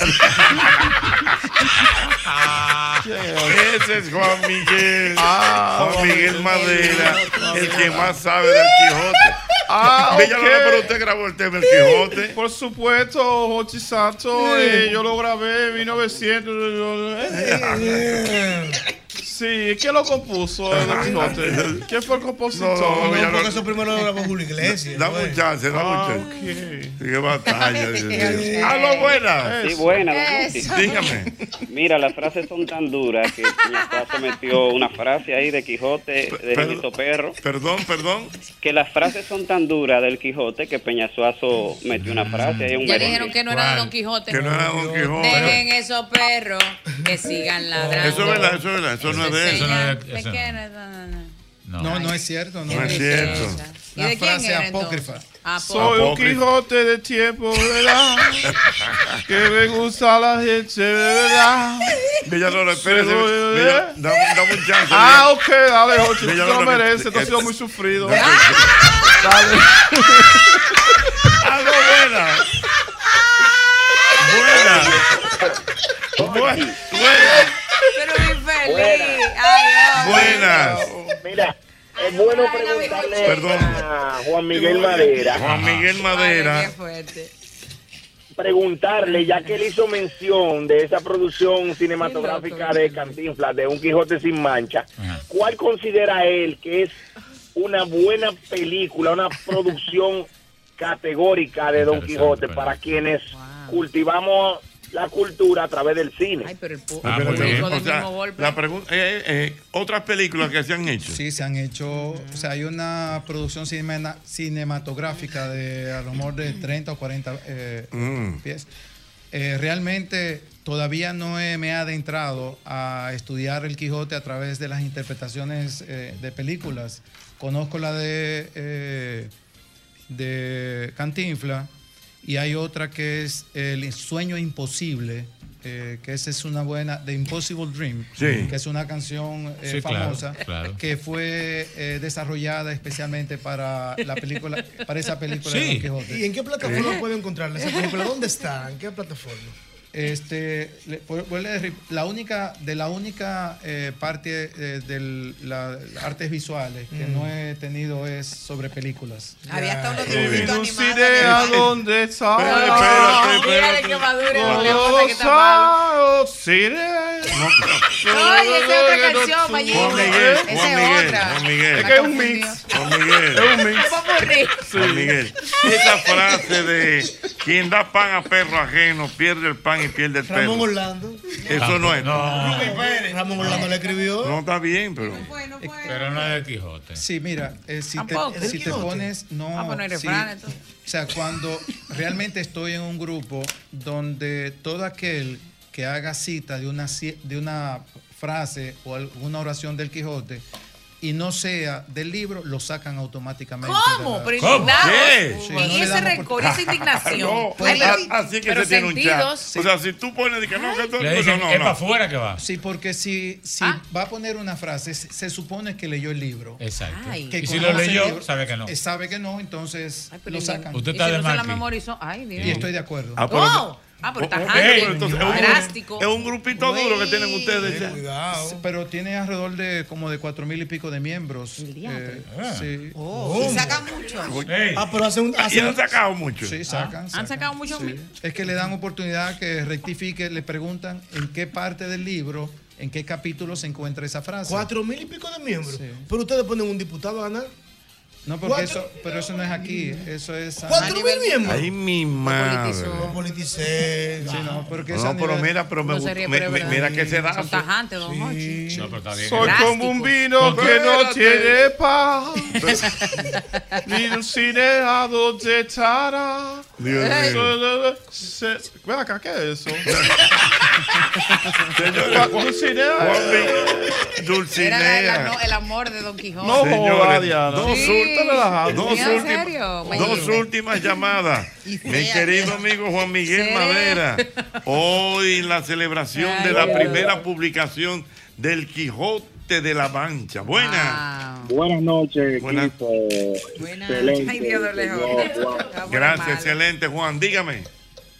¿Quién es?
Ese es Juan Miguel.
Ah,
Juan Miguel Madera, el que más sabe del Quijote.
Ah, [laughs]
Villalona,
ok.
pero usted grabó el tema del Quijote.
Por supuesto, Jochi Santos, eh, yo lo grabé en 1900. Sí, ¿quién lo compuso el [laughs] Quijote? ¿Quién fue el compositor?
No, no,
No, porque eso primero lo grabó Julio Iglesias.
Da un chance, da un
Ah,
chance. Sí, Qué batalla. Dios mío. [laughs] ¡Aló, buenas!
Sí, buena.
Dígame.
Mira, las frases son tan duras que Peñasuazo metió una frase ahí de Quijote, de. Benito Perro.
Perdón, perdón.
Que las frases son tan duras del Quijote que Peñasuazo metió una frase ahí, un
Ya
merengue.
dijeron que no era de Don Quijote.
Que no era Don Quijote.
Dejen esos perros que sigan ladrando.
Eso es verdad, eso es verdad. Eso no es de él.
Eso no es de-
¿De
eso no.
quién es? No, no, no.
No, no es cierto. No,
No es cierto.
¿Y
Una
de quién
frase
era,
apócrifa.
Ah,
Soy un. Quijote de tiempo, ¿verdad? [laughs] que me gusta la gente, verdad.
Villalona, espérese. Dame dame un chance.
Ah, ok, dale, Jochi, tú lo mereces, tú has
eh,
sido muy sufrido.
Dale. [laughs]
Dale.
¡Aló, buenas! Buenas. Buenas.
Pero muy feliz. Ay, Dios.
Buenas.
Mira, es bueno preguntarle
Perdón.
a Juan Miguel Madera.
Juan Miguel
Ay,
Madera.
qué fuerte.
preguntarle, ya que él hizo mención de esa producción cinematográfica de Cantinflas, de Un Quijote sin mancha, ¿cuál considera él que es una buena película, una [laughs] producción categórica de Don Quijote para quienes cultivamos la cultura a través del cine?
Ay, pero el
Ah,
el
bien. O sea,
mismo golpe.
la pregunta, eh, eh, otras películas que se han hecho.
Sí, se han hecho, o sea, hay una producción cinema- cinematográfica de a lo mejor de 30 o 40 eh,
Mm.
pies. Eh, realmente todavía no he- me he adentrado a estudiar el Quijote a través de las interpretaciones eh, de películas. Conozco la de, eh, de Cantinfla y hay otra que es El sueño imposible, eh, que esa es una buena, The Impossible Dream,
Sí.
que es una canción eh,
Sí,
famosa
claro.
que fue eh, desarrollada especialmente para la película, para esa película de. Don Quijote.
¿Y en qué plataforma puede encontrarla esa película? ¿Dónde está? ¿En qué plataforma?
Este, le- pu- vuelve a decir, la única, de la única eh, parte de las artes visuales que
Mm.
no he tenido es sobre películas.
Había hasta unos
Y
dibujitos
no
animados.
idea dónde [laughs] está.
Mira que madure,
No
esa es otra canción, Mayito. Esa
Juan
es
Miguel,
otra.
Juan Miguel.
Es que es un mix.
Juan Miguel.
Es un mix. [laughs]
Popurrí.
Juan Miguel. Esa frase de quien da pan a perro ajeno pierde el pan y pierde el
Ramón. Orlando.
Eso no es.
No,
Ramón Orlando le escribió.
No está bien, pero.
pero no es de Quijote.
Sí, mira, eh, si, te,
Tampoco.
si te pones, no,
Ah, pues no hay
sí.
entonces.
o sea, cuando realmente estoy en un grupo donde todo aquel que haga cita de una, de una frase o alguna oración del Quijote y no sea del libro, lo sacan automáticamente.
¿Cómo?
la-
Pero
¿Cómo?
indignado.
¿Qué?
Sí,
Y
no
ese rencor, esa [laughs] indignación.
No,
Ay, pero-
a- así que
pero
se tiene un chat. O sea, si tú pones de que no, que
Le dicen,
no,
es
no.
para afuera que va.
Sí, porque si, si
Ah.
va a poner una frase, se, se supone que leyó el libro.
Exacto.
Ay.
Que
Y si lo leyó,
libro,
sabe que no.
eh, Sabe que no, entonces
Ay,
lo
y-
sacan.
Usted
y
está
si
de
no se la
marqui.
memorizó. Ay, Dios.
Y estoy de acuerdo.
Ah,
Oh. Ah, pero tajante.
pero entonces es un-
Drástico.
Es un grupito duro que tienen ustedes. ya.
Sí, Pero tiene alrededor de como de cuatro mil y pico de miembros. Eh, sí.
Oh. Y sacan mucho.
Ah, pero hace un.
Y han sacado mucho.
Sí, sacan.
Han sacado mucho.
Sí. Es que le dan oportunidad que rectifique, le preguntan en qué parte del libro, en qué capítulo se encuentra esa frase.
Cuatro mil y pico de miembros. Pero ustedes ponen un diputado a ganar.
No, porque
Cuatro-
eso, pero eso no es aquí, eso es... a-
¿Cuatro mil miembros?
Ay, mi madre.
No politicé.
Sí, no, porque es a
No, pero
nivel-
mira, pero me,
No
me- me-
verdad.
mira que se da.
Son tajantes, don Hochi.
No, pero está bien.
Soy como un vino que no tiene paz. [laughs] Ni un cineado de tara.
Dios mío.
Se- Ven acá, ¿qué es eso?
Señores,
Dulcinea.
Juanmi, Dulcinea.
Era el, amor de Don Quijote.
No joda, Diana.
dos,
Sí.
Dos,
¿En
últimas-
serio? Me
dos
llevo.
últimas llamadas. [laughs] Mi querido amigo Juan Miguel
Sí.
Madera, [laughs] hoy la celebración de la primera publicación del Quijote de la Mancha. Buena.
Buenas noches,
Buenas.
equipo. Excelente.
Ay, Dios de lejos.
señor Juan.
Gracias, excelente Juan. Dígame.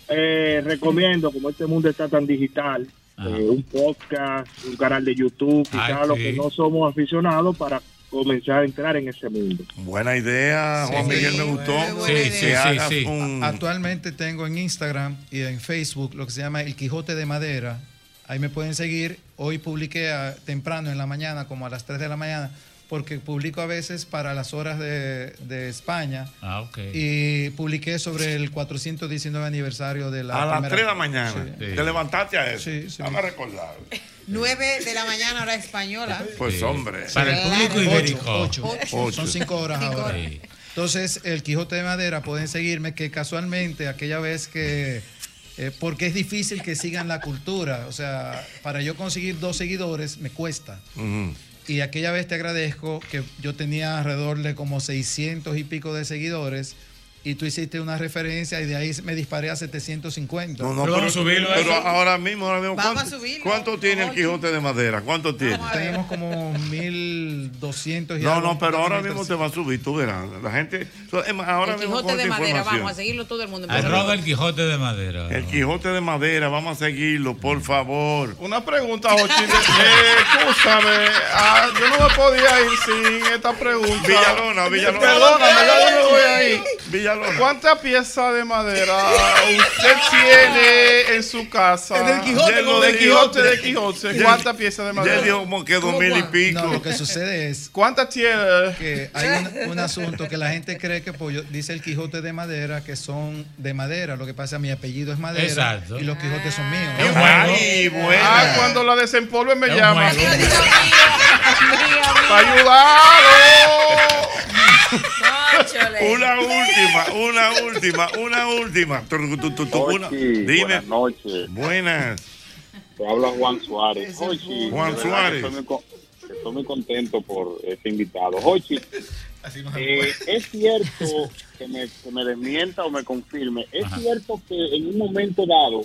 Eh, recomiendo, como este mundo está tan digital, eh, un podcast, un canal de YouTube, quizás los que no somos aficionados para comenzar a entrar en ese mundo.
Buena idea, Juan
Sí.
Miguel, me gustó.
Sí, sí, sí,
hagas
sí.
un-
Actualmente tengo en Instagram y en Facebook lo que se llama El Quijote de Madera. Ahí me pueden seguir. Hoy publiqué a- temprano en la mañana, como a las 3 de la mañana, porque publico a veces para las horas de, de España.
Ah, ok.
Y publiqué sobre el 419 aniversario de la
A las
primera-
3 de la mañana.
Sí.
Te levantaste a eso.
Sí, sí.
Vamos a recordar.
9 de la mañana, hora española.
Pues hombre.
Para el público
Ocho,
ibérico.
ocho.
Ocho.
Son cinco horas
Cinco
ahora.
horas.
Sí.
Entonces, el Quijote de Madera, pueden seguirme, que casualmente aquella vez que... eh, porque es difícil que sigan la cultura. O sea, para yo conseguir dos seguidores me cuesta. Y aquella vez te agradezco que yo tenía alrededor de como 600 y pico de seguidores y tú hiciste una referencia y de ahí me disparé a 750.
No, no, pero, pero ahora mismo, ahora mismo,
Vamos
¿cuánto,
subirlo.
cuánto tiene el Quijote de Madera? ¿Cuánto tiene?
Tenemos como 1200 y
No,
algo,
no, pero ahora mismo te va a subir, tú verás. La gente, ahora
el
mismo
Quijote de madera, vamos a seguirlo todo el mundo.
Arroba el Quijote de Madera.
El Quijote de Madera, vamos a seguirlo, por favor.
Una pregunta, Jochi. Eh, escúchame, ah, yo no me podía ir sin esta pregunta.
Villalona, Villalona.
Perdóname, ya yo me voy a ir.
Villalona.
¿Cuántas piezas de madera usted tiene en su casa?
En el Quijote,
De lo del Quijote de [laughs]
Quijote.
¿Cuántas piezas de madera?
Ya dijo como que dos mil y pico.
No, lo que sucede es
¿Cuántas tiene?
que hay un, un asunto que la gente cree que pues, dice el Quijote de Madera que son de madera. Lo que pasa mi apellido es Madera
Exacto.
y los Quijotes son míos.
Ay, buena.
Ah, cuando la desempolve me
Es juego.
Para ayudarlo.
Una última, una última, una última. Una- Dime.
Buenas noches.
Buenas.
Te habla Juan Suárez. Ochi,
Juan Suárez.
Estoy muy, co- estoy muy contento por este invitado. Ochi, eh, es cierto que me, que me desmienta o me confirme. Es cierto que en un momento dado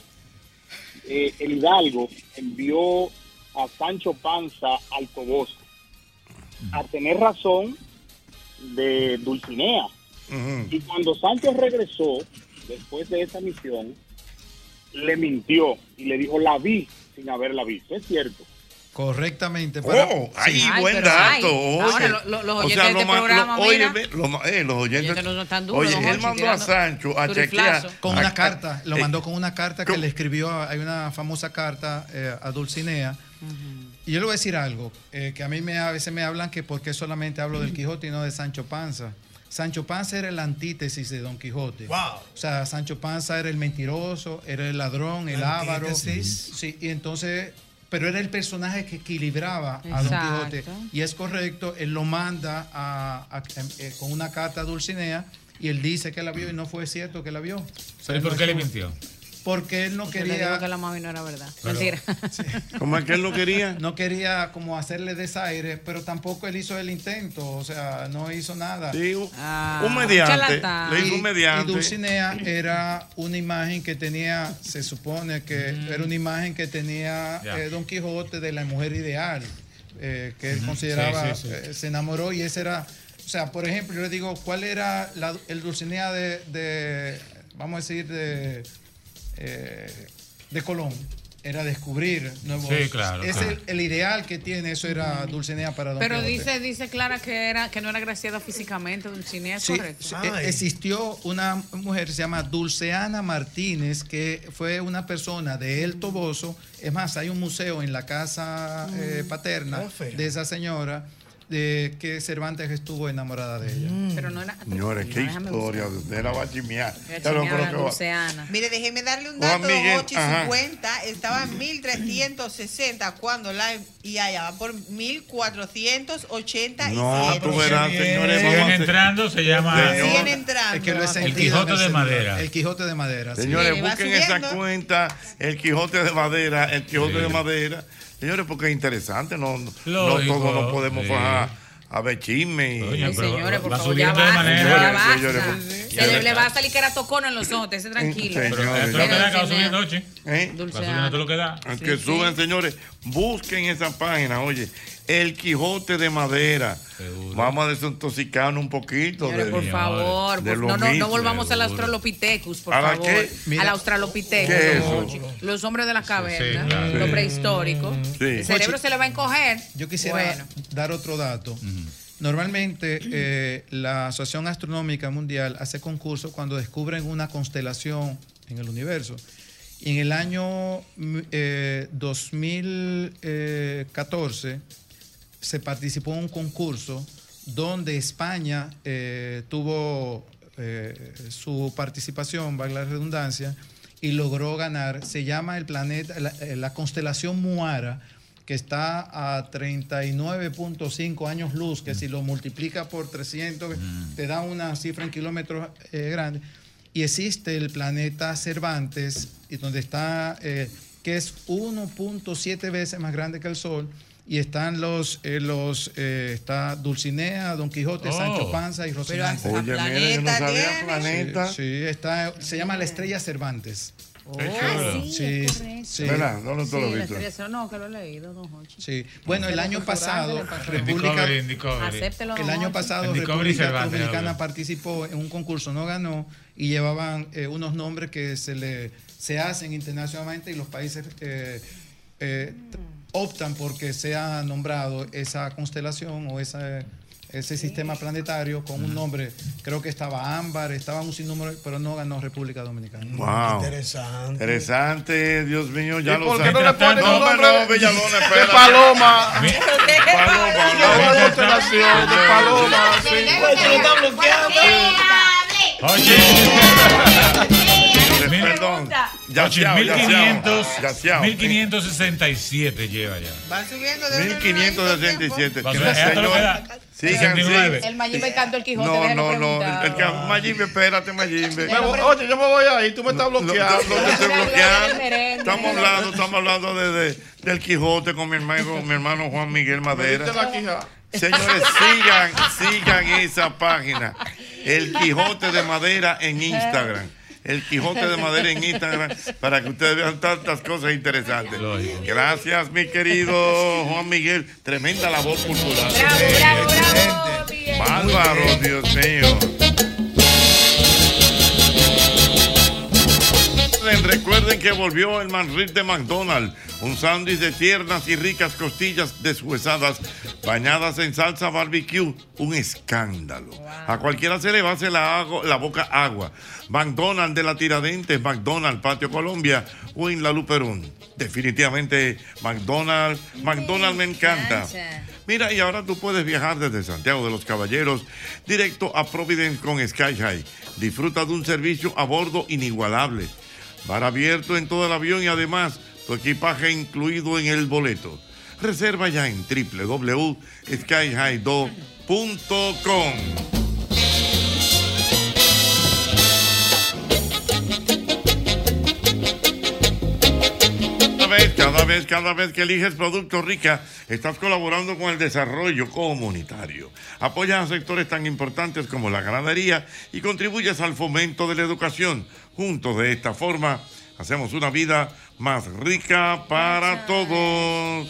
eh, el Hidalgo envió a Sancho Panza al Toboso a tener razón de Dulcinea. Y cuando Sancho regresó, después de esa misión, le mintió y le dijo, la vi sin haberla visto. Es cierto.
Correctamente. Para,
Oh,
Sí.
Ay,
buen dato. oye.
ahora lo- lo- los
O
oyentes
sea,
de
lo
este
ma-
programa,
lo- oye,
mira.
eh, los oyentes.
oyentes no son duros,
Oye, él mandó a Sancho a
turiflazo.
chequear.
con una
a-
carta, lo
eh,
mandó con una carta que le escribió, hay una famosa carta eh, a Dulcinea. Y yo le voy a decir algo, eh, que a mí me, a veces me hablan que por qué solamente hablo del Quijote y no de Sancho Panza. Sancho Panza era la antítesis de Don Quijote.
Wow.
O sea, Sancho Panza era el mentiroso, era el ladrón, el avaro.
Antítesis.
Sí, y entonces, pero era el personaje que equilibraba a Don. Quijote. Y es correcto, él lo manda a- a- eh, con una carta a Dulcinea y él dice que la vio y no fue cierto que la vio. O sea,
¿Pero ¿y por
no
qué le mintió?
Porque él no
Yo le digo
quería...
que la mami no era verdad.
Pero-
Mentira. [laughs]
¿Cómo es que él no quería?
No quería como hacerle desaire, pero tampoco él hizo el intento, o sea, no hizo nada.
Sí, un,
Ah,
un mediante. Le hizo un
Y
mediante.
Dulcinea era una imagen que tenía, se supone que era una imagen que tenía eh, Don Quijote de la mujer ideal, eh, que él consideraba,
Sí, sí, sí.
eh, se enamoró y ese era, o sea, por ejemplo, yo le digo, ¿cuál era la- el Dulcinea de, de, vamos a decir, de eh, de Colón era descubrir nuevos.
Sí, claro,
Es
claro.
El, el ideal que tiene, eso era Dulcinea para Don
Pero
Quijote.
dice, dice Clara que era que no era graciada físicamente, Dulcinea, ¿es
Sí,
correcto?
eh, existió una mujer, se llama Dulceana Martínez, que fue una persona de El Toboso. Es más, hay un museo en la casa eh, paterna de esa señora de que Cervantes estuvo enamorada de ella.
Pero no era.
Señores, qué historia de usted la va a.
Mire, déjeme darle un
Juan
dato.
Miguel,
Ochi,
ajá.
su cuenta estaba en 1360 cuando la y allá va por 1487.
No, tú verás, señores.
Siguen entrando, se llama
Siguen entrando.
Es que lo he
El
sentido
Quijote
en el
de
celular.
Madera.
El Quijote de Madera.
Señores, busquen esa cuenta, el Quijote de Madera, el Quijote de Madera. Señores, porque es interesante, no, no todos nos podemos
sí.
fajar a ver chisme. y-
Señores, por
va
favor, ya
subiendo de
basta,
manera.
ya
Señores,
basta.
señores,
Se le, va a salir que era tocono en los ojos, ese tranquilo.
Señores,
Pero esto es lo que da, que va subiendo.
¿Eh?
Va subiendo todo lo que da.
Que
Sí,
suben,
sí.
señores, busquen esa página, oye, el Quijote de Madera. Vamos a desintoxicarnos un poquito
Señores,
de,
por favor,
de
no, no, no volvamos al Australopithecus, por
¿A la
favor.
qué? Mira.
Al Australopithecus. Los hombres de las cavernas,
Sí, claro.
lo prehistórico.
Sí.
El cerebro se le va a encoger.
Yo quisiera
Bueno.
dar otro dato. Normalmente eh, la Asociación Astronómica Mundial hace concursos cuando descubren una constelación en el universo. Y en el año mm, eh, 2014 se participó en un concurso donde España eh, tuvo eh, su participación, valga la redundancia, y logró ganar. Se llama el planeta, la, eh, la constelación Muara, que está a 39.5 años luz, que si lo multiplica por 300, te da una cifra en kilómetros eh, grande. Y existe el planeta Cervantes, y donde está, eh, que es 1.7 veces más grande que el Sol. Y están los, eh, los eh, está Dulcinea, Don Quijote,
Oh.
Sancho Panza y Rocinante.
Oye, mira, yo no planeta sabía tiene. planeta.
Sí, sí, está, se llama la estrella Cervantes.
Ah, sí,
Sí.
¿Verdad?
No, que lo he leído, don.
Sí. Bueno, el año pasado. República, el año pasado República Dominicana participó en un concurso, no ganó y llevaban eh, unos nombres que se le se hacen internacionalmente y los países eh, eh, t- optan porque sea nombrado esa constelación o esa ese sistema planetario con un nombre, creo que estaba Ámbar, estaba un sinnúmero, pero no ganó República Dominicana.
Wow.
Interesante.
Interesante, Dios mío, ya
¿Y
lo
por qué
saben.
no le ponen
no,
un nombre
no, [laughs]
de- paloma? Paloma, constelación de paloma, sí. [laughs]
Perdón. Yaciao,
1500,
Yaciao.
1567 lleva ya.
Van subiendo de
1567.
Va a subir, hasta lo que da.
Sigan,
69.
sigan.
El Mayimbe cantó el Quijote,
No, no, no. El que, Mayimbe, espérate, Mayimbe. Oye, yo me voy ahí, tú me estás bloqueando. Estamos hablando, estamos hablando de, de- del Quijote con mi hermano, mi hermano Juan Miguel Madera. Señores, sigan, sigan esa página. El Quijote de Madera en Instagram. El Quijote de Madera en Instagram para que ustedes vean tantas cosas interesantes. Gracias, mi querido Juan Miguel. Tremenda labor cultural. Bárbaro, Dios mío. Recuerden que volvió el manrit de McDonald's, un sándwich de tiernas y ricas costillas deshuesadas bañadas en salsa barbecue, un escándalo. A cualquiera se le va a hacer la, la boca agua. McDonald's de la Tiradentes, McDonald's Patio Colombia o en La Luperón. Definitivamente McDonald's, McDonald's me encanta. Mira, y ahora tú puedes viajar desde Santiago de los Caballeros directo a Providence con Sky High. Disfruta de un servicio a bordo inigualable. Bar abierto en todo el avión y además tu equipaje incluido en el boleto. Reserva ya en www.skyhigh2.com. Cada vez, cada vez, cada vez que eliges Producto Rica, estás colaborando con el desarrollo comunitario. Apoyas a sectores tan importantes como la ganadería y contribuyes al fomento de la educación. Juntos de esta forma, hacemos una vida más rica para todos.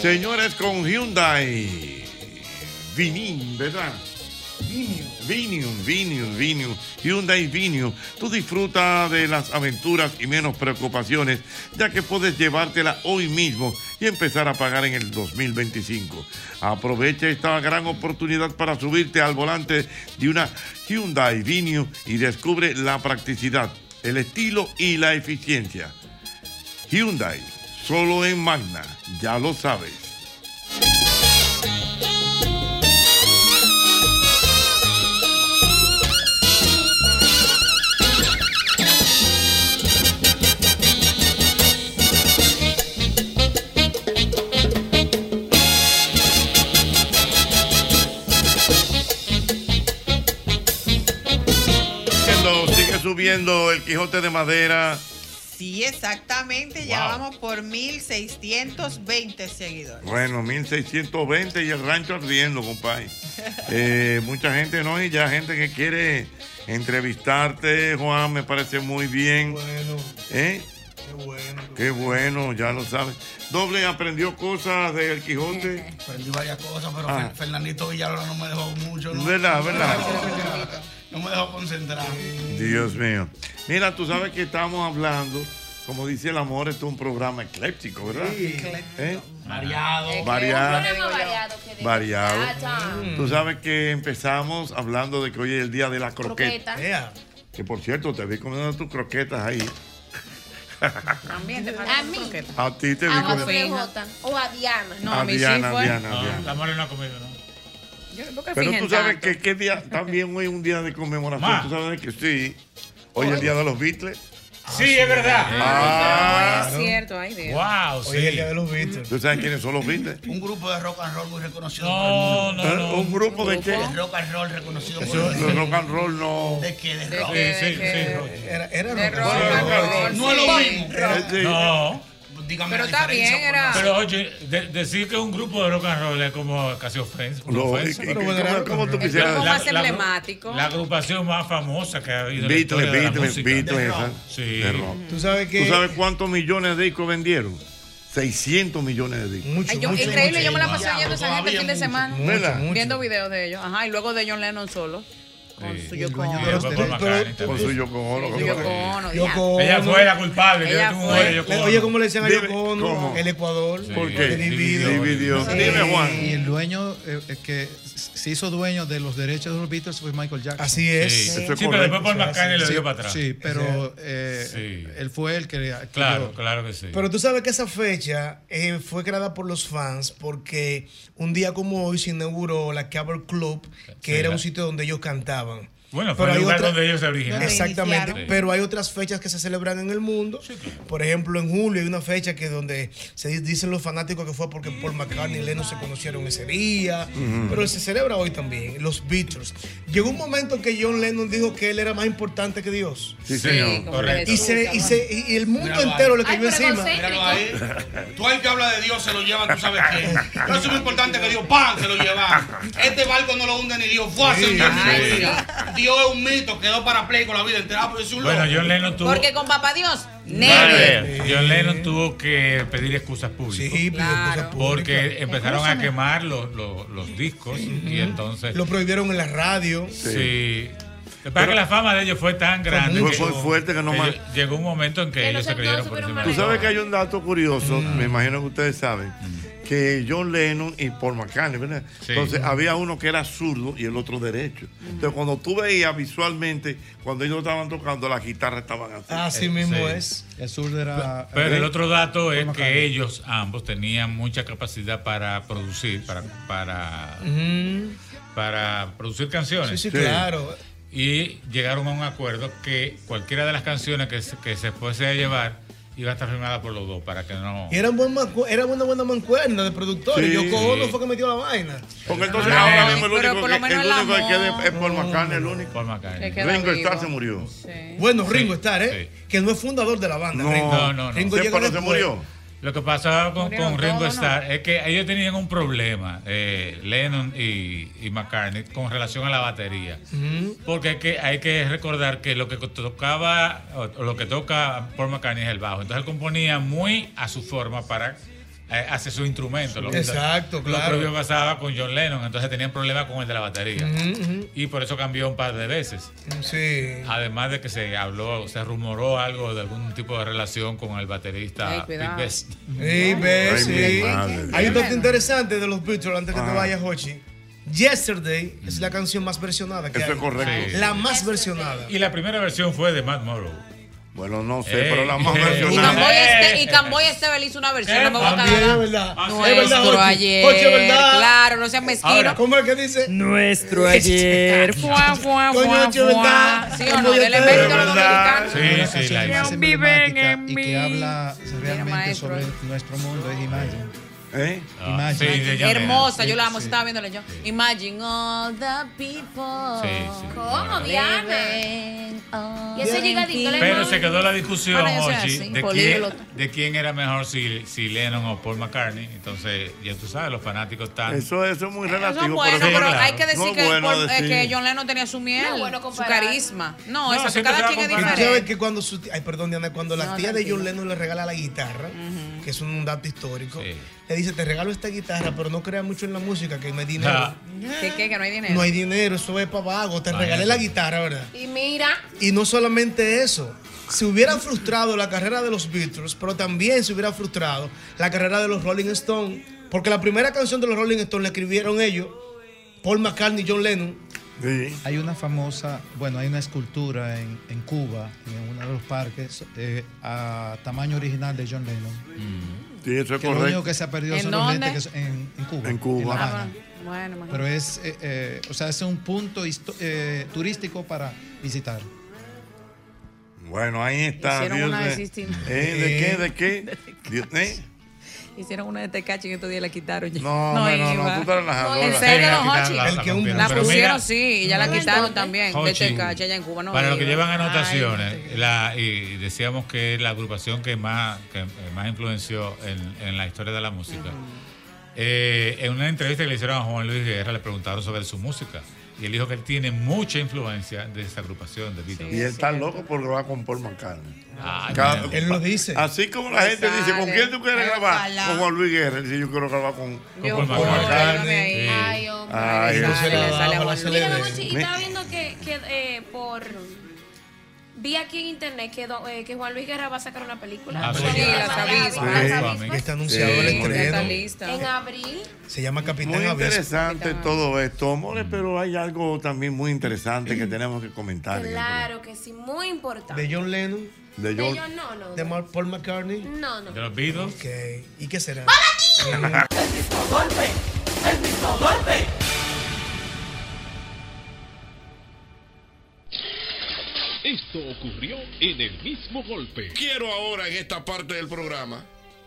Señores, con Hyundai. Vinín, ¿verdad? Vinio. Vinium, Vinium, Vinium, Hyundai Vinium. Tú disfruta de las aventuras y menos preocupaciones, ya que puedes llevártela hoy mismo y empezar a pagar en el 2025. Aprovecha esta gran oportunidad para subirte al volante de una Hyundai Vinium y descubre la practicidad, el estilo y la eficiencia. Hyundai, solo en Magna, ya lo sabes. Subiendo, el Quijote de Madera.
Sí, exactamente. Ya
Wow.
vamos por 1620 seguidores.
Bueno, 1620 y el rancho ardiendo, compadre. [laughs] Eh, mucha gente, ¿no? Y ya gente que quiere entrevistarte, Juan, me parece muy bien.
Bueno.
¿Eh?
Qué bueno.
Qué bueno, ya lo sabes. Doble aprendió cosas del Quijote. [laughs]
Aprendí varias cosas, pero
Ah.
Fer- Fernandito Villalona no me dejó mucho. ¿no?
¿Verdad, verdad? [laughs]
No me dejó concentrar.
Dios mío. Mira, tú sabes que estamos hablando, como dice el amor, esto es un programa ecléctico, ¿verdad?
Sí.
¿Eh?
Variado.
Que Variado.
Un programa variado
Variado.
Ah, ya.
Tú sabes que empezamos hablando de que hoy es el día de la croqueta.
Croqueta.
Que por cierto, te vi comiendo tus croquetas ahí.
También te
A mí.
A ti te vi
A
comiendo.
O a Diana.
No,
A
a mí
Diana,
sí fue.
Diana,
No,
Diana.
la Mari no ha comido, ¿no?
Yo, ¿por qué
Pero tú sabes
tanto?
que qué día, también hoy es un día de conmemoración.
Ma.
Tú sabes que sí. Hoy es el día de los Beatles.
Sí, es verdad.
Ah,
Es cierto, ay Dios.
Wow,
Hoy es el día
sí.
de los Beatles.
¿Tú sabes quiénes son los Beatles?
Un grupo de rock and roll muy reconocido
No,
por el
no,
mundo.
no.
¿Eh? ¿Un grupo de qué?
De rock and roll reconocido por el mundo.
rock and roll no.
¿De qué? De
¿De
rock.
Sí,
¿De
sí, sí.
Era, era
De
rock.
rock and roll.
No es lo
Sí.
mismo.
Sí.
No.
Dígame
Pero
la
está
diferencia,
bien, era-.
Pero oye, de- decir que un grupo de rock and roll es como casi ofensa.
No,
ofensa.
Pero
¿cómo-
bueno,
¿Cómo tú
El
quisieras
grupo
decir?
más emblemático.
La agrupación más famosa que ha habido en la
Beatles,
de la
Beatles,
música.
Beatles,
De rock.
esa.
Sí.
De rock.
Tú sabes que.
¿Tú sabes cuántos millones de discos vendieron? 600 millones de discos.
Mucho,
Ay, yo-
mucho,
increíble,
mucho.
yo me la pasé oyendo esa gente el fin de
mucho.
semana.
¿Verdad?
mucho.
Viendo videos de ellos. Ajá, y luego de John Lennon solo. Con su Yoko
Con su Yoko Ono.
Ella fue la culpable.
Oye, ¿cómo le decían a Yoko Ono? El Ecuador.
Sí.
¿Por qué?
Se dividió.
Dime, Juan.
Y el dueño eh, que se hizo dueño de los derechos de los Beatles fue Michael Jackson.
Así es.
Sí, sí pero después Paul McCartney le dio para atrás.
Sí, pero eh, él fue el que
Claro, claro que sí.
Pero tú sabes que esa fecha eh, fue creada por los fans porque un día como hoy se inauguró la Cable Club, que era un sitio donde ellos cantaban.
album Bueno, fue
Pero
el
hay
lugar
otra-
donde ellos se originaron.
Exactamente, pero hay otras fechas que se celebran en el mundo. Por ejemplo, en julio hay una fecha que donde se di- dicen los fanáticos que fue porque Paul McCartney y Lennon se conocieron ese día, pero se celebra hoy también, los Beatles. Llegó un momento en que John Lennon dijo que él era más importante que Dios.
Sí,
Sí,
señor.
Correcto.
Y, se, y, se, y- el mundo
Míralo
entero le
Ay,
cayó encima.
Míralo ahí. Tú el que habla de Dios se lo llevan, tú sabes quién. No es muy importante que Dios, ¡pam! se lo llevan. Este barco no lo hunde ni Dios. Fue hace un Dios es un mito, quedó parapléjico la vida entera. Pues es un
Bueno,
loco.
John Lennon tuvo.
Porque con papá Dios,
Never.
never.
John Lennon tuvo que pedir excusas públicas.
Sí, pidió
Claro.
Porque empezaron a quemar los, los, los discos y entonces.
Lo prohibieron en la radio.
Sí. Lo que la fama de ellos fue tan grande.
Fue,
que-
fue fuerte que no más.
Llegó un momento en que,
Que
ellos
se-
creyeron por encima.
Tú
de
sabes que hay un dato curioso,
Mm.
me imagino que ustedes saben, que John Lennon y Paul McCartney, ¿verdad?
Sí.
Entonces había uno que era zurdo y el otro derecho. Entonces cuando tú veías visualmente, cuando ellos estaban tocando, las guitarras estaban así.
Así
Eh,
mismo
sí.
es.
El sur era.
Pero el otro dato es que ellos ambos tenían mucha capacidad para producir, para, para producir canciones.
Sí, sí, claro.
Y llegaron a un acuerdo que cualquiera de las canciones que se, que se fuese a llevar iba a estar firmada por los dos para que no.
Y eran buen mancu- era una buena mancuerna de productores.
Sí.
Yoko Ono fue que metió la vaina.
Porque entonces ahora mismo el único
por
que, el único que queda es Paul McCartney, el único.
Paul McCartney.
Ringo. Starr se murió.
Sí.
Bueno,
Sí,
Ringo Starr, ¿eh?
sí.
Que no es fundador de la banda.
No.
Ringo.
No, no, no.
Ringo
Sí,
llega
pero se murió.
Lo que pasaba con, Ringo. Starr es que ellos tenían un problema, eh, Lennon y, y McCartney, con relación a la batería.
Ujú.
Porque hay que, hay que recordar que lo que tocaba, o lo que toca Paul McCartney es el bajo. Entonces él componía muy a su forma para hace su instrumento. Lo,
Exacto,
lo
claro.
propio pasaba con John Lennon, entonces tenían problemas con el de la batería. Y por eso cambió un par de veces.
Sí.
Además de que se habló, se rumoró algo de algún tipo de relación con el baterista Pete. Best.
Sí, ves,
Ay,
sí. Hay un dato interesante de los Beatles antes que te
Ajá.
vayas, Hochi. Yesterday es la canción más versionada que
Eso
hay.
es correcto. Sí.
La más versionada.
Y la primera versión fue de Matt Morrow.
Bueno, no
sé,
pero la más
Y Camboy,
versionada.
este, y Camboy Estebel hizo una versión, no me voy a cagar.
es verdad.
Nuestro
Es verdad, Ochi.
ayer. Claro, no sean mezquinos.
Ahora, ¿cómo es que dice?
Nuestro [laughs] ayer.
Es verdad.
fuá. ¿Sí o no? Del mérito a los dominicanos.
Sí, sí, la
más
hizo.
emblemática
en
y que habla realmente sobre nuestro mundo es Imagine.
¿Eh?
Ah, sí,
Hermosa, yo la amo,
Sí.
estaba viéndola yo. Imagine all the people.
Sí, sí.
¿Cómo, Diana? Y ese llegadito le
Pero se quedó la discusión, Ochi, de, quién, de quién era mejor, si, si Lennon o Paul McCartney. Entonces, ya tú sabes, los fanáticos están.
Eso, eso es muy
Eso
relativo.
es bueno,
Sí,
pero
claro.
hay que decir
No
que,
bueno
Paul- eh,
decir.
que John Lennon tenía su miel,
No bueno
su carisma. No,
No,
eso
se
cada
a
quien es
tú sabes
diferente.
que cuando su ay perdón Diana, cuando la tía de. John Lennon le regala la guitarra, que es un dato histórico, le dice te regalo esta guitarra, pero no creas mucho en la música, que no hay dinero.
Ah.
¿Qué, qué? Que no hay dinero.
No hay dinero, eso es para vago. Te
Vaya.
regalé la guitarra, ¿verdad?
Y mira,
Y no solamente eso, se hubiera frustrado la carrera de los Beatles, pero también se hubiera frustrado la carrera de los Rolling Stones, porque la primera canción de los Rolling Stones la escribieron ellos, Paul McCartney y John Lennon.
Hay una famosa, bueno, hay una escultura en, en Cuba, en uno de los parques, eh, a tamaño original de John Lennon.
Sí, eso es
que Lo
correcto.
único que se ha perdido
¿En
son los lentes que son- en, en Cuba.
En Cuba.
La
Ah,
Habana.
bueno, bueno, imagínate.
Pero es, eh, eh, o sea, es un punto eh, turístico para visitar.
Bueno, ahí está.
Hicieron
Dios
una
de-
de Sistine.
¿Eh? ¿De qué? ¿De qué? [laughs]
Hicieron una de Tecachi y estos días la quitaron. ya.
No, [laughs] no, no,
iba.
tú estás relajando.
En
ahora.
serio,
Sí,
don
la
pusieron, sí, y ya la quitaron también. De Tecachi, allá en Cuba no
Para los que llevan anotaciones, la, y decíamos que es la agrupación que más, que eh, más influenció en, en la historia de la música. Eh, en una entrevista que le hicieron a Juan Luis Guerra, le preguntaron sobre su música. Y él dijo que él tiene mucha influencia de esa agrupación de Beatles.
Y él está loco por grabar con Paul McCartney.
Ay,
Cada-
Él lo dice.
Así como la gente
Pues
dice, ¿con
sale.
quién tú quieres grabar?
Ojalá.
Con Juan Luis Guerra. Él dice, yo quiero grabar con,
Yo
con McCartney.
ahí.
ay, hombre.
Ay,
sale,
se la
sale
Mira, estaba viendo que, que eh, por... Vi aquí en internet que, do- eh, que Juan Luis Guerra va a sacar una película.
Sí.
Sí.
Está anunciado el
Sí.
Estreno.
lista.
En abril.
Se llama Capitán
Muy interesante todo esto, amores, pero hay algo también muy interesante que tenemos que comentar. en el
Claro que sí, muy importante.
De John Lennon.
De
De
John-
no, no.
de Paul McCartney.
No, no.
De los Beatles.
Ok. ¿Y qué será? [laughs]
Esto ocurrió en el mismo golpe.
Quiero ahora en esta parte del programa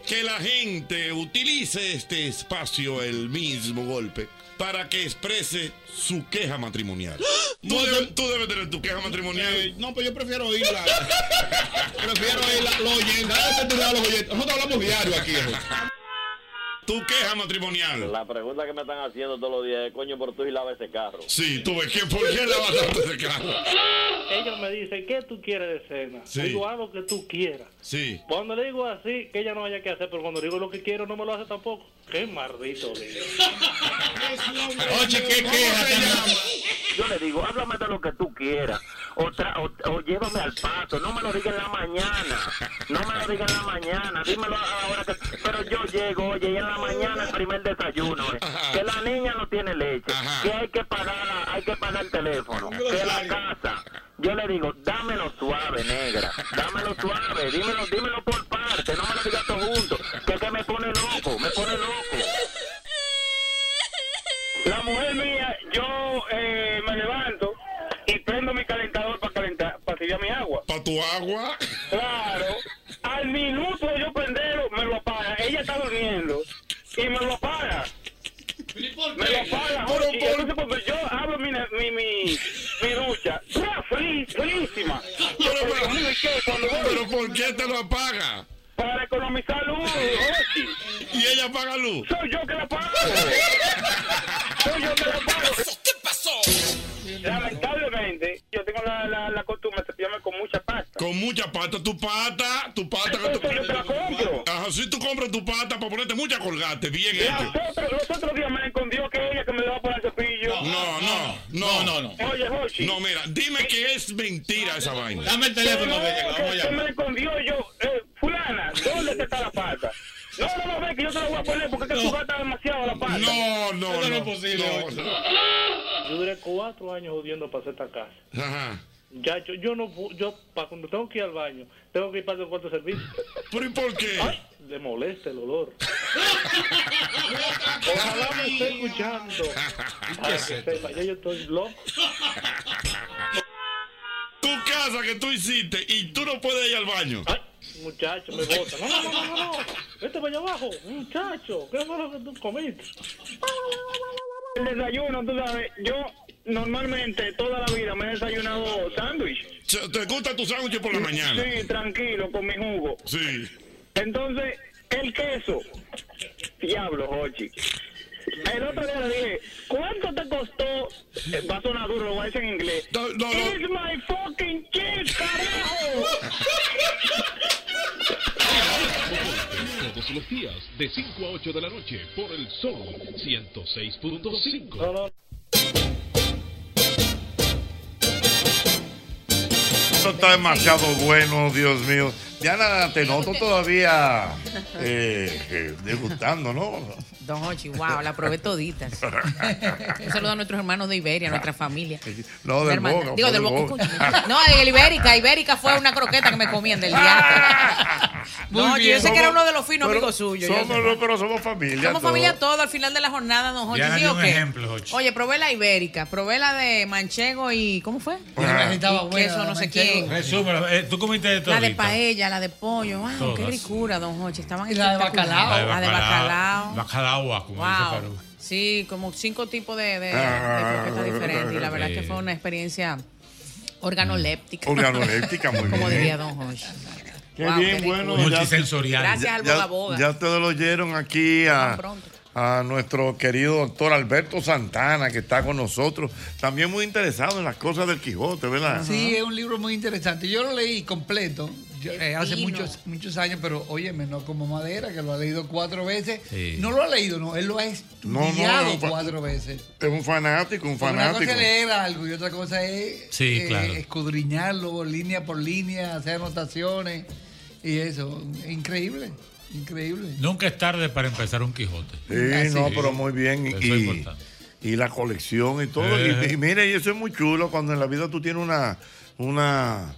que la gente utilice este espacio, el mismo golpe, para que exprese su queja matrimonial. Tú, debes, tú debes tener tu queja matrimonial.
Eh, no, pues yo prefiero oírla. [laughs] prefiero oírla. Los oyentes. Los oyentes. Nosotros hablamos diario aquí.
Tu queja matrimonial.
La pregunta que me están haciendo todos los días es, coño, por tú y lava ese carro.
Sí, tú ves que por qué la vas a ese carro.
Ella me dice, ¿qué tú quieres de cena?
Sí.
Digo, haz lo que tú quieras.
Sí.
Cuando le digo así, que ella no haya que hacer, pero cuando digo lo que quiero, no me lo hace tampoco. Qué maldito.
Oye, ¿qué queja?
Yo le digo, háblame de lo que tú quieras. O, tra- o, o llévame al paso. No me lo digas en la mañana. No me lo digas en la mañana. Dímelo ahora que... Pero yo llego, oye, y en la mañana el primer desayuno. eh, que la niña no tiene leche. Que hay que pagar, hay que pagar el teléfono. Que la casa. Yo le digo, dámelo suave, negra. Dámelo suave. Dímelo, dímelo por parte. No me lo digas todo junto. Que es que me pone loco. Me pone loco.
La mujer mía, yo eh, me levanto agua. [laughs] Claro. Al minuto de yo prenderlo, me lo apaga. Ella está durmiendo y me lo apaga. Me lo apaga,
Pero por-
Entonces, cuando yo abro mi, mi, mi, mi ducha, feliz, felísima.
Pero,
pero, ¿y
pero ¿por qué te lo apaga?
para economizar luz. [laughs]
¿Y ella paga luz?
Soy yo que la pago. [laughs] Soy yo que la pago. ¿Qué pasó? Lamentablemente, yo tengo la, la, la costumbre con mucha
pata, tu pata, tu pata. que tú-
yo te la compro.
Ajá, si tú compras tu pata para ponerte mucha colgate, bien hecho.
los otros días me escondió que ella que me le va a poner cepillo.
No, no, no, no, no.
Oye, Jochi.
No, mira, dime que es mentira esa vaina.
Dame el teléfono de ella, que vamos a llamar. me la escondió yo. Eh, fulana, ¿dónde está la pata? No, no, no, ve que yo te la voy a poner porque es que tú gastas demasiado la pata.
No, no,
Eso
no,
es posible,
no.
Yo duré cuatro años jodiendo para hacer esta casa.
Ajá.
Ya, yo, yo no, pu- yo, para cuando tengo que ir al baño, tengo que ir para el cuarto de servicio. [laughs]
¿Pero y por qué?
le molesta el olor. [laughs] Ojalá me esté escuchando. [laughs] Para que sepa, ya yo estoy loco.
Tu casa que tú hiciste y tú no puedes ir al baño.
Muchacho, me bota. No, no, no, no, no. Vete para allá abajo. Muchacho, ¿qué fue lo que tú comiste?
El desayuno, tú sabes, yo normalmente toda la vida me he desayunado sándwich.
¿Te gusta tu sándwich por la mañana?
Sí, tranquilo, con mi jugo.
Sí.
Entonces, el queso. Diablo, Jochi. El otro día le dije, ¿cuánto te costó? Eh, Va a sonar duro, lo voy a decir en inglés. It's my fucking cheese, carajo.
Todos los días, de 5 a 8 de la noche, por el Sol 106.5.
Esto está demasiado bueno, Dios mío. Diana, te noto todavía eh, eh, degustando, ¿no?
Don Hochi, wow, la probé toditas. Un saludo a nuestros hermanos de Iberia, a nuestra familia.
No, del boca.
Digo, del boca. No, de Ibérica. Ibérica fue una croqueta que me comían del día. No, [laughs]
Muy
yo sé que era uno de los finos
pero
amigos suyos. yo
Somos, pero somos familia.
Somos familia todo al final de la jornada, don Hochi.
Ya
¿sí o
un
qué?
ejemplo, Hochi.
Oye, probé la ibérica, probé la de manchego y. ¿Cómo fue?
Ajá. Estaba
Y
buena,
queso, no sé
manchego.
quién.
Resúmelo, eh, tú comiste de todo.
La de paella, la de pollo. Wow, qué ricura, don Hochi. Estaban
la de bacalao.
La de bacalao.
Bacalao, como dice
Wow.
Perú.
Sí, como cinco tipos de, de, de
Ah,
croquetas diferentes. Y la verdad
sí.
que fue una experiencia organoléptica.
Organoléptica, muy
Como
bien.
diría don Jorge.
Qué
Wow,
bien,
qué
bueno.
Multisensorial.
Gracias al Boga.
Ya ustedes lo oyeron aquí a, a nuestro querido doctor Alberto Santana, que está con nosotros. También muy interesado en las cosas del Quijote, ¿verdad?
Sí, es un libro muy interesante. Yo lo leí completo yo, eh, hace muchos, muchos años, pero óyeme, no como Madera, que lo ha leído cuatro veces.
Sí.
No lo ha leído, no, él lo ha
no,
estudiado
no,
cuatro veces.
Es un fanático, un
Porque Una
fanático.
cosa es leer algo y otra cosa es
Sí,
eh,
claro.
escudriñarlo línea por línea, hacer anotaciones y eso. Increíble, increíble.
Nunca es tarde para empezar un Quijote.
Sí, no, pero muy bien.
Eso es
Y,
importante.
y la colección y todo.
Eh.
Y, y mire, y eso es muy chulo cuando en la vida tú tienes una, una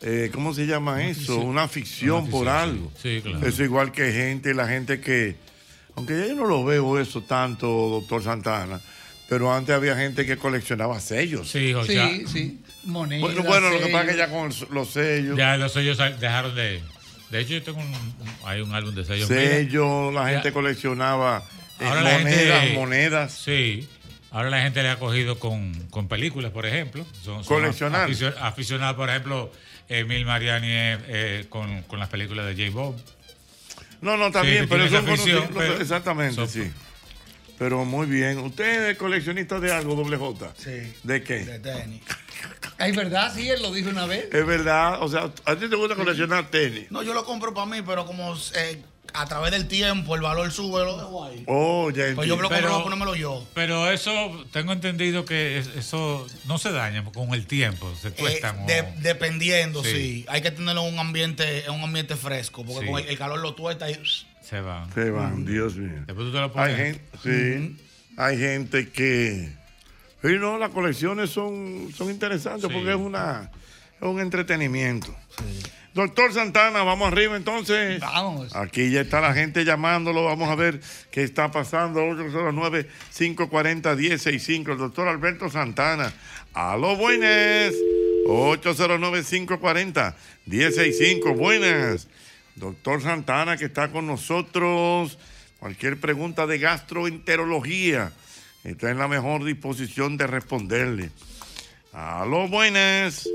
eh, ¿cómo se llama eso? Una ficción
Una
por algo.
sí. Sí, claro.
Es igual que gente, la gente que, aunque ya yo no lo veo eso tanto, doctor Santana, pero antes había gente que coleccionaba sellos.
Sí, o
Sí,
sea,
sí. Monedas,
Bueno, bueno, lo que pasa es que ya con el- los sellos.
Ya los sellos dejaron de. De hecho, yo tengo un, un- hay un álbum de sellos.
Sellos, la
Ya.
gente coleccionaba eh, monedas,
gente-
monedas.
Sí. Ahora la gente le ha cogido con, con películas, por ejemplo. Son, son
Coleccionar.
aficio- Aficionados, por ejemplo, Emil Mariani eh, eh, con, con las películas de J. Bob.
No, no, también, pero eso conocido-
pero-
exactamente, sí. Pero muy bien. ¿Usted es coleccionista de algo, doble J?
Sí.
¿De qué?
De tenis.
Es verdad, sí, él lo dijo una vez.
Es verdad, o sea, ¿a ti te gusta coleccionar tenis?
No, yo lo compro para mí, pero como eh, a través del tiempo el valor sube, lo dejo ahí.
Oh, ya
Pues yo me lo compro
Pero-
ponérmelo yo.
Pero eso, tengo entendido que es- eso no se daña con el tiempo, se
Eh,
tuestan. o-
de- dependiendo, sí.
Sí.
Hay que tenerlo en un ambiente, en un ambiente fresco, porque
Sí.
con el, el calor lo tuesta y
Se van.
Se van, Dios mío.
Después tú te lo
Hay
pones.
gente, sí, hay gente que... Sí, no, las colecciones son, son interesantes
Sí.
porque es, una, es un entretenimiento. Doctor Santana, vamos arriba entonces.
Vamos.
Aquí ya está la gente llamándolo. Vamos a ver qué está pasando. 809-540-1065. El doctor Alberto Santana. A los buenas. 809-540-1065. Buenas. Doctor Santana que está con nosotros. Cualquier pregunta de gastroenterología. Está en la mejor disposición de responderle. A los buenas.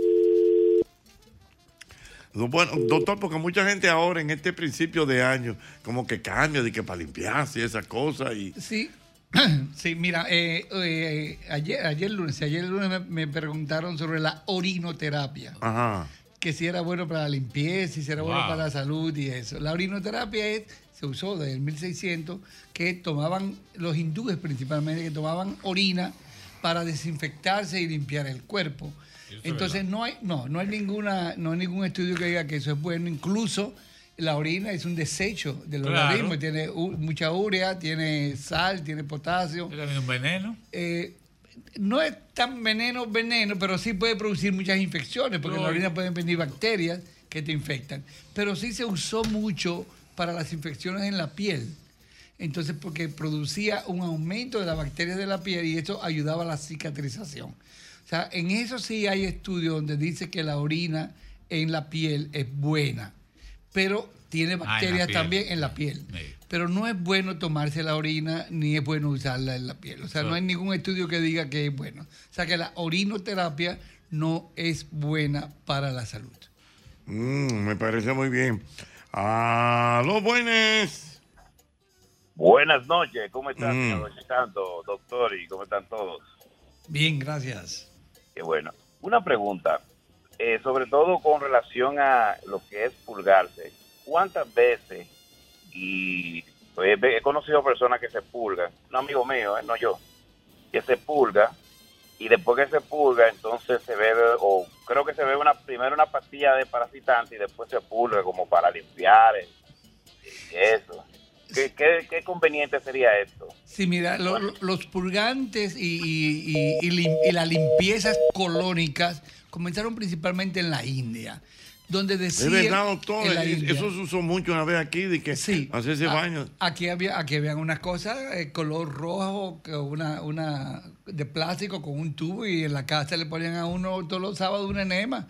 Lo Bueno, doctor, porque mucha gente ahora en este principio de año como que cambia de que para limpiarse y esas cosas y
Sí. [clears throat] Sí, mira, eh, eh, ayer, ayer lunes, ayer lunes me, me preguntaron sobre la orinoterapia.
ajá.
que si era bueno para la limpieza, si era bueno para la salud y eso. La orinoterapia es, se usó desde el 1600, que tomaban, los hindúes principalmente, que tomaban orina para desinfectarse y limpiar el cuerpo. Entonces no hay, no, no hay ninguna, no hay ningún estudio que diga que eso es bueno. Incluso la orina es un desecho del
Claro.
organismo, tiene mucha urea, tiene sal, tiene potasio.
¿Es también un veneno?
Eh, no es tan veneno, veneno, pero sí puede producir muchas infecciones, porque en la orina pueden venir bacterias que te infectan. Pero sí se usó mucho para las infecciones en la piel. Entonces, porque producía un aumento de las bacterias de la piel y eso ayudaba a la cicatrización. Sea, en eso sí hay estudios donde dice que la orina en la piel es buena, pero tiene
Ah, en
bacterias también en la piel. Pero no es bueno tomarse la orina ni es bueno usarla en la piel. O sea,
So-
no hay ningún estudio que diga que es bueno. O sea, que la orinoterapia no es buena para la salud.
Mm, me parece muy bien. A los buenos.
Buenas noches, ¿cómo están,
Mm.
Santo, doctor? ¿Y cómo están todos?
Bien, gracias.
Qué bueno. Una pregunta, eh, sobre todo con relación a lo que es pulgarse. ¿Cuántas veces, y pues, he conocido personas que se pulgan, un amigo mío, eh, no yo, que se pulga, y después que se pulga, entonces se bebe, o creo que se bebe una, primero una pastilla de parasitante y después se pulga como para limpiar eh, eso. ¿Qué, qué, qué conveniente sería esto?
Sí, mira, lo- lo- los purgantes y, y- y- y lim- y las limpiezas colónicas comenzaron principalmente en la India, donde
Es
decían...
verdad, doctor. es-. Eso se usó mucho una vez aquí, de que hacerse
Ah,
baño.
Aquí había, aquí habían unas cosas, eh, color rojo, que una, una de plástico con un tubo y en la casa le ponían a uno todos los sábados una enema,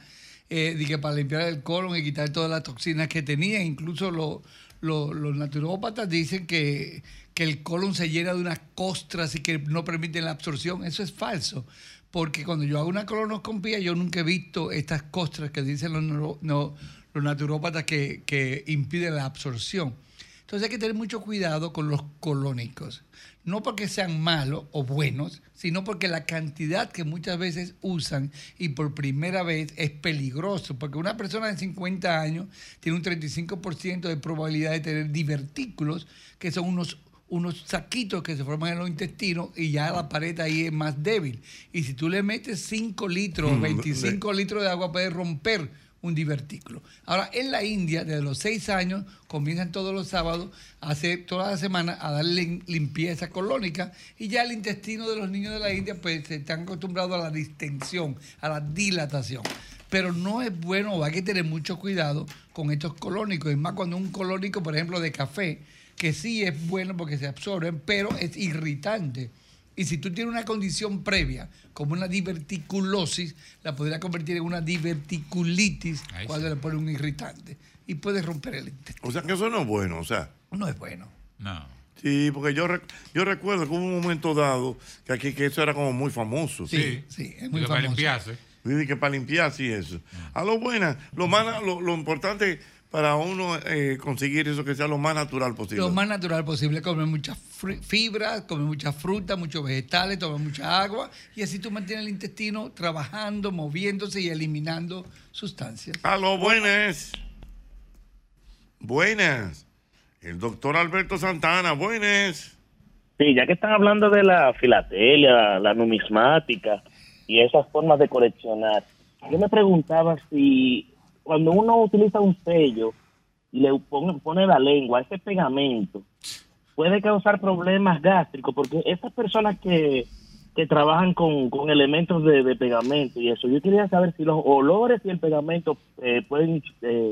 eh, de que para limpiar el colon y quitar todas las toxinas que tenía. Incluso lo- lo- los naturópatas dicen que, que el colon se llena de unas costras y que no permiten la absorción. Eso es falso. Porque cuando yo hago una colonoscopia, yo nunca he visto estas costras que dicen los, no- los naturópatas que, que impiden la absorción. Entonces hay que tener mucho cuidado con los colónicos. No porque sean malos o buenos, sino porque la cantidad que muchas veces usan y por primera vez es peligroso. Porque una persona de 50 años tiene un 35% de probabilidad de tener divertículos, que son unos unos saquitos que se forman en los intestinos y ya la pared ahí es más débil. Y si tú le metes 5 litros o
Mm,
25 litros de agua, puedes romper un divertículo. Ahora, en la India, desde los 6 años, comienzan todos los sábados a hacer toda la semana a darle lim- limpieza colónica y ya el intestino de los niños de la India pues se están acostumbrados a la distensión, a la dilatación. Pero no es bueno, hay que tener mucho cuidado con estos colónicos. Es más, cuando un colónico, por ejemplo, de café, que sí es bueno porque se absorben, pero es irritante. Y si tú tienes una condición previa, como una diverticulosis, la podría convertir en una diverticulitis
Ahí
cuando
sí.
le pone un irritante. Y puede romper el intestino.
O sea que eso no es bueno, o sea.
No es bueno.
No.
Sí, porque yo, rec- yo recuerdo que hubo un momento dado que aquí que eso era como muy famoso.
Sí, sí, es muy
Y que para
famoso.
limpiarse. Sí, que para limpiarse y eso. A lo buena, lo, más, lo, lo importante para uno eh, conseguir eso que sea lo más natural posible.
Lo más natural posible, comer muchas fibras, comer mucha fruta, muchos vegetales, tomar mucha agua y así tú mantienes el intestino trabajando, moviéndose y eliminando sustancias.
A lo buenas. Buenas. El doctor Alberto Santana, buenas.
Sí, ya que están hablando de la filatelia, la numismática y esas formas de coleccionar, yo me preguntaba si cuando uno utiliza un sello y le pone, pone la lengua, ese pegamento, puede causar problemas gástricos, porque esas personas que, que trabajan con, con elementos de, de pegamento y eso, yo quería saber si los olores y el pegamento eh, pueden eh,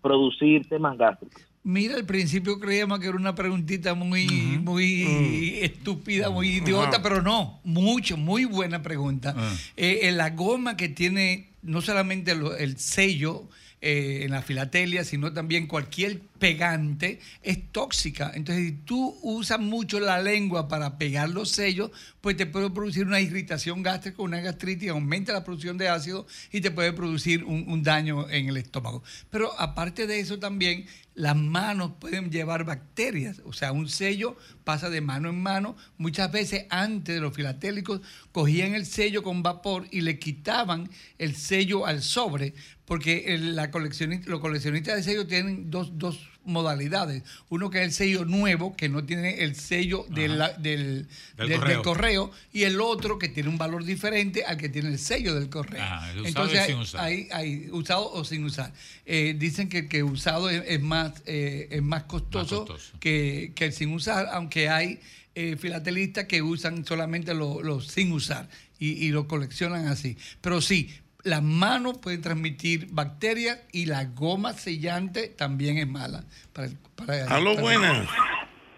producir temas gástricos.
Mira, al principio creíamos que era una preguntita muy, muy estúpida, muy idiota, pero no, mucho, muy buena pregunta.
Ah.
Eh, eh, la goma que tiene no solamente el sello eh, en la filatelia, sino también cualquier pegante es tóxica. Entonces, si tú usas mucho la lengua para pegar los sellos, pues te puede producir una irritación gástrica, una gastritis, aumenta la producción de ácido y te puede producir un, un daño en el estómago. Pero aparte de eso también, las manos pueden llevar bacterias. O sea, un sello pasa de mano en mano. Muchas veces antes de los filatélicos cogían el sello con vapor y le quitaban el sello al sobre Porque la coleccionista, los coleccionistas de sellos tienen dos, dos modalidades. Uno que es el sello nuevo, que no tiene el sello del,
Del
del-
correo.
y el otro que tiene un valor diferente al que tiene el sello del correo.
Ajá, el usado
Entonces hay,
sin usar.
hay- hay usado o sin usar. Eh, dicen que el que usado es, es más, eh, es más costoso, Que, que el sin usar, aunque hay eh, filatelistas que usan solamente los los sin usar y, y lo coleccionan así. Pero sí, las manos pueden transmitir bacterias y la goma sellante también es mala. Para, el- para,
Aló, buenas.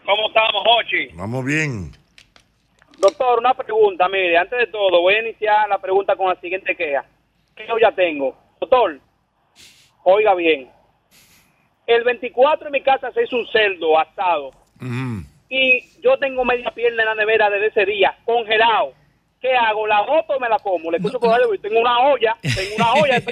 ¿Cómo estamos, Hochi?
Vamos bien.
Doctor, una pregunta, mire, antes de todo, voy a iniciar la pregunta con la siguiente queja. ¿Qué yo ya tengo? Doctor, oiga bien. El 24 en mi casa se hizo un cerdo asado y yo tengo media pierna en la nevera desde ese día, congelado. ¿Qué hago? ¿La boto o me la como? Le escucho por radio y tengo una olla, tengo una olla.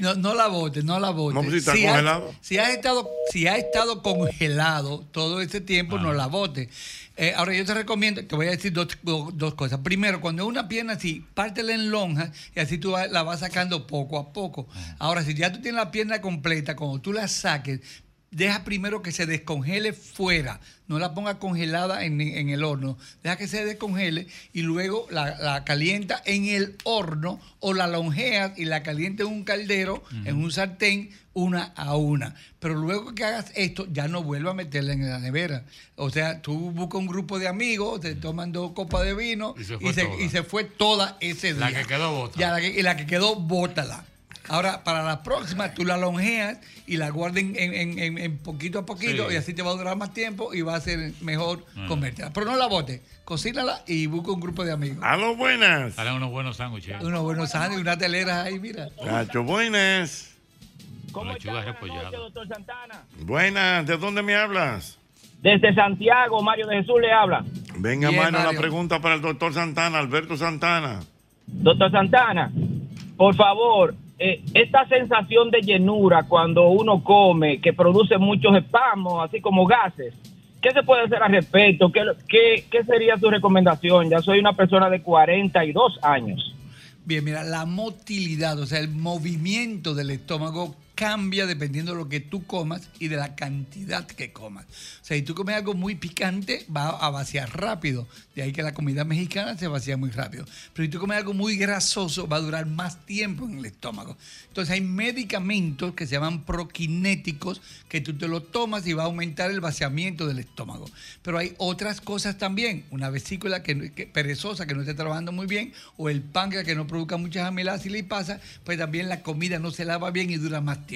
No, no la botes, no la botes.
No, si está
has-
congelado.
si has estado, si has estado congelado todo ese tiempo, no la botes. Eh, ahora yo te recomiendo, te voy a decir dos, do- dos cosas. Primero, cuando es una pierna así, pártela en lonjas y así tú la vas sacando poco a poco. Ahora, si ya tú tienes la pierna completa, cuando tú la saques, deja primero que se descongele fuera. No la ponga congelada en, en el horno. Deja que se descongele y luego la, la calienta en el horno o la longeas y la calienta en un caldero, en un sartén, una a una. Pero luego que hagas esto, ya no vuelva a meterla en la nevera. O sea, tú buscas un grupo de amigos, te toman dos copas de vino y
se
se,
fue
y se,
toda.
y se fue toda ese día.
La que quedó, bótala.
Ya, la que- y la que quedó, bótala. Ahora, para la próxima, tú la longeas y la guardas en, en- en- en- en poquito a poquito
Sí.
y así te va a durar más tiempo y va a ser mejor
Ah.
comértela. Pero no la botes, cocínala y busca un grupo de amigos.
Aló, buenas.
Salen unos buenos sándwiches.
Unos buenos sándwiches, unas teleras ahí, mira.
Cacho, buenas.
Lechuga repollada.
doctor Santana?
Buenas, ¿de dónde me hablas?
Desde Santiago, Mario de Jesús le habla.
Venga,
Bien,
Mario, la
Mario.
pregunta para el doctor Santana, Alberto Santana.
Doctor Santana, por favor, eh, esta sensación de llenura cuando uno come, que produce muchos espasmos, así como gases, ¿qué se puede hacer al respecto? ¿Qué, qué, qué sería su recomendación? Ya soy una persona de 42 años.
Bien, mira, la motilidad, o sea, el movimiento del estómago cambia dependiendo de lo que tú comas y de la cantidad que comas. O sea, si tú comes algo muy picante, va a vaciar rápido. De ahí que la comida mexicana se vacía muy rápido. Pero si tú comes algo muy grasoso, va a durar más tiempo en el estómago. Entonces hay medicamentos que se llaman proquinéticos que tú te lo tomas y va a aumentar el vaciamiento del estómago. Pero hay otras cosas también, una vesícula que, perezosa que no esté trabajando muy bien o el páncreas que no produzca muchas amiladas y lipasas, pues también la comida no se lava bien y dura más.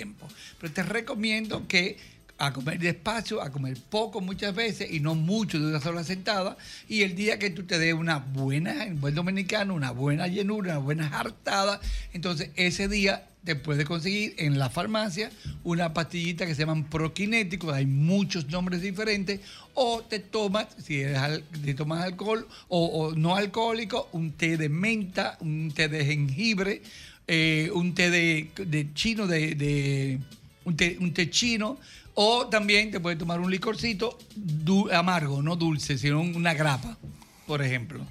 Pero te recomiendo que a comer despacio, a comer poco muchas veces y no mucho de una sola sentada. Y el día que tú te des una buena, en buen dominicano, una buena llenura, una buena hartada, entonces ese día te puedes conseguir en la farmacia una pastillita que se llaman proquinéticos, hay muchos nombres diferentes, o te tomas, si eres al- si tomas alcohol o no alcohólico, un té de menta, un té de jengibre, eh, un té de, de chino, de, de- un, té, un té chino, o también te puedes tomar un licorcito amargo, no dulce, sino una grapa, por ejemplo.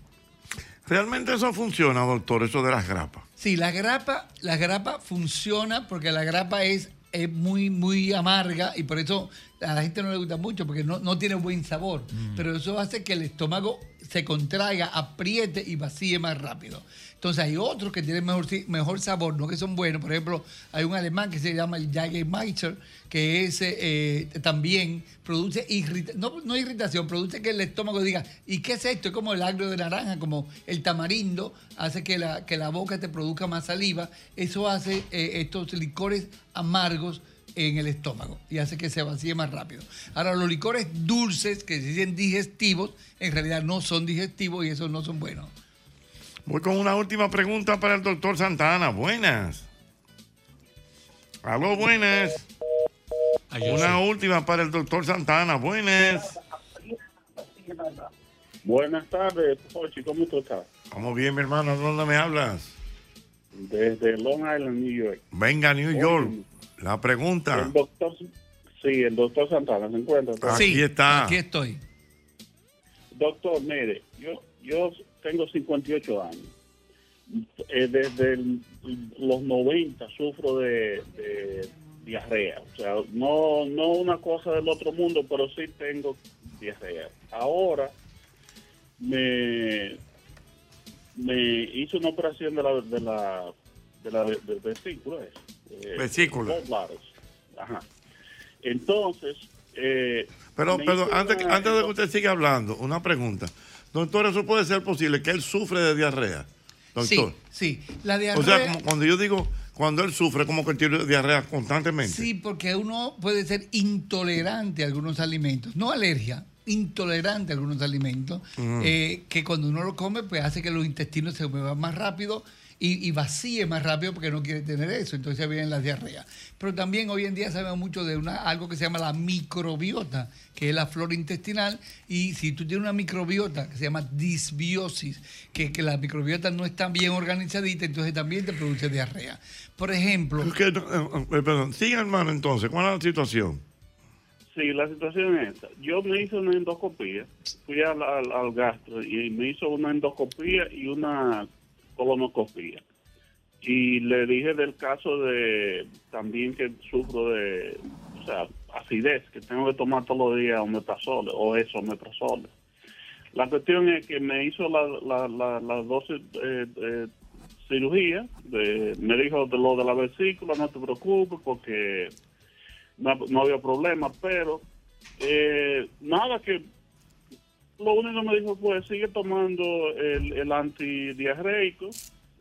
¿Realmente eso funciona, doctor, eso de las grapas?
Sí, la grapa, la grapa funciona porque la grapa es, es muy, muy amarga y por eso a la gente no le gusta mucho porque no, no tiene buen sabor. Pero eso hace que el estómago se contraiga, apriete y vacíe más rápido. Entonces hay otros que tienen mejor, mejor sabor, no que son buenos. Por ejemplo, hay un alemán que se llama Jagermeister, que ese eh, también produce irritación, no, no irritación, produce que el estómago diga, ¿y qué es esto? Es como el agrio de naranja, como el tamarindo, hace que la, que la boca te produzca más saliva. Eso hace eh, estos licores amargos en el estómago y hace que se vacíe más rápido. Ahora, los licores dulces, que se dicen digestivos, en realidad no son digestivos y esos no son buenos.
Voy con una última pregunta para el doctor Santana. Buenas. Aló, buenas. Una última para el doctor Santana. Buenas.
Buenas tardes, Pochi, ¿cómo tú estás?
Vamos bien, mi hermano. ¿Dónde me hablas?
Desde Long Island, New York.
Venga, New York. La pregunta.
El doctor, sí, el doctor Santana se encuentra.
Aquí está.
Aquí estoy.
Doctor, mire, yo, yo tengo 58 años.
eh, desde el- los 90 sufro de, de diarrea. O sea, no, no una cosa del otro mundo, pero sí tengo diarrea. Ahora me, me hice una operación de la, de la, de la del vesícula. eh,
Vesícula.
gallbladders. Ajá. Entonces, eh,
Pero, perdón, antes,
una-
antes de que usted siga hablando, una pregunta. Doctor, ¿eso puede ser posible que él sufre de diarrea? Doctor.
Sí, sí. La diarrea.
O sea, como cuando yo digo, cuando él sufre, como que tiene diarrea constantemente.
Sí, porque uno puede ser intolerante a algunos alimentos, no alergia, intolerante a algunos alimentos,
Mm.
eh, que cuando uno lo come, pues hace que los intestinos se muevan más rápido y, y vacíe más rápido porque no quiere tener eso, entonces vienen las diarreas. Pero también hoy en día sabemos mucho de una, algo que se llama la microbiota, que es la flora intestinal, y si tú tienes una microbiota que se llama disbiosis, que, que la microbiota no está bien organizadita, entonces también te produce diarrea. Por ejemplo...
Es que, eh, eh, perdón, siga hermano entonces, ¿cuál es la situación?
Sí, la situación es esta. Yo me hice una endoscopía, fui al, al, al gastro y me hizo una endoscopía y una colonoscopía. Y le dije del caso de también que sufro de, o acidez, que tengo que tomar todos los días omeprazol o eso, omeprazol. La cuestión es que me hizo la, la, las dos eh, eh, cirugías, me dijo de lo de la vesícula, no te preocupes porque no, no había problema, pero eh, nada que lo único que me dijo fue sigue tomando el, el antidiarreico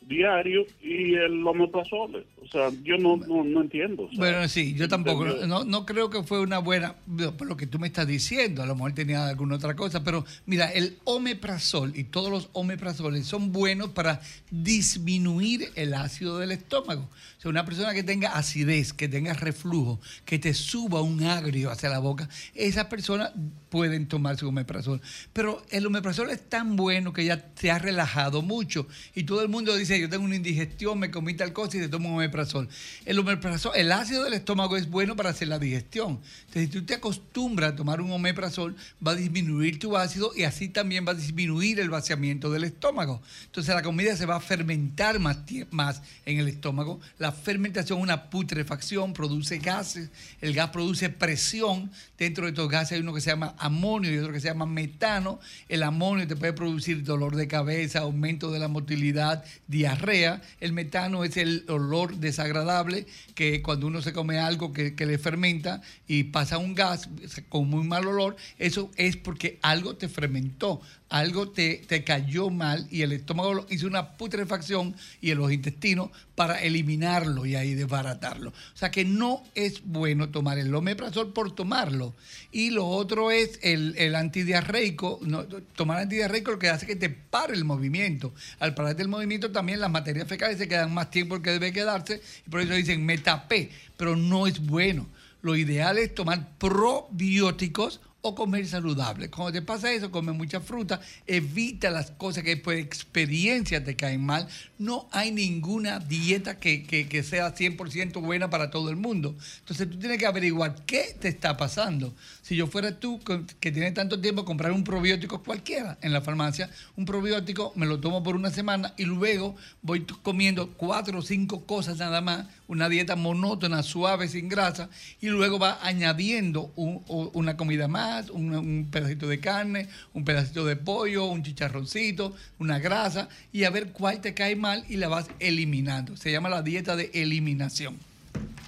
diario y el omeprazole. O sea, yo no, no, no entiendo.
Bueno, sí, yo tampoco. No, no creo que fue una buena, por lo que tú me estás diciendo, a lo mejor tenía alguna otra cosa, pero mira, el omeprazol y todos los omeprazoles son buenos para disminuir el ácido del estómago. O sea, una persona que tenga acidez, que tenga reflujo, que te suba un agrio hacia la boca, esas personas pueden tomar su omeprazol. Pero el omeprazol es tan bueno que ya te ha relajado mucho y todo el mundo dice, yo tengo una indigestión, me comí tal cosa y te tomo omeprazol. El omeprazol, el ácido del estómago es bueno para hacer la digestión. Entonces, si tú te acostumbras a tomar un omeprazol, va a disminuir tu ácido y así también va a disminuir el vaciamiento del estómago. Entonces, la comida se va a fermentar más, más en el estómago. La fermentación es una putrefacción, produce gases. El gas produce presión. Dentro de estos gases hay uno que se llama amonio y otro que se llama metano. El amonio te puede producir dolor de cabeza, aumento de la motilidad, diarrea. El metano es el olor desagradable que cuando uno se come algo que, que le fermenta y pasa un gas con muy mal olor, eso es porque algo te fermentó, algo te, te cayó mal y el estómago hizo una putrefacción y en los intestinos para eliminarlo y ahí desbaratarlo. O sea que no es bueno tomar el omeprazol por tomarlo. Y lo otro es el, el antidiarreico. No, tomar antidiarreico lo que hace que te pare el movimiento. Al pararte el movimiento también las materias fecales se quedan más tiempo que debe quedarse y por eso dicen me tapé, pero no es bueno. Lo ideal es tomar probióticos o comer saludable. Cuando te pasa eso, come mucha fruta, evita las cosas que por experiencia te caen mal. No hay ninguna dieta que, que- que sea 100% buena para todo el mundo. Entonces tú tienes que averiguar qué te está pasando. Si yo fuera tú, que tienes tanto tiempo, comprar un probiótico cualquiera en la farmacia, un probiótico me lo tomo por una semana y luego voy comiendo cuatro o cinco cosas nada más, una dieta monótona, suave, sin grasa, y luego va añadiendo una comida más, un, un pedacito de carne, un pedacito de pollo, un chicharroncito, una grasa, y a ver cuál te cae mal y la vas eliminando. Se llama la dieta de eliminación.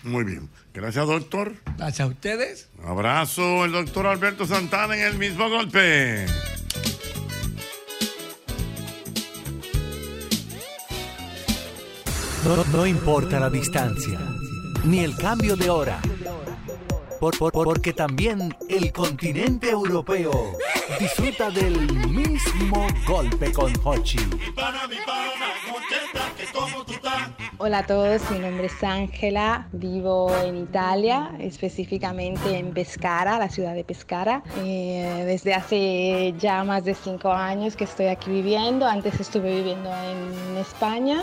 Muy bien. Gracias, doctor.
Gracias a ustedes.
Un abrazo, el doctor Alberto Santana en el mismo golpe.
No, no importa la distancia, ni el cambio de hora, por- por- por- porque también el continente europeo disfruta del mismo golpe con Hochi.
Hola a todos, mi nombre es Ángela, vivo en Italia, específicamente en Pescara, la ciudad de Pescara. Eh, desde hace ya más de cinco años que estoy aquí viviendo, antes estuve viviendo en España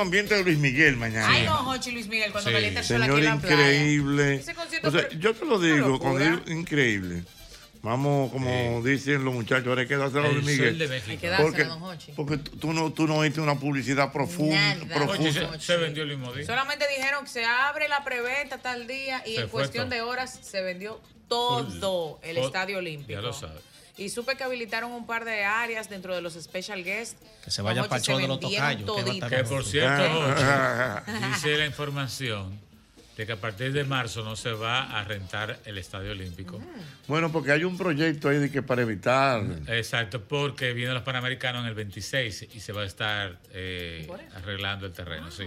Un ambiente de Luis Miguel mañana.
Ay, no, Jochi Luis Miguel, cuando calienta el sol aquí
Señor
en la playa.
increíble. O sea, yo te lo digo, cuando digo increíble. Vamos, como dicen los muchachos, ahora hay que dárselo a Luis Miguel.
Hay que dárselo,
porque,
don Jochi.
porque tú no, tú no oíste una publicidad profunda. Profusa.
Oye, se, se vendió el mismo día.
Solamente dijeron que se abre la preventa tal día y
Se
en cuestión
todo.
de horas se vendió todo el estadio olímpico.
Ya lo sabes.
Y supe que habilitaron un par de áreas dentro de los special guests.
Que se vaya show de los tocayos, que
por cierto,
Ah.
Dice la información de que a partir de marzo no se va a rentar el Estadio Olímpico.
Bueno, porque hay un proyecto ahí de que para evitar.
Exacto, porque vienen los Panamericanos en el 26 y se va a estar eh, arreglando el terreno, sí.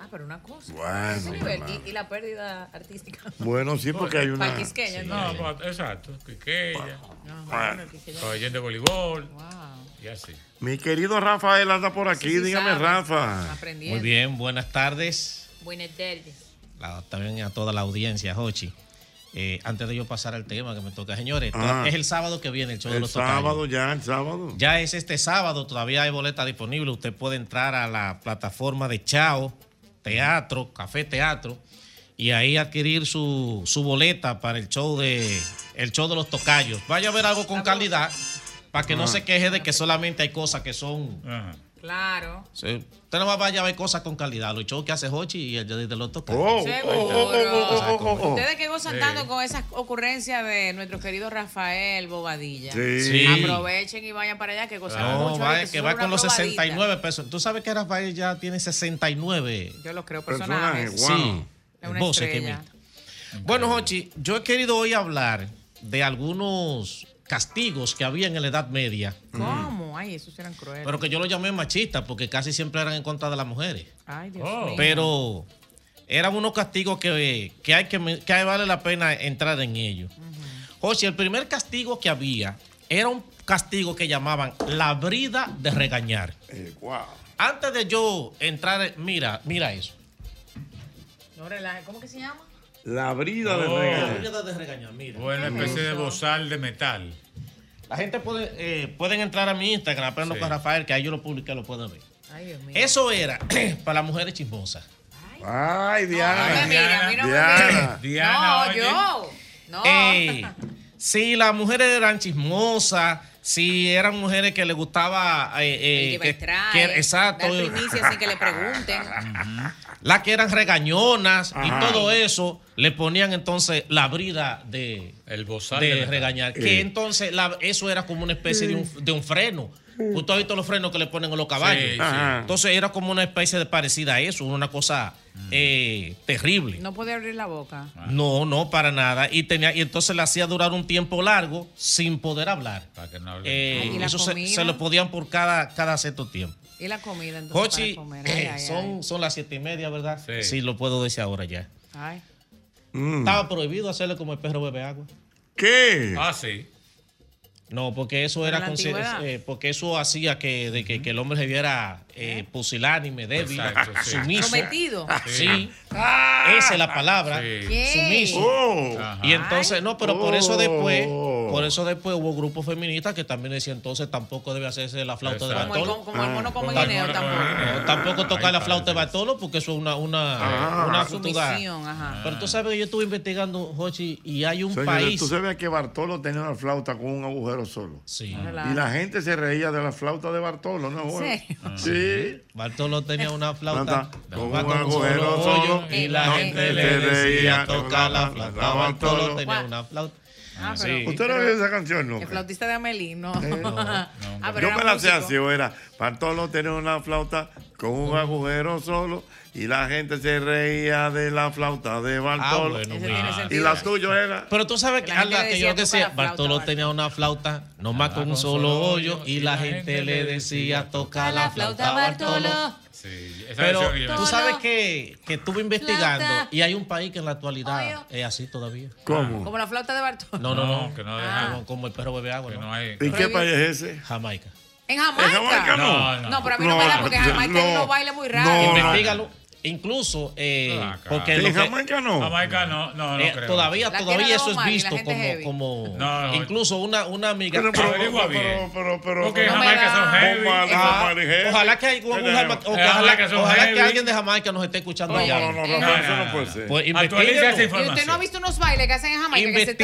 Ah, pero una cosa.
Bueno,
Ese nivel.
hermano.
y, y la pérdida artística.
Bueno, sí, porque hay una.
Para Quisqueya,
No,
¿no?
pues, exacto, Quiqueya,
bueno, Quisqueya.
pabellón de voleibol y así.
Mi querido Rafael anda por aquí.
Sí, sí
Dígame,
sabe.
Rafa.
Aprendiendo.
Muy bien, buenas tardes.
Buenas tardes.
La- también a toda la audiencia, Jochi. Eh, antes de yo pasar al tema que me toca, señores,
Ah.
es el sábado que viene el show de los tocayos.
sábado ya, el sábado.
Ya es este sábado, todavía hay boleta disponible. Usted puede entrar a la plataforma de Chao, Teatro, Café Teatro, y ahí adquirir su, su boleta para el show de el show de los tocayos. Vaya a ver algo con calidad para que no se queje de que solamente hay cosas que son.
Claro.
Sí, Usted no va a ver cosas con calidad. Los shows que hace Hochi y el de, de los tocayos.
Oh,
Seguro. Ustedes que gozan
Sí.
tanto con esas ocurrencias de nuestro querido Rafael Bobadilla.
Sí. Sí.
Aprovechen y vayan para allá que gozan
No,
mucho.
que va con los
probadita.
69 pesos. Tú sabes que Rafael ya tiene 69
Yo los creo
personajes.
personajes.
Sí,
Es una
que
estrella.
Bueno, Jochi, yo he querido hoy hablar de algunos castigos que había en la Edad Media,
¿Cómo? Ay, esos eran crueles.
pero que yo lo llamé machistas porque casi siempre eran en contra de las mujeres.
Ay, Dios
Oh.
mío.
Pero eran unos castigos que, que hay que, me- que vale la pena entrar en ellos. Jochi, el primer castigo que había era un castigo que llamaban la brida de regañar.
wow.
Antes de yo entrar, mira, mira eso.
No relaje. ¿Cómo que se llama?
La brida de regañar.
La brida de regañar, mira.
Buena especie de bozal de metal.
La gente puede, eh, pueden entrar a mi Instagram, aprendo
Sí.
con Rafael, que ahí yo lo publiqué, lo pueden ver.
Ay, Dios mío.
Eso era [clears throat] para las mujeres chismosas.
Ay, Diana.
No me mire, a mí no me
Diana.
mire. No, yo. No.
Ey, si las mujeres eran chismosas, si eran mujeres que les gustaba. eh, eh, que- que- exacto.
Dar primicia sin que le pregunten.
Las que eran regañonas
Ajá.
y todo eso, le ponían entonces la brida de,
El bozal
de regañar.
Eh.
Que entonces la- eso era como una especie de un, de un freno. Usted ha visto los frenos que le ponen a los caballos.
Sí, sí. Ajá.
Entonces era como una especie de parecida a eso, una cosa eh, terrible.
No puede abrir la boca.
No, no, para nada. Y tenía, y entonces le hacía durar un tiempo largo sin poder hablar.
Para que no hable.
Eh,
Ay, ¿y
eso se, se lo podían por cada, cada cierto tiempo.
Y la comida entonces
Jochi,
para comer. Ay,
eh,
ay,
son, son las siete y media, ¿verdad?
Sí.
Sí, lo puedo decir ahora ya.
ay.
Mm.
Estaba prohibido hacerle como el perro bebe agua.
¿Qué?
Ah, sí.
No, porque eso
¿En
era
antigüedad?
eh, porque eso hacía que, de que, que el hombre se viera eh, pusilánime, débil,
Exacto, sí.
sumiso.
Sometido.
Sí. Esa es la palabra.
Sí.
¿Qué?
Sumiso.
Oh.
Y entonces, no, pero por eso después, Por eso después hubo grupos feministas que también decían entonces tampoco debe hacerse la flauta de
Como el,
Bartolo.
como el mono come
Ah.
guineo tampoco.
No, tampoco tocar la flauta de Bartolo porque eso es una una,
Ah.
una
Sumisión, ajá.
Pero tú sabes que yo estuve investigando, Jochi, y hay un
Señores,
país.
Tú sabes que Bartolo tenía una flauta con un agujero solo.
Sí.
Y la gente se reía de la flauta de Bartolo, ¿no?
¿En
Sí.
Bartolo tenía una flauta
con un
un
agujero
solo y la gente le decía tocar la
la
flauta.
Bartolo.
Bartolo tenía una flauta.
Ah,
Sí.
pero-
¿Usted no vio esa canción
El
nunca?
flautista de Amelín, [laughs] no. Ah, pero
Yo me la sé así, o era Bartolo tenía una flauta con un agujero solo y la gente se reía de la flauta de Bartolo.
bueno,
tiene
y la tuya era.
Pero tú sabes que, Alda, que
decía
yo que decía,
flauta,
Bartolo tenía una flauta nomás con un solo hoyo y la gente le decía tocar la flauta Bartolo.
Sí, esa
Pero tú sabes que, que estuve investigando
Flauta.
y hay un país que en la actualidad es así todavía.
¿Cómo?
Como la flauta de Bartolo.
No, no, no.
que no
deja-
Como, como el perro bebe agua. ¿no?
¿Y qué país es ese?
Jamaica.
En Jamaica.
Jamaica no?
No, no. pero a mí no, me da porque en Jamaica hay unos bailes muy raros.
Investígalo. Incluso, eh, porque
¿En
lo que-
Jamaica no?
Jamaica no, no, no
eh,
creo.
todavía,
La
todavía eso es visto como,
heavy.
como
No, no.
incluso una, una amiga.
Pero, pero, pero,
bien.
pero, pero,
Porque
No
Jamaica son heavy.
Ah,
heavy.
ojalá que,
En
ojalá,
Jamaica son
ojalá que alguien de Jamaica nos esté escuchando
No,
allá.
no, no, no, no, eso no puede ser.
Pues
Actualiza esa
investiguenlo.
¿Y usted no ha visto unos bailes que hacen en Jamaica que se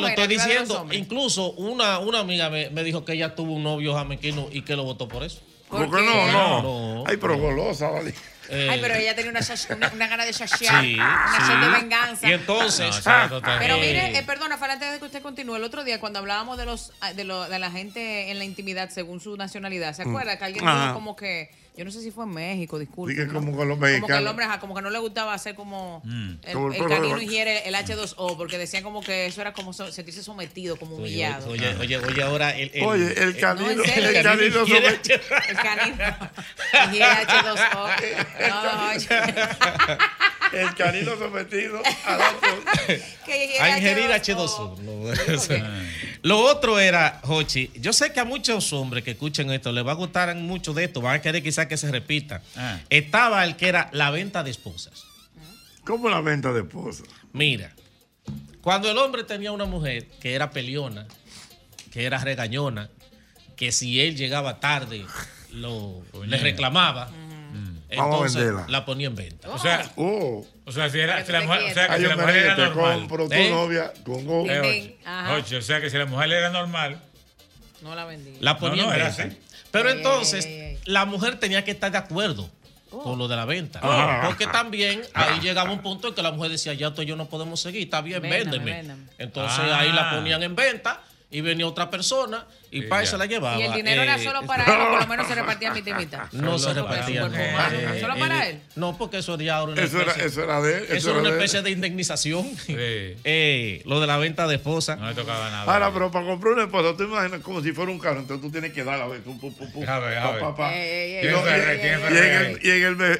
lo estoy diciendo. Incluso una, una amiga me, me dijo que ella tuvo un novio jamaiquino y que lo votó por eso.
¿Por
¿Por
qué? No. No. Ay, pero golosa, vale.
Eh,
Ay, pero ella tenía una, una, una gana de shashear,
Sí,
una
sí.
sed de venganza.
Y entonces.
No, total.
Pero mire, eh, perdona, Fala, antes de que usted continúe, el otro día cuando hablábamos de los de, lo- de la gente en la intimidad según su nacionalidad, ¿se acuerda? Que alguien
Mm. Ajá.
dijo como que, yo no sé si fue en México, disculpe.
Dije
¿no?
como con los
Como que el
mexicanos.
hombre, ajá, como que no le gustaba hacer como
Mm.
el,
Como el
el canino ingiere el H2O, porque decían como que eso era como so- sentirse sometido, como
Oye,
humillado.
oye, oye, oye, ahora el. el-
Oye, el canino,
no, serio,
el
el
canino
ingiere
sobre-
El canino ingiere H2O. [laughs] No, oye.
El canino sometido [laughs] a la
que ingiere
a ingerir
H2O.
H2O. No, eso. Lo otro era, Jochi, yo sé que a muchos hombres que escuchen esto les va a gustar mucho de esto, van a querer quizás que se repita.
Ah.
Estaba el que era la venta de esposas.
¿Cómo la venta de esposa?
Mira, cuando el hombre tenía una mujer que era peleona, que era regañona, que si él llegaba tarde lo, le reclamaba,
Vamos a
entonces
venderla.
la ponía en venta.
O sea,
Oh,
o sea, si, era, si la mujer, o sea, que si la mujer era normal.
compro tu
¿Eh?
novia con go.
Eh, ocho. Ocho, o sea, que si la mujer era normal,
No la vendí.
La ponía
No, no,
en
era
venta.
así.
Pero
Ey,
entonces,
ey, ey, ey.
la mujer tenía que estar de acuerdo con lo de la venta.
Ajá.
Porque también [laughs] ahí llegaba un punto en que la mujer decía, ya tú y yo no podemos seguir, está bien, véndeme.
véndame.
Entonces
Ah.
ahí la ponían en venta y venía otra persona y
Sí,
para se la llevaba.
Y el dinero era
Eh,
solo para él, o por lo menos se repartía mitad y mitad.
No se
Porque
repartía. Eh,
¿Solo para
eh,
él?
No, porque eso era una
Eso era, eso era de él.
eso era una
de
especie de indemnización.
Sí. [laughs]
Eh, lo de la venta de esposa.
no le tocaba nada.
Ahora, pero para comprar una esposa, tú imaginas como si fuera un carro, entonces tú tienes que dar a ver, pum, pum, pum, pum,
A ver, a ver.
pa, pa. Y
¿Quién
no-
fue
y-
rey? ¿Quién fue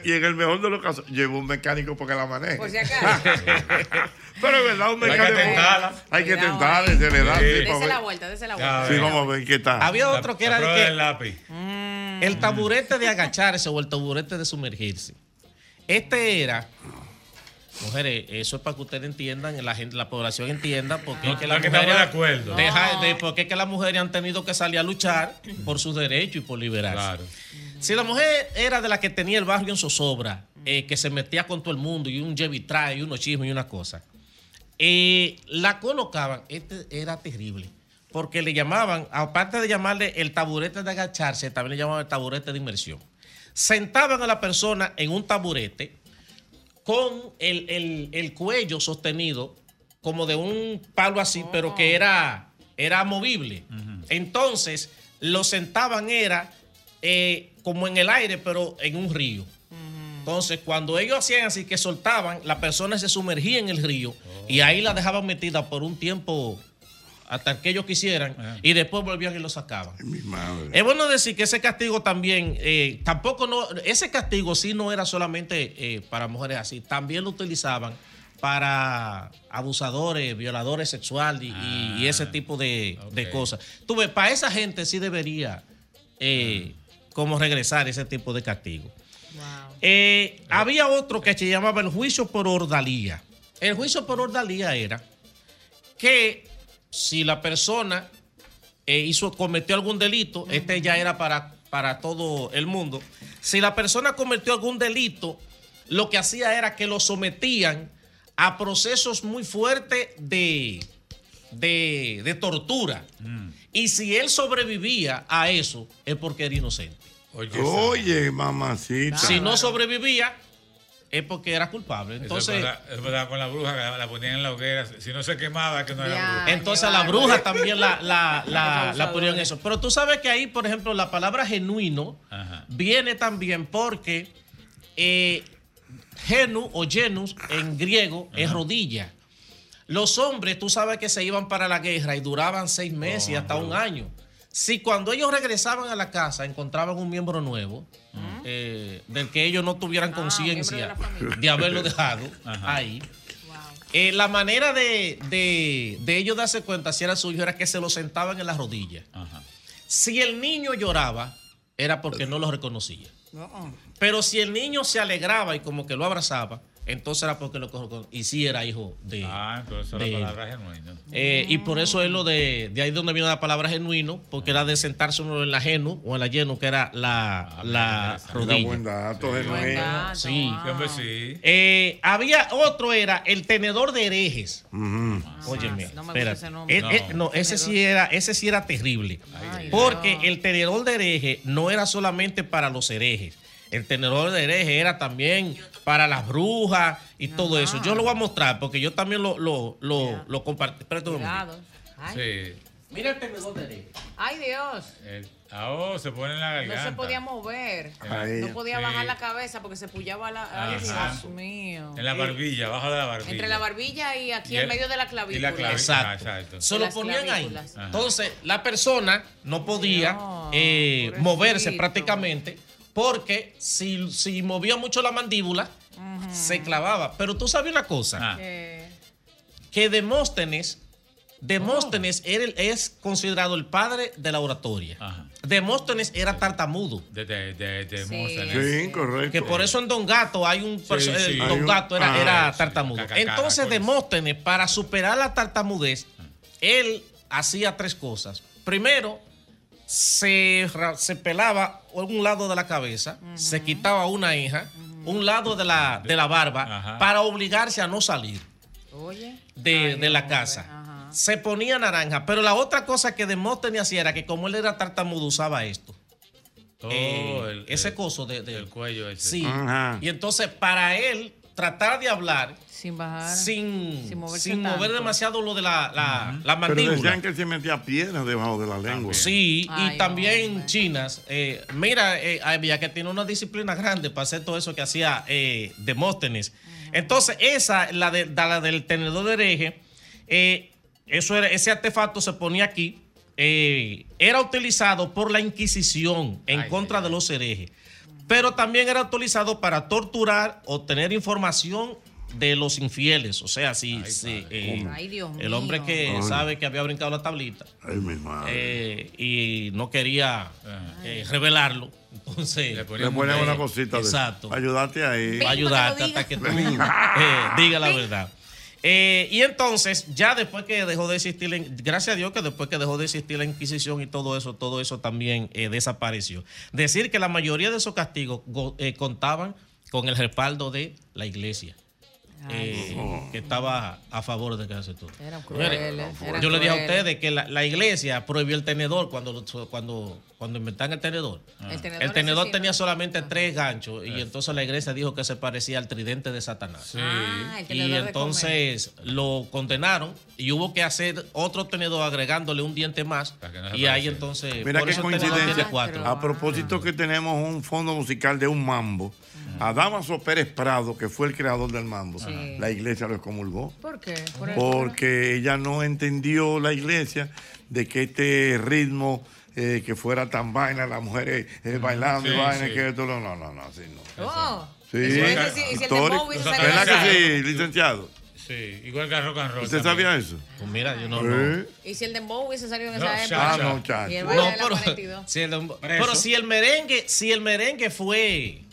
y en el- mejor de los casos, llevo un mecánico para que la maneje.
Por si acaso. [laughs]
Pero es verdad, un
Hay que tentarla.
Hay que
ahí.
se le da.
Sí.
Dese la vuelta, dese la vuelta.
Sí, vamos a ver qué tal.
Había otro que era que-
del lápiz.
El taburete de agacharse o el taburete de sumergirse. Este era, mujeres, eso es para que ustedes entiendan, la gente, la población entienda, porque es que
No
las
es que de
mujeres
acuerdo.
deja- de- porque es que las mujeres han tenido que salir a luchar por sus derechos y por liberarse.
Claro.
Si la mujer era de la que tenía el barrio en zozobra, eh, que se metía con todo el mundo y un try y unos chismes y una cosa, eh, la colocaban, este era terrible, porque le llamaban, aparte de llamarle el taburete de agacharse, también le llamaban el taburete de inmersión. Sentaban a la persona en un taburete con el, el- el cuello sostenido como de un palo así, pero que era, era movible. Entonces, lo sentaban era eh, como en el aire, pero en un río. Entonces, cuando ellos hacían así que soltaban, la persona se sumergía en el río y ahí la dejaban metida por un tiempo hasta que ellos quisieran y después volvían y lo sacaban.
Mi madre.
Es bueno decir que ese castigo también, eh, tampoco no, ese castigo sí no era solamente eh, para mujeres así, también lo utilizaban para abusadores, violadores sexuales y, y- y ese tipo de, de cosas. Tú ves, para esa gente sí debería eh, como regresar ese tipo de castigo. Eh, había otro que se llamaba el juicio por ordalía. El juicio por ordalía era que si la persona eh, hizo, cometió algún delito, este ya era para, para todo el mundo. Si la persona cometió algún delito, lo que hacía era que lo sometían a procesos muy fuertes de, de, de tortura. Y si él sobrevivía a eso, es porque era inocente.
Oye, mamacita.
Si no sobrevivía, es porque era culpable. Entonces,
Eso es verdad, es verdad, con la bruja que la, ponían en la hoguera. Si no se quemaba, que no era bruja.
Entonces a la bruja también la, la, [laughs] la, la ponían eso. Pero tú sabes que ahí, por ejemplo, la palabra genuino viene también porque eh, genu o genus en griego es rodilla. Los hombres, tú sabes que se iban para la guerra y duraban seis meses y hasta un año. Si cuando ellos regresaban a la casa encontraban un miembro nuevo, eh, del que ellos no tuvieran conciencia de haberlo dejado [laughs] ahí, eh, la manera de, de, de ellos darse cuenta si era suyo era que se lo sentaban en las rodillas. Si el niño lloraba, era porque no lo reconocía. Pero si el niño se alegraba y como que lo abrazaba, entonces era porque lo cogió y sí era hijo de.
Ah, entonces
de
la
él.
palabra genuina.
Eh, y por eso es lo de, de ahí donde viene la palabra genuino, porque era de sentarse uno en la genu o en la lleno, que era la, la rodilla.
buen dato, genuino.
Sí.
Hombre, sí.
Eh, había otro, era el tenedor de herejes. Óyeme,
no me gusta ese nombre.
Eh, no, ese sí era, ese sí era terrible. porque el tenedor de hereje no era solamente para los herejes. El tenedor de hereje era también para las brujas y todo eso. Yo lo voy a mostrar porque yo también lo, lo, lo, lo compartí.
Sí.
Mira el hereje.
Ay, Dios.
El- ah, oh, se pone en la
No
garganta.
se podía mover.
Ahí.
No podía
Sí.
bajar la cabeza porque se pullaba la. Ay,
Ajá.
Dios mío.
En la barbilla, abajo de la barbilla.
Entre la barbilla y aquí
Y
en
el-
medio de la
y
clavícula.
la clavícula.
Exacto.
Ah, exacto.
Se lo ponían ahí.
Ajá.
Entonces, la persona no podía eh, moverse prácticamente porque si, si movía mucho la mandíbula, se clavaba. Pero tú sabes una cosa,
Eh,
que Demóstenes, Demóstenes era el- es considerado el padre de la oratoria. Demóstenes era tartamudo.
De, de, de, de
Sí,
correcto.
Que por eso en Don Gato hay un
sí. Hay
Don
un-
Gato era,
ah,
era tartamudo.
caca, caca,
Entonces. Demóstenes, para superar la tartamudez, él hacía tres cosas. Primero, se, se pelaba un lado de la cabeza, se quitaba una hija, un lado de la, de la barba, para obligarse a no salir
Oye.
de, de la casa. Se ponía naranja, pero la otra cosa que Demóstenes hacía era que como él era tartamudo usaba esto.
Oh,
Eh,
el-
ese
el-
coso de, del
cuello ese.
Sí.
Ajá.
Y entonces para él tratar de hablar
sin bajar.
sin,
Sin moverse
sin mover
tanto.
demasiado lo de la, la, la
Pero
mandíbula.
decían que él se metía piedras debajo de la lengua.
Sí,
Ay,
y también chinas. Eh, mira, eh, había que tiene una disciplina grande para hacer todo eso que hacía eh, Demóstenes. Entonces, esa, la, de, la del tenedor de hereje, eh, eso era, ese artefacto se ponía aquí, eh, era utilizado por la Inquisición en contra de los herejes, pero también era utilizado para torturar, obtener información de los infieles. O sea, si, si, eh,
Ay, Dios
el hombre
mío.
que
Ay.
sabe que había brincado la tablita
Ay, mi madre.
eh, y no quería eh, revelarlo. Entonces
Le ponen una cosita de
Exacto.
Ayudarte ahí.
Va a ayudarte hasta que tú eh, diga la verdad. Eh, y entonces, ya después que dejó de existir, gracias a Dios que después que dejó de existir la Inquisición y todo eso, todo eso también eh, desapareció. Decir que la mayoría de esos castigos go- eh, contaban con el respaldo de la iglesia. Eh, que estaba a favor de que hace todo.
Eran crueles, eran
yo le dije a ustedes que la, la iglesia prohibió el tenedor cuando, cuando, cuando inventaron el tenedor.
El tenedor
El tenedor
asesino.
tenía solamente tres ganchos y entonces la iglesia dijo que se parecía al tridente de Satanás.
Ah, el
y entonces lo condenaron y hubo que hacer otro tenedor agregándole un diente más.
se
y ahí entonces.
Mira
por
qué coincidencia.
tiene cuatro.
A propósito que tenemos un fondo musical de un mambo. A Damaso Pérez Prado, que fue el creador del mambo,
Sí.
la iglesia lo excomulgó.
¿Por qué? Por el-
Porque ella no entendió la iglesia de que este ritmo eh, que fuera tan vaina, las mujeres eh, bailando y
Sí,
vaina,
sí.
que esto no, no, no, no, así no.
Oh.
Sí,
es que si- si el
histórico.
dembow hubiese salido
¿Verdad que sí, licenciado?
Sí, igual que rock and roll.
¿Usted
también.
sabía eso?
Pues mira, yo no.
¿Eh?
¿Y si el dembow hubiese salido en
No,
esa época?
Ah, no, chacho.
Y el
No,
baile de la
pero,
42.
si el,
Preso.
pero si el merengue, si el merengue fue,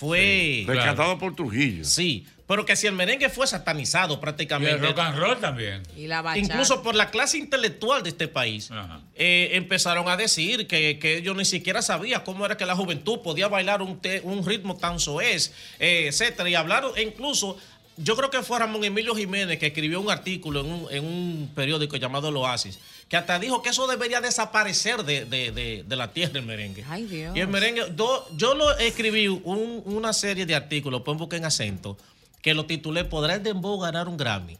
fue
Rescatado por Trujillo.
Sí, pero que si el merengue fue satanizado
Y
prácticamente.
el rock and roll también.
Y la bachata.
Incluso por la clase intelectual de este país, eh, empezaron a decir que, que ellos ni siquiera sabían cómo era que la juventud podía bailar un, te- un ritmo tan soez, eh, etcétera. Y hablaron, e incluso, yo creo que fue Ramón Emilio Jiménez que escribió un artículo en un, en un periódico llamado El Oasis, que hasta dijo que eso debería desaparecer de, de- de- de la tierra el merengue.
Ay, Dios.
Y el merengue, yo lo escribí un- una serie de artículos, pueden buscar en acento, que lo titulé ¿Podrá el Dembow ganar un Grammy?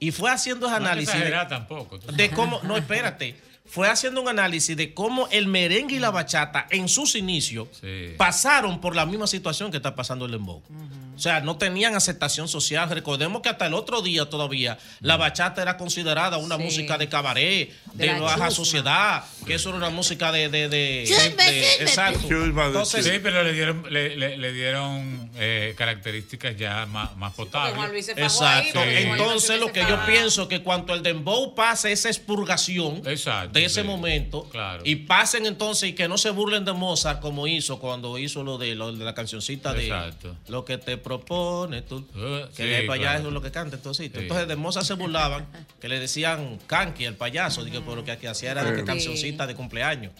Y fue haciendo ese
No
análisis
exagerar tampoco. tú
de cómo, no, espérate, fue haciendo un análisis de cómo el merengue y la bachata en sus inicios pasaron por la misma situación que está pasando el dembow. O sea, no tenían aceptación social. Recordemos que hasta el otro día todavía la bachata era considerada una
Sí.
música de cabaret,
De
de, baja
chusma.
sociedad, que eso era una música de... de, de-
Chusma,
de-
chusma.
exacto. Entonces,
sí, pero le dieron, le, le- le dieron eh, características ya más, más potables.
Exacto.
Sí.
Entonces, lo que yo pienso que cuando el dembow pase esa expurgación de ese momento y pasen entonces y que no se burlen de Mozart como hizo cuando hizo lo de, lo de la cancioncita de
Exacto.
lo que te propone tú. que
sí,
el payaso
claro.
es lo que canta entonces.
Sí.
Entonces de Mozart se burlaban que le decían canqui el payaso, dije, pero lo que que hacía era de que cancioncita de cumpleaños.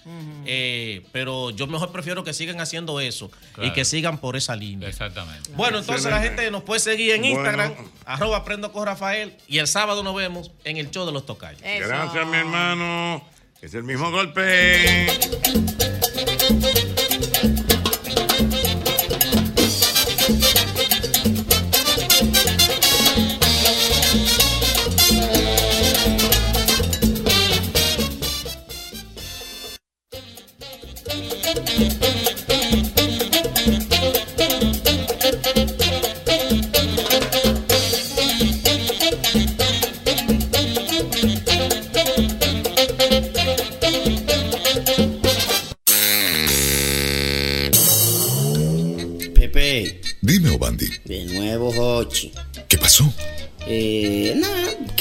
Eh, pero yo mejor prefiero que sigan haciendo eso y que sigan por esa línea.
Exactamente.
Bueno, entonces la gente nos puede seguir en
Bueno.
Instagram, arroba aprendo con Rafael, y el sábado nos vemos en el show de los tocayos.
Gracias, mi hermano. Es el mismo golpe.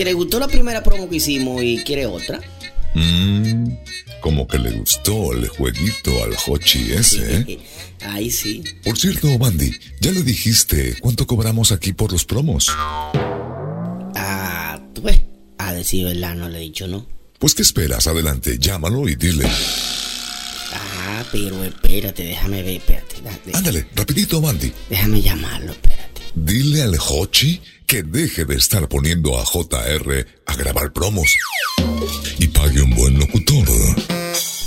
Que le gustó la primera promo que hicimos y quiere otra.
Mm, como que le gustó el jueguito al Hochi ese, ¿eh? [laughs]
Ahí sí.
Por cierto, Obandi, ¿ya le dijiste cuánto cobramos aquí por los promos?
Ah, tú ves. A decir verdad, no le he dicho no.
Pues, ¿qué esperas? Adelante, llámalo y dile.
Ah, pero espérate, déjame ver, espérate.
Ándale, rapidito, Obandi.
déjame llamarlo.
Dile al Hochi que deje de estar poniendo a JR a grabar promos. Y pague un buen locutor.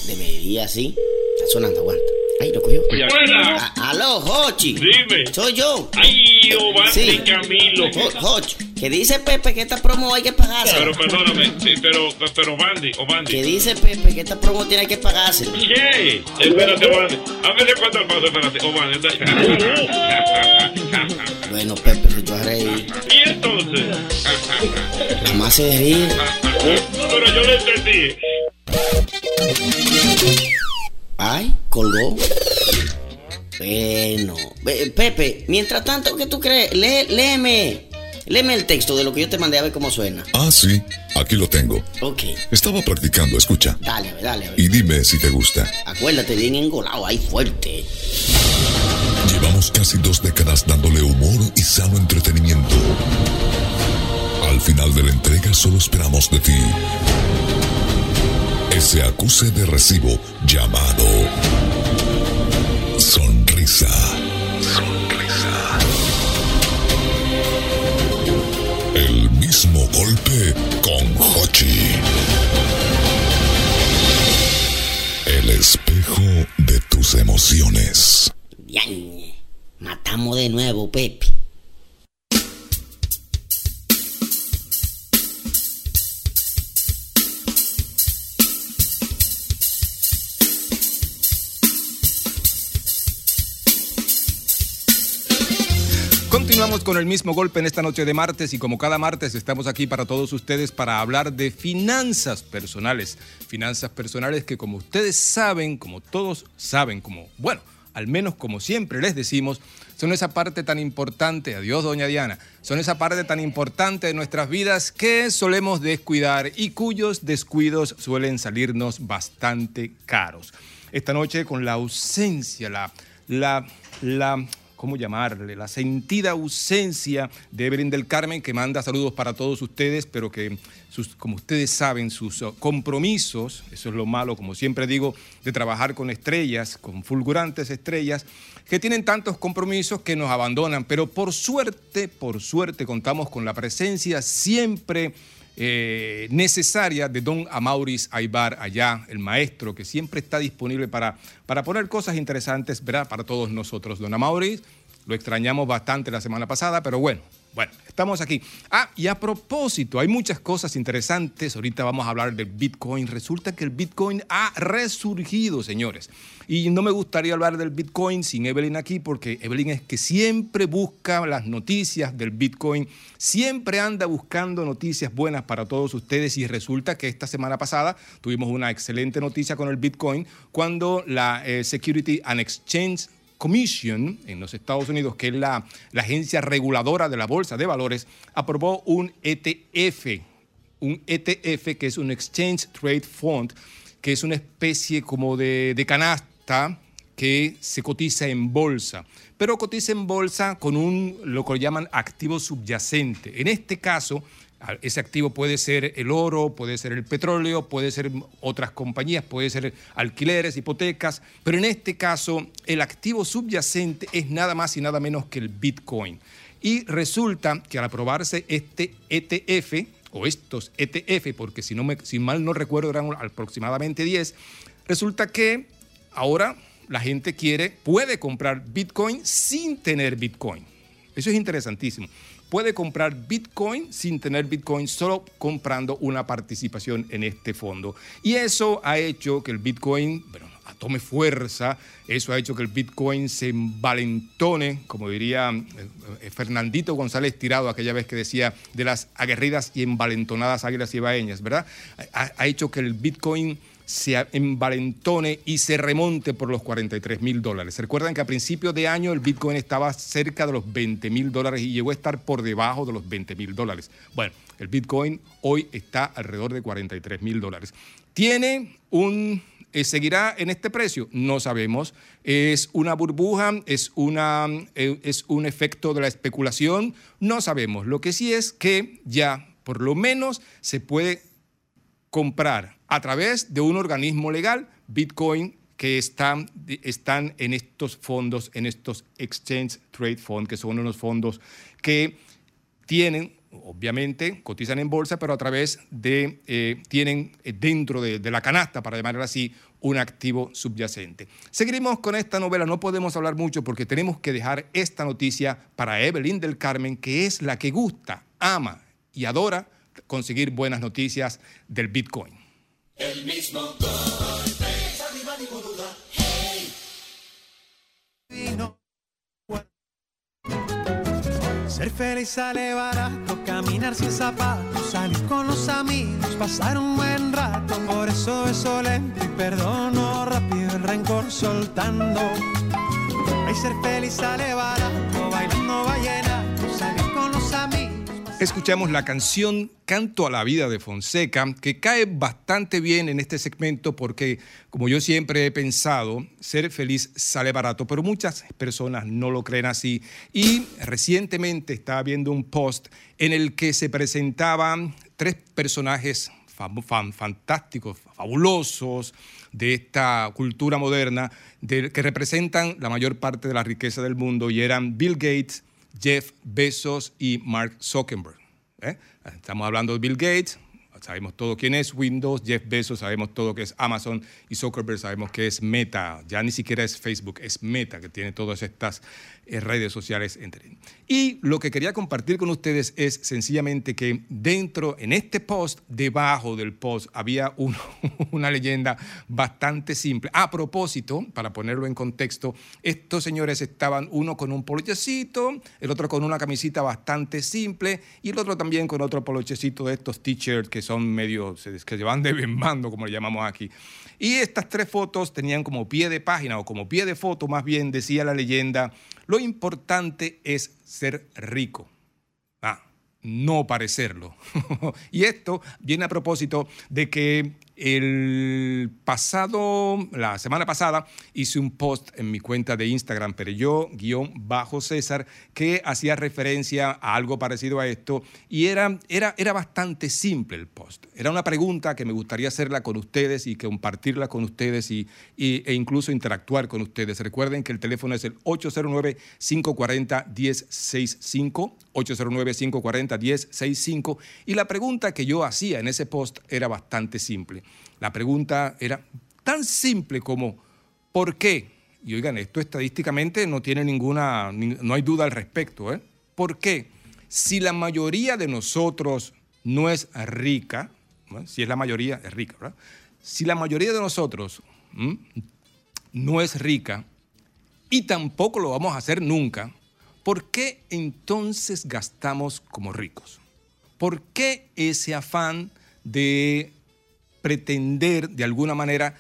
Debería, sí. Está sonando, aguanta. Ahí lo cogió.
Buena.
A- Aló, Hochi.
Dime.
Soy yo.
Ay, Obandi
Sí.
Camilo.
Ho- Hochi. Que dice Pepe que esta promo hay que pagarse.
Pero perdóname, sí, pero, pero Bandi, o.
Que dice Pepe que esta promo tiene que pagarse.
¿Qué? Espérate, Bandi. A ver de cuánto al paso, espérate. O Bandi. [laughs]
Bueno, Pepe, se echó a reír.
¿Y entonces?
Nada más se ríe.
Pero yo lo entendí.
Ay, colgó. Bueno, Pepe, mientras tanto, ¿qué tú crees? Lee- léeme, léeme el texto de lo que yo te mandé a ver cómo suena.
Ah, sí, aquí lo tengo.
Ok,
Estaba practicando, escucha.
dale, dale, a ver.
Y dime si te gusta.
Acuérdate, bien engolado, ahí fuerte.
Llevamos casi dos décadas dándole humor y sano entretenimiento. Al final de la entrega solo esperamos de ti ese acuse de recibo llamado. Sonrisa. Golpe con Hochi. El espejo de tus emociones.
Diañe, matamos de nuevo, Pepe.
Continuamos con el mismo golpe en esta noche de martes y como cada martes estamos aquí para todos ustedes para hablar de finanzas personales. Finanzas personales que como ustedes saben, como todos saben, como, bueno, al menos como siempre les decimos, son esa parte tan importante, adiós doña Diana, son esa parte tan importante de nuestras vidas que solemos descuidar y cuyos descuidos suelen salirnos bastante caros. Esta noche con la ausencia, la, la, la ¿cómo llamarle? La sentida ausencia de Evelyn del Carmen, que manda saludos para todos ustedes, pero que, como ustedes saben, sus uh, compromisos, eso es lo malo, como siempre digo, de trabajar con estrellas, con fulgurantes estrellas, que tienen tantos compromisos que nos abandonan, pero por suerte, por suerte contamos con la presencia siempre eh, necesaria de don Amauris Aibar allá, el maestro que siempre está disponible para, para poner cosas interesantes ¿verdad? para todos nosotros. Don Amauris, lo extrañamos bastante la semana pasada, pero bueno, bueno, estamos aquí. Ah, y a propósito, hay muchas cosas interesantes. Ahorita vamos a hablar del Bitcoin. Resulta que el Bitcoin ha resurgido, señores. Y no me gustaría hablar del Bitcoin sin Evelyn aquí, porque Evelyn es que siempre busca las noticias del Bitcoin, siempre anda buscando noticias buenas para todos ustedes. Y resulta que esta semana pasada tuvimos una excelente noticia con el Bitcoin cuando la eh, Security and Exchange Commission en los Estados Unidos, que es la, agencia reguladora de la bolsa de valores, aprobó un ETF, un ETF que es un Exchange Trade Fund, que es una especie como de, de canasta que se cotiza en bolsa, pero cotiza en bolsa con un, lo que llaman activo subyacente. En este caso, ese activo puede ser el oro, puede ser el petróleo, puede ser otras compañías, puede ser alquileres, hipotecas, pero en este caso el activo subyacente es nada más y nada menos que el Bitcoin. Y resulta que al aprobarse este ETF, o estos ETF, porque si, no me, si mal no recuerdo eran aproximadamente 10, resulta que ahora la gente quiere, puede comprar Bitcoin sin tener Bitcoin. Eso es interesantísimo puede comprar Bitcoin sin tener Bitcoin, solo comprando una participación en este fondo. Y eso ha hecho que el Bitcoin, tome fuerza, eso ha hecho que el Bitcoin se envalentone, como diría eh, Fernandito González Tirado aquella vez que decía de las aguerridas y envalentonadas águilas ibaeñas, ¿verdad? Ha hecho que el Bitcoin se envalentone y se remonte por los 43 mil dólares. Recuerdan que a principio de año el Bitcoin estaba cerca de los 20 mil dólares y llegó a estar por debajo de los 20 mil dólares. Bueno, el Bitcoin hoy está alrededor de 43 mil dólares. Tiene un eh, ¿Seguirá en este precio? No sabemos. ¿Es una burbuja? ¿Es, una, eh, ¿Es un efecto de la especulación? No sabemos. Lo que sí es que ya por lo menos se puede comprar a través de un organismo legal Bitcoin que están, están en estos fondos, en estos Exchange Trade Funds, que son unos fondos que tienen, obviamente, cotizan en bolsa, pero a través de, eh, tienen dentro de, de la canasta, para llamarlo así, un activo subyacente. Seguiremos con esta novela, no podemos hablar mucho porque tenemos que dejar esta noticia para Evelyn del Carmen, que es la que gusta, ama y adora conseguir buenas noticias del Bitcoin.
El mismo golpe. Hey.
Ser feliz sale barato, caminar sin zapatos, salir con los amigos, pasar un buen rato. Por eso beso lento y perdono rápido el rencor soltando. Ay, ser feliz sale barato, bailando
Escuchamos la canción Canto a la vida de Fonseca, que cae bastante bien en este segmento porque, como yo siempre he pensado, ser feliz sale barato, pero muchas personas no lo creen así. Y recientemente estaba viendo un post en el que se presentaban tres personajes fantásticos, fabulosos de esta cultura moderna, que representan la mayor parte de la riqueza del mundo, y eran Bill Gates, Jeff Bezos y Mark Zuckerberg. ¿eh? Estamos hablando de Bill Gates, sabemos todo quién es Windows, Jeff Bezos, sabemos todo que es Amazon y Zuckerberg sabemos que es Meta, ya ni siquiera es Facebook, es Meta que tiene todas estas eh, redes sociales entre. Y lo que quería compartir con ustedes es sencillamente que dentro, en este post, debajo del post, había [laughs] una leyenda bastante simple. A propósito, para ponerlo en contexto, estos señores estaban uno con un polochecito, el otro con una camisita bastante simple y el otro también con otro polochecito de estos t-shirts que son medio, que se van [laughs] de bembando, como le llamamos aquí. Y estas tres fotos tenían como pie de página o como pie de foto, más bien decía la leyenda, lo importante es ser rico. Ah, no parecerlo. [laughs] y esto viene a propósito de que El pasado, la semana pasada, hice un post en mi cuenta de Instagram, pero yo, guion bajo César, que hacía referencia a algo parecido a esto y era, era, era bastante simple el post. Era una pregunta que me gustaría hacerla con ustedes y compartirla con ustedes y, e incluso interactuar con ustedes. Recuerden que el teléfono es el 809-540-1065, 809-540-1065 y la pregunta que yo hacía en ese post era bastante simple. La pregunta era tan simple como ¿por qué? Y oigan, esto estadísticamente no tiene ninguna, ni- no hay duda al respecto. ¿eh? ¿Por qué? Si la mayoría de nosotros no es rica, si es la mayoría, es rica, ¿verdad? Si la mayoría de nosotros no es rica y tampoco lo vamos a hacer nunca, ¿por qué entonces gastamos como ricos? ¿Por qué ese afán de pretender de alguna manera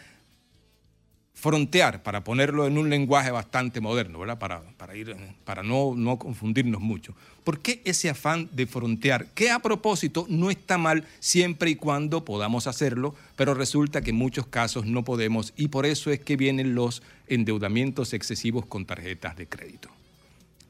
frontear, para ponerlo en un lenguaje bastante moderno, ¿verdad? Para, para, ir, para no, no confundirnos mucho. ¿Por qué ese afán de frontear? Que a propósito no está mal siempre y cuando podamos hacerlo, pero resulta que en muchos casos no podemos y por eso es que vienen los endeudamientos excesivos con tarjetas de crédito.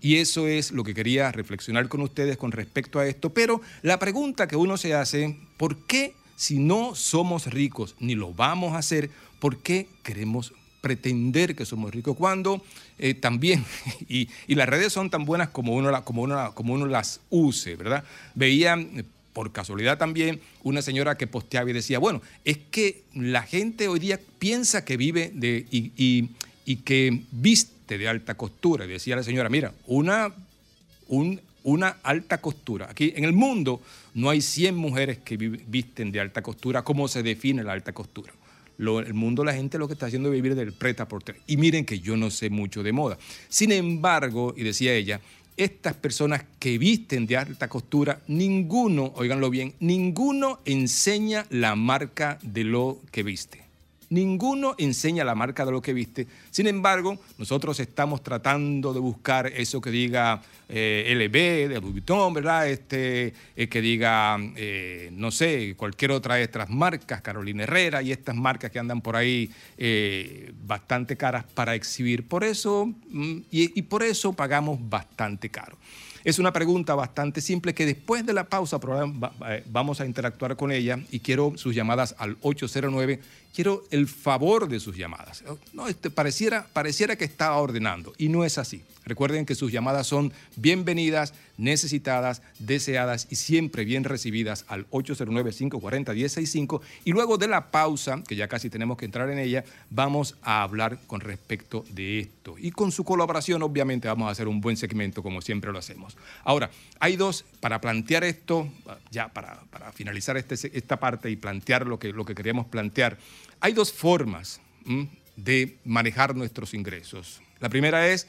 Y eso es lo que quería reflexionar con ustedes con respecto a esto. Pero la pregunta que uno se hace, ¿por qué si no somos ricos ni lo vamos a hacer, por qué queremos pretender que somos ricos? Cuando eh, también, [laughs] y, y las redes son tan buenas como uno, como, uno, como uno las use, ¿verdad? Veía eh, por casualidad también una señora que posteaba y decía, bueno, es que la gente hoy día piensa que vive de, y, y- que viste de alta costura. Decía la señora, mira, una, un- una alta costura. Aquí en el mundo no hay 100 mujeres que vi- visten de alta costura. ¿Cómo se define la alta costura? Lo- el mundo, la gente lo que está haciendo es vivir del preta por tres. Y miren que yo no sé mucho de moda. Sin embargo, y decía ella, estas personas que visten de alta costura, ninguno, oiganlo bien, ninguno enseña la marca de lo que viste. Ninguno enseña la marca de lo que viste. Sin embargo, nosotros estamos tratando de buscar eso que diga eh, LB, de Louis Vuitton, ¿verdad? Este, eh, que diga, eh, no sé, cualquier otra de estas marcas, Carolina Herrera y estas marcas que andan por ahí eh, bastante caras para exhibir. Por eso, mm, y, por eso pagamos bastante caro. Es una pregunta bastante simple que después de la pausa vamos a interactuar con ella y quiero sus llamadas al 809. Quiero el favor de sus llamadas. No, este, pareciera, pareciera que estaba ordenando y no es así. Recuerden que sus llamadas son bienvenidas, necesitadas, deseadas y siempre bien recibidas al 809-540-1065. Y luego de la pausa, que ya casi tenemos que entrar en ella, vamos a hablar con respecto de esto. Y con su colaboración, obviamente, vamos a hacer un buen segmento como siempre lo hacemos. Ahora, hay dos, para plantear esto, ya para, para finalizar este- esta parte y plantear lo que, lo que queríamos plantear, hay dos formas de manejar nuestros ingresos. La primera es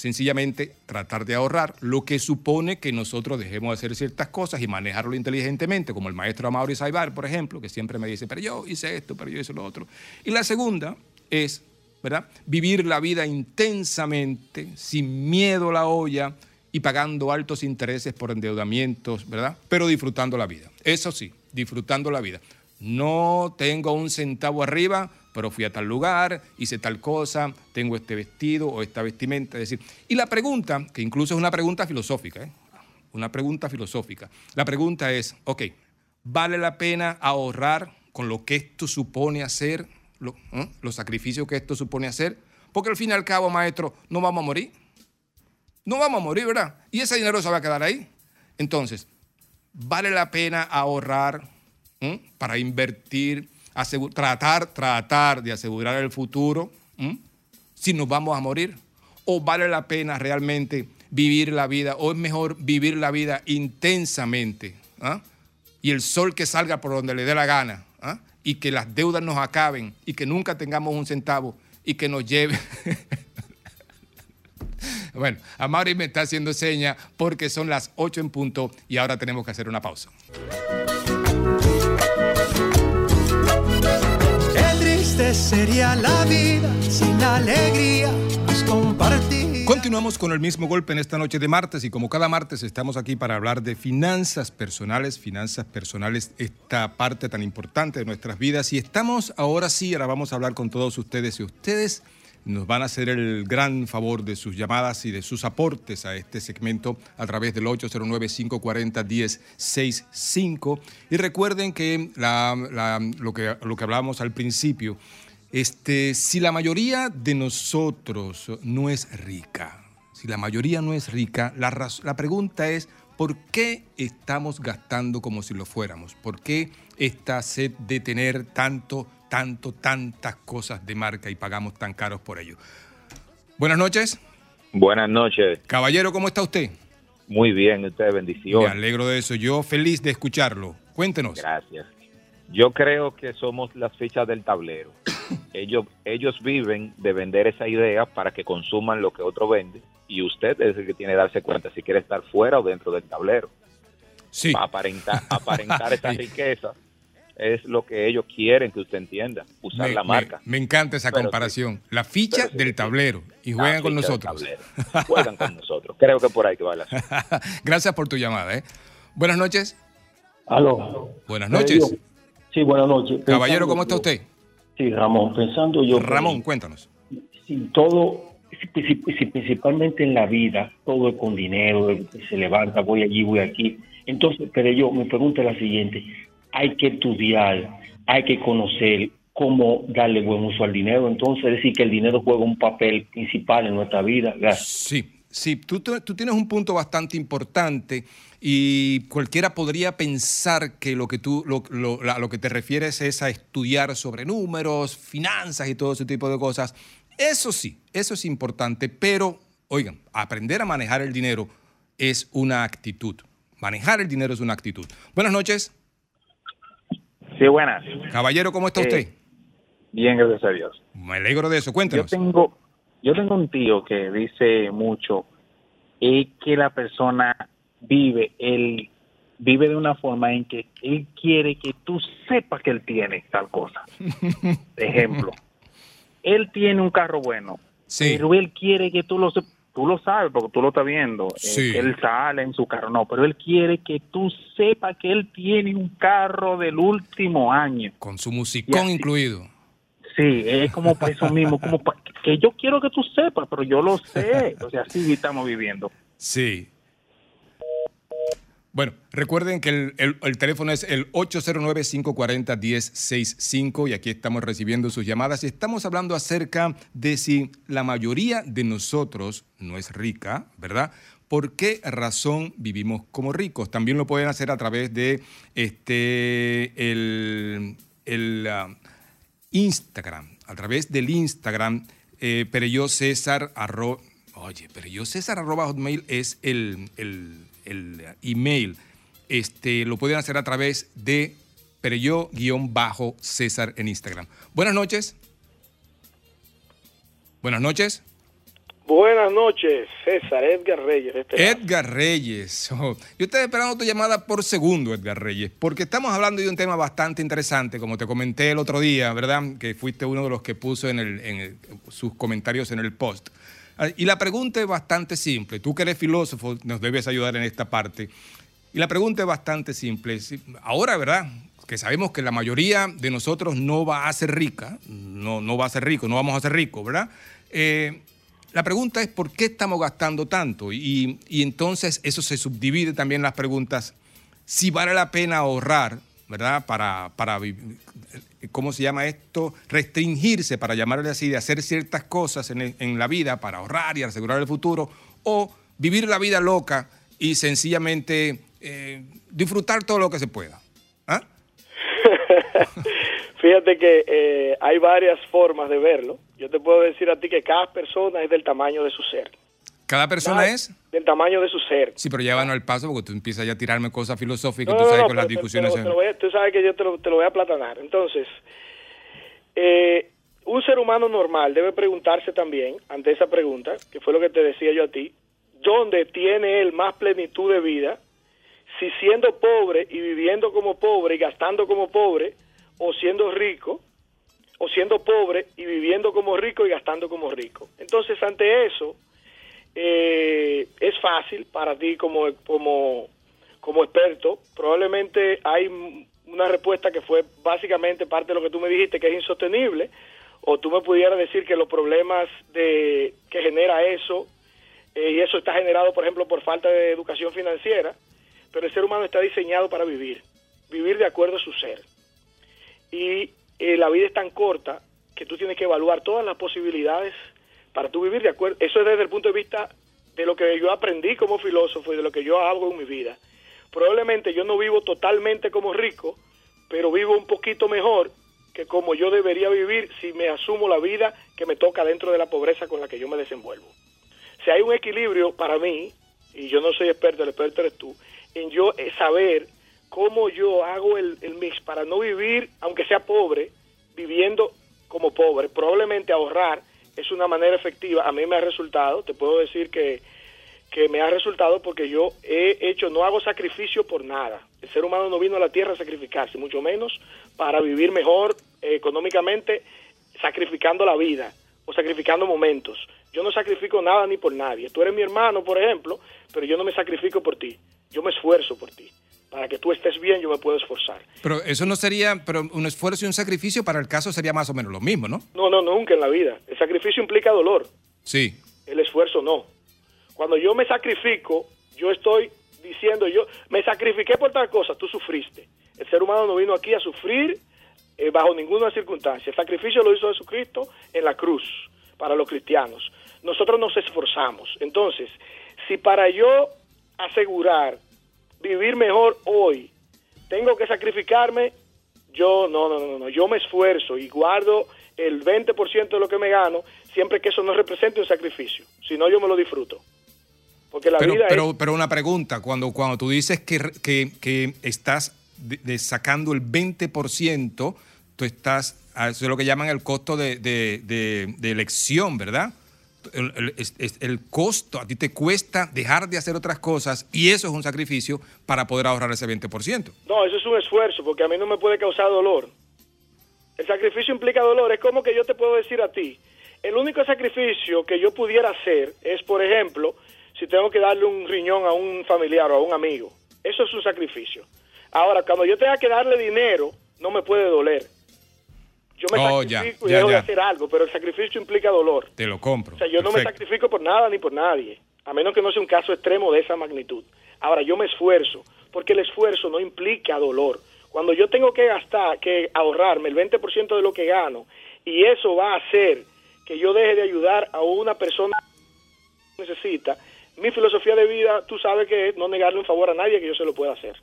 sencillamente tratar de ahorrar, lo que supone que nosotros dejemos de hacer ciertas cosas y manejarlo inteligentemente, como el maestro Amaury Saibar, por ejemplo, que siempre me dice, pero yo hice esto, pero yo hice lo otro. Y la segunda es, ¿verdad? Vivir la vida intensamente, sin miedo a la olla y pagando altos intereses por endeudamientos, ¿verdad? Pero disfrutando la vida. Eso sí, disfrutando la vida. No tengo un centavo arriba, pero fui a tal lugar, hice tal cosa, tengo este vestido o esta vestimenta. Es decir, y la pregunta, que incluso es una pregunta filosófica, ¿eh? una pregunta filosófica. La pregunta es, ok, ¿vale la pena ahorrar con lo que esto supone hacer, ¿eh? los sacrificios que esto supone hacer? Porque al fin y al cabo, maestro, no vamos a morir. No vamos a morir, ¿verdad? Y ese dinero se va a quedar ahí. Entonces, ¿vale la pena ahorrar para invertir, tratar, tratar de asegurar el futuro si nos vamos a morir? ¿O vale la pena realmente vivir la vida? ¿O es mejor vivir la vida intensamente? ¿ah? Y el sol que salga por donde le dé la gana. ¿ah? Y que las deudas nos acaben y que nunca tengamos un centavo y que nos lleve. [laughs] Bueno, Amaury me está haciendo seña porque son las 8 en punto y ahora tenemos que hacer una pausa.
Sería la vida sin alegría.
Continuamos con el mismo golpe en esta noche de martes y como cada martes estamos aquí para hablar de finanzas personales, finanzas personales, esta parte tan importante de nuestras vidas y estamos ahora sí, ahora vamos a hablar con todos ustedes y ustedes nos van a hacer el gran favor de sus llamadas y de sus aportes a este segmento a través del 809-540-1065 y recuerden que, lo que lo que hablábamos al principio, este, si la mayoría de nosotros no es rica, si la mayoría no es rica, la, la pregunta es, ¿por qué estamos gastando como si lo fuéramos? ¿Por qué esta sed de tener tanto, tanto, tantas cosas de marca y pagamos tan caros por ello? Buenas noches.
Buenas noches.
Caballero, ¿cómo está usted?
Muy bien, usted
Me
bendiciones.
alegro de eso. Yo feliz de escucharlo. Cuéntenos.
Gracias. Yo creo que somos las fichas del tablero. [coughs] ellos, ellos viven de vender esa idea para que consuman lo que otro vende y usted es el que tiene que darse cuenta si quiere estar fuera o dentro del tablero.
Sí.
Aparentar, aparentar [laughs] esa riqueza es lo que ellos quieren que usted entienda, usar
Me-
la
me-
marca.
Me, encanta esa
Pero sí.
comparación. La ficha del tablero y juegan con nosotros.
Juegan con nosotros. Creo que por ahí que va la [laughs]
Gracias por tu llamada. ¿eh? Buenas noches.
Aló.
Buenas noches.
Sí, buenas noches.
Caballero, ¿cómo está
yo-
usted?
Sí, Ramón, pensando yo.
Ramón, cuéntanos.
Sí, todo, si- si- si- principalmente en la vida, todo es con dinero, eh, se levanta, voy allí, voy aquí. Entonces, pero yo, mi pregunta es la siguiente. Hay que estudiar, hay que conocer cómo darle buen uso al dinero. Entonces, es decir, que el dinero juega un papel principal en nuestra vida.
Sí, sí, tú, tienes un punto bastante importante y cualquiera podría pensar que lo que tú lo, lo- lo que te refieres es a estudiar sobre números, finanzas y todo ese tipo de cosas. Eso sí, eso es importante, pero oigan, aprender a manejar el dinero es una actitud. Manejar el dinero es una actitud. Buenas noches.
Sí, buenas.
Caballero, ¿cómo está
Eh,
usted?
Bien, gracias a Dios.
Me alegro de eso,
Yo
cuéntenos.
tengo, yo tengo un tío que dice mucho es que la persona vive, él vive de una forma en que él quiere que tú sepas que él tiene tal cosa. [laughs] Ejemplo, él tiene un carro bueno, pero él quiere que tú lo sepas. Tú lo sabes porque tú lo estás viendo. eh, que él sale en su carro, no, pero él quiere que tú sepas que él tiene un carro del último año.
Con su musicón incluido.
Sí, es como para eso mismo, como pa- que yo quiero que tú sepas, pero yo lo sé. O sea, así estamos viviendo.
Sí. Bueno, recuerden que el, el- el teléfono es el 809-540-1065 y aquí estamos recibiendo sus llamadas y estamos hablando acerca de si la mayoría de nosotros no es rica, ¿verdad? ¿Por qué razón vivimos como ricos? También lo pueden hacer a través de este, el, el, ah, Instagram, a través del Instagram, eh, Pereyó César, arro- oye, Pereyó César arroba hotmail es el, el- email. Este, lo pueden hacer a través de Pereyó-César en Instagram. Buenas noches. Buenas noches.
Buenas noches, César Edgar Reyes. este.
Edgar Reyes. [laughs] Oh, yo estoy esperando tu llamada por segundo, Edgar Reyes, porque estamos hablando de un tema bastante interesante, como te comenté el otro día, ¿verdad? Que fuiste uno de los que puso en, el- en el- sus comentarios en el post. Ah, Y la pregunta es bastante simple. Tú que eres filósofo, nos debes ayudar en esta parte. Y la pregunta es bastante simple. Si- Ahora, ¿verdad? Que sabemos que la mayoría de nosotros no va a ser rica, no, no va a ser rico, no vamos a ser ricos, ¿verdad? Eh, la pregunta es por qué estamos gastando tanto y, entonces eso se subdivide también las preguntas si vale la pena ahorrar, ¿verdad? Para, para ¿cómo se llama esto? Restringirse, para llamarle así, de hacer ciertas cosas en, el- en la vida para ahorrar y asegurar el futuro o vivir la vida loca y sencillamente eh, disfrutar todo lo que se pueda. ¿Ah? [laughs]
Fíjate que eh, hay varias formas de verlo. Yo te puedo decir a ti que cada persona es del tamaño de su ser.
Cada persona es...
Del tamaño de su ser.
Sí, pero llévanos al paso porque tú empiezas ya a tirarme cosas filosóficas,
No,
tú
no,
sabes
no,
con las discusiones...
te lo voy a- tú sabes que yo te lo, te lo voy a aplatanar. Entonces, eh, un ser humano normal debe preguntarse también, ante esa pregunta, que fue lo que te decía yo a ti, ¿dónde tiene él más plenitud de vida? Si siendo pobre y viviendo como pobre y gastando como pobre, o siendo rico, o siendo pobre y viviendo como rico y gastando como rico. Entonces, ante eso, eh, es fácil para ti como, como, como experto. Probablemente hay una respuesta que fue básicamente parte de lo que tú me dijiste, que es insostenible, o tú me pudieras decir que los problemas de que genera eso, eh, y eso está generado, por ejemplo, por falta de educación financiera, pero el ser humano está diseñado para vivir, vivir de acuerdo a su ser. Y eh, la vida es tan corta que tú tienes que evaluar todas las posibilidades para tú vivir de acuerdo. Eso es desde el punto de vista de lo que yo aprendí como filósofo y de lo que yo hago en mi vida. Probablemente yo no vivo totalmente como rico, pero vivo un poquito mejor que como yo debería vivir si me asumo la vida que me toca dentro de la pobreza con la que yo me desenvuelvo. Si hay un equilibrio para mí, y yo no soy experto, el experto eres tú, en yo eh, saber cómo yo hago el, el mix para no vivir, aunque sea pobre, viviendo como pobre. Probablemente ahorrar es una manera efectiva. A mí me ha resultado, te puedo decir que, que me ha resultado porque yo he hecho, no hago sacrificio por nada. El ser humano no vino a la tierra a sacrificarse, mucho menos para vivir mejor eh, económicamente, sacrificando la vida o sacrificando momentos. Yo no sacrifico nada ni por nadie. Tú eres mi hermano, por ejemplo, pero yo no me sacrifico por ti. Yo me esfuerzo por ti. Para que tú estés bien, yo me puedo esforzar.
Pero eso no sería, pero un esfuerzo y un sacrificio para el caso sería más o menos lo mismo, ¿no?
No, no, nunca en la vida. El sacrificio implica dolor.
Sí.
El esfuerzo no. Cuando yo me sacrifico, yo estoy diciendo, yo me sacrifiqué por tal cosa, tú sufriste. El ser humano no vino aquí a sufrir eh, bajo ninguna circunstancia. El sacrificio lo hizo Jesucristo en la cruz para los cristianos. Nosotros nos esforzamos. Entonces, si para yo asegurar vivir mejor hoy, tengo que sacrificarme, yo no, no, no, no, yo me esfuerzo y guardo el 20% de lo que me gano, siempre que eso no represente un sacrificio. Si no, yo me lo disfruto. Porque la
Pero,
vida
pero,
es...
pero una pregunta, cuando, cuando tú dices que, que, que estás de- de sacando el 20%, tú estás, a eso es lo que llaman el costo de- de elección, ¿verdad? El, el- costo, a ti te cuesta dejar de hacer otras cosas y eso es un sacrificio para poder ahorrar ese 20%.
No, eso es un esfuerzo, porque a mí no me puede causar dolor. El sacrificio implica dolor. Es como que yo te puedo decir a ti, el único sacrificio que yo pudiera hacer es, por ejemplo, si tengo que darle un riñón a un familiar o a un amigo. Eso es un sacrificio. Ahora, cuando yo tenga que darle dinero, no me puede doler. Yo me
Oh, ya,
sacrifico y
ya,
dejo de hacer algo, pero el sacrificio implica dolor.
Te lo compro.
O sea, yo no me sacrifico por nada ni por nadie, a menos que no sea un caso extremo de esa magnitud. Ahora, yo me esfuerzo, porque el esfuerzo no implica dolor. Cuando yo tengo que gastar, que ahorrarme el 20% de lo que gano, y eso va a hacer que yo deje de ayudar a una persona que necesita, mi filosofía de vida, tú sabes que es no negarle un favor a nadie que yo se lo pueda hacer.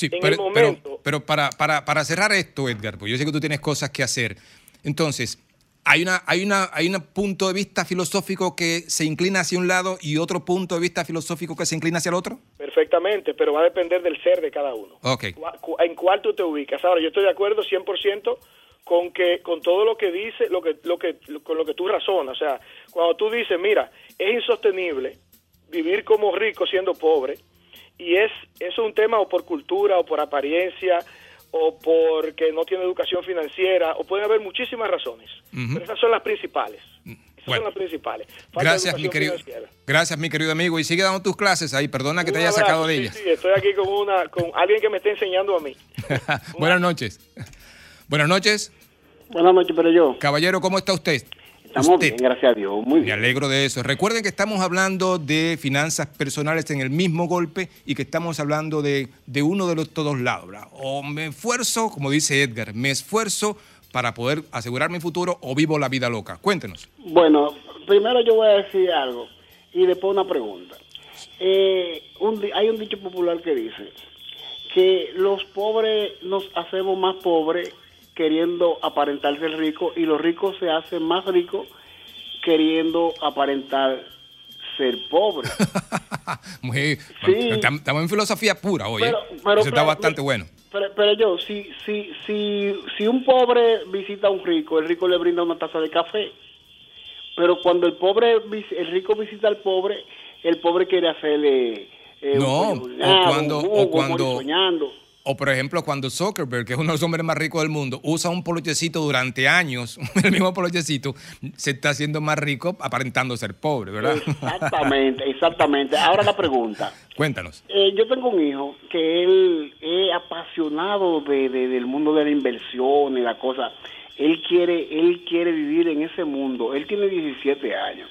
Sí,
En
pero,
el momento-
pero, pero para, para, para cerrar esto, Edgar, porque yo sé que tú tienes cosas que hacer. Entonces, hay una, hay una, hay un punto de vista filosófico que se inclina hacia un lado y otro punto de vista filosófico que se inclina hacia el otro.
Perfectamente, pero va a depender del ser de cada uno.
Ok.
Cu- cu- en cuál tú te ubicas. Ahora, yo estoy de acuerdo 100% con que con todo lo que dice, lo que lo que con lo que tú razonas, o sea, cuando tú dices, mira, es insostenible vivir como rico siendo pobre y es es un tema o por cultura o por apariencia o porque no tiene educación financiera o pueden haber muchísimas razones, pero esas son las principales. Esas
Bueno.
son las principales. Falta
Gracias, mi querido.
financiera.
Gracias, mi querido amigo. Y sigue dando tus clases ahí. Perdona que te haya
abrazo,
sacado de
sí,
ellas.
sí, estoy aquí con una con alguien que me esté enseñando a mí. [laughs]
Buenas noches. Buenas noches.
Buenas noches, pero yo.
Caballero, ¿cómo está usted?
Estamos bien, gracias a Dios. Muy
Me alegro de eso. Recuerden que estamos hablando de finanzas personales en el mismo golpe y que estamos hablando de, de uno de los todos lados. ¿verdad? O me esfuerzo, como dice Edgar, me esfuerzo para poder asegurar mi futuro o vivo la vida loca. Cuéntenos.
Bueno, primero yo voy a decir algo y después una pregunta. Eh, un hay un dicho popular que dice que los pobres nos hacemos más pobres queriendo aparentar ser ricos y los ricos se hacen más ricos queriendo aparentar ser pobres. [laughs]
Muy-
Sí.
Estamos en filosofía pura hoy. ¿eh?
Pero- pero
Eso está bastante bueno.
Pero, yo, si, si, si, si un pobre visita a un rico, el rico le brinda una taza de café. Pero cuando el pobre, el rico visita al pobre, el pobre quiere hacerle eh,
No,
un
o cuando-
un
o cuando-
morir soñando.
O por ejemplo, cuando Zuckerberg, que es uno de los hombres más ricos del mundo, usa un polochecito durante años, [laughs] el mismo polochecito, se está haciendo más rico aparentando ser pobre, ¿verdad?
Exactamente, exactamente. Ahora la pregunta. [laughs]
Cuéntanos.
Eh, yo tengo un hijo que él es apasionado de, de- del mundo de la inversión y la cosa. Él quiere, él quiere vivir en ese mundo. Él tiene 17 años.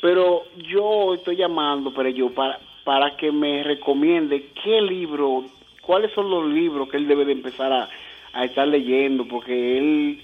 Pero yo estoy llamando, pero yo para, para que me recomiende qué libro, cuáles son los libros que él debe de empezar a, a estar leyendo, porque él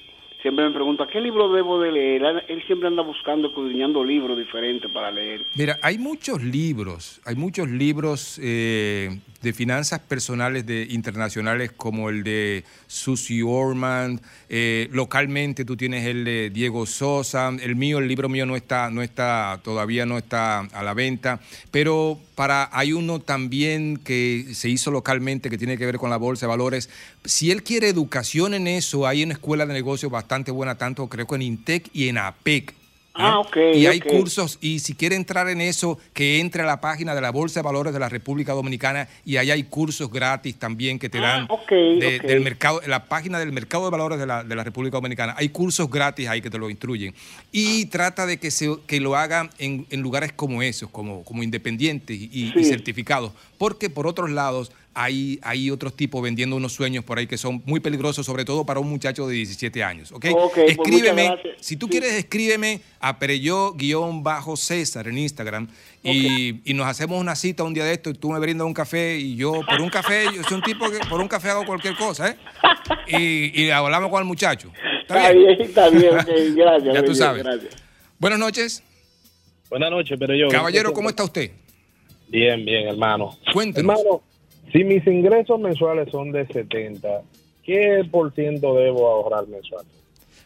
siempre me pregunta, ¿qué libro debo de leer? Él, siempre anda buscando, escudriñando libros diferentes para leer.
Mira, hay muchos libros, hay muchos libros eh, de finanzas personales de internacionales como el de Susie Orman, eh, localmente tú tienes el de Diego Sosa, el mío, el libro mío no está, no está, todavía no está a la venta, pero para hay uno también que se hizo localmente que tiene que ver con la bolsa de valores. Si él quiere educación en eso, hay una escuela de negocios bastante buena, tanto creo que en Intec y en APEC.
Ah, ok,
Y hay cursos, y si quiere entrar en eso, que entre a la página de la Bolsa de Valores de la República Dominicana y ahí hay cursos gratis también que te dan
Ah,
de-
ok.
del mercado, la página del Mercado de Valores de la, de la República Dominicana. Hay cursos gratis ahí que te lo instruyen. Y trata de que, se, que lo hagan en, en lugares como esos, como, como independientes y, certificados. Porque por otros lados hay, hay otros tipos vendiendo unos sueños por ahí que son muy peligrosos, sobre todo para un muchacho de 17 años. ¿ok?
Pues
Escríbeme, si tú quieres, escríbeme a Pereyó-César en Instagram y, y nos hacemos una cita un día de esto y tú me brindas un café y yo por un café, yo soy un tipo que por un café hago cualquier cosa, ¿eh? Y, y hablamos con el muchacho.
Está bien, está bien, [laughs] gracias,
ya tú
bien,
sabes.
gracias.
Buenas noches.
Buenas noches, pero yo.
Caballero, ¿cómo está usted?
Bien, bien, hermano.
Cuéntenos.
Hermano, si mis ingresos mensuales son de 70, ¿qué por ciento debo ahorrar mensual?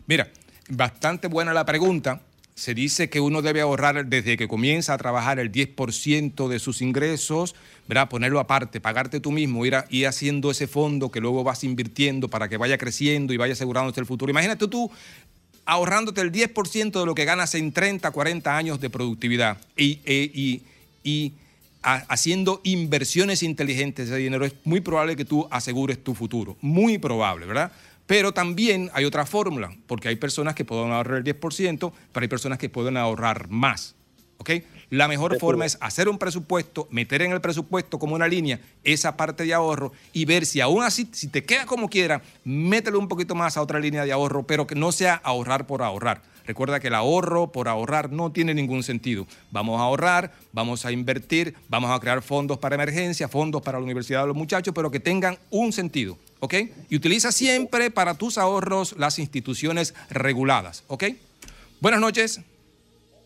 Mira, bastante buena la pregunta. Se dice que uno debe ahorrar desde que comienza a trabajar el 10% de sus ingresos, ¿verdad? Ponerlo aparte, pagarte tú mismo, ir, a- haciendo ese fondo que luego vas invirtiendo para que vaya creciendo y vaya asegurándote el futuro. Imagínate tú ahorrándote el 10% de lo que ganas en 30, 40 años de productividad y, e- y- y a- haciendo inversiones inteligentes de ese dinero, es muy probable que tú asegures tu futuro. Muy probable, ¿verdad? Pero también hay otra fórmula, porque hay personas que pueden ahorrar el 10%, pero hay personas que pueden ahorrar más. ¿ok? La mejor forma es hacer un presupuesto, meter en el presupuesto como una línea esa parte de ahorro y ver si aún así, si te queda como quiera, métele un poquito más a otra línea de ahorro, pero que no sea ahorrar por ahorrar. Recuerda que el ahorro por ahorrar no tiene ningún sentido. Vamos a ahorrar, vamos a invertir, vamos a crear fondos para emergencia, fondos para la universidad de los muchachos, pero que tengan un sentido, ¿ok? Y utiliza siempre para tus ahorros las instituciones reguladas, ¿ok? Buenas noches.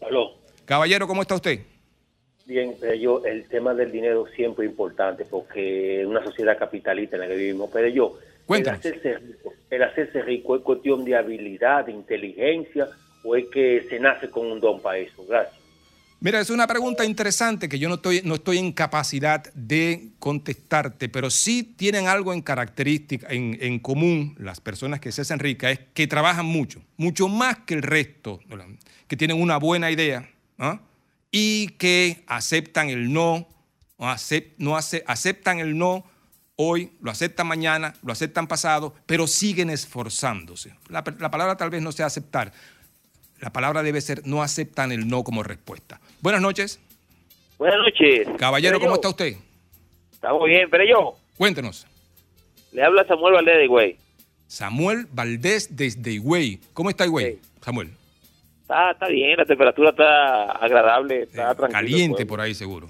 Aló.
Caballero, ¿cómo está usted?
Bien, pero yo, el tema del dinero siempre es importante porque es una sociedad capitalista en la que vivimos. Pero yo, el
Cuéntanos.
hacerse, rico, el hacerse rico es cuestión de habilidad, de inteligencia o es que se nace con un don para eso. Gracias.
Mira, es una pregunta interesante que yo no estoy, no estoy en capacidad de contestarte, pero sí tienen algo en característica, en, en común, las personas que se hacen ricas, es que trabajan mucho, mucho más que el resto, que tienen una buena idea ¿ah? y que aceptan el no, o acep- no ace- aceptan el no hoy, lo aceptan mañana, lo aceptan pasado, pero siguen esforzándose. La, la palabra tal vez no sea aceptar, la palabra debe ser no aceptan el no como respuesta. Buenas noches.
Buenas noches.
Caballero, ¿cómo está usted?
Estamos bien, pero yo,
Cuéntenos.
le habla Samuel Valdés de Güey.
Samuel Valdés desde Higüey. ¿Cómo está Higüey, Samuel?
Está, está bien, la temperatura está agradable, está tranquilo.
Caliente
pues.
por ahí seguro.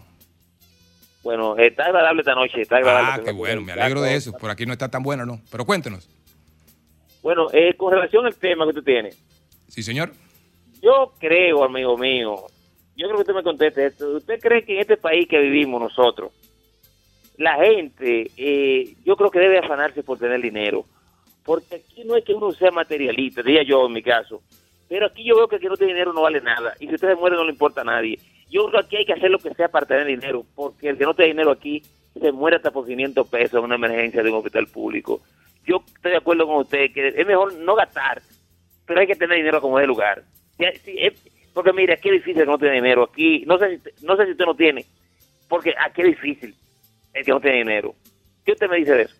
Bueno, está agradable esta noche, está agradable.
Ah, qué bueno, me alegro de eso. Por aquí no está tan bueno, ¿no? Pero cuéntenos.
Bueno, eh, con relación al tema que usted tiene,
Sí, señor.
Yo creo, amigo mío, yo creo que usted me conteste esto. ¿Usted cree que en este país que vivimos nosotros, la gente, eh, yo creo que debe afanarse por tener dinero? Porque aquí no es que uno sea materialista, diría yo en mi caso, pero aquí yo veo que el que no tiene dinero no vale nada. Y si usted se muere no le importa a nadie. Yo creo que aquí hay que hacer lo que sea para tener dinero, porque el que no tiene dinero aquí se muere hasta por 500 pesos en una emergencia de un hospital público. Yo estoy de acuerdo con usted que es mejor no gastar, pero hay que tener dinero como de lugar. Es- porque mire, aquí es difícil que no tiene dinero. Aquí, no sé, si, no sé si usted no tiene, porque aquí es difícil el que no tiene dinero. ¿Qué usted me dice de eso?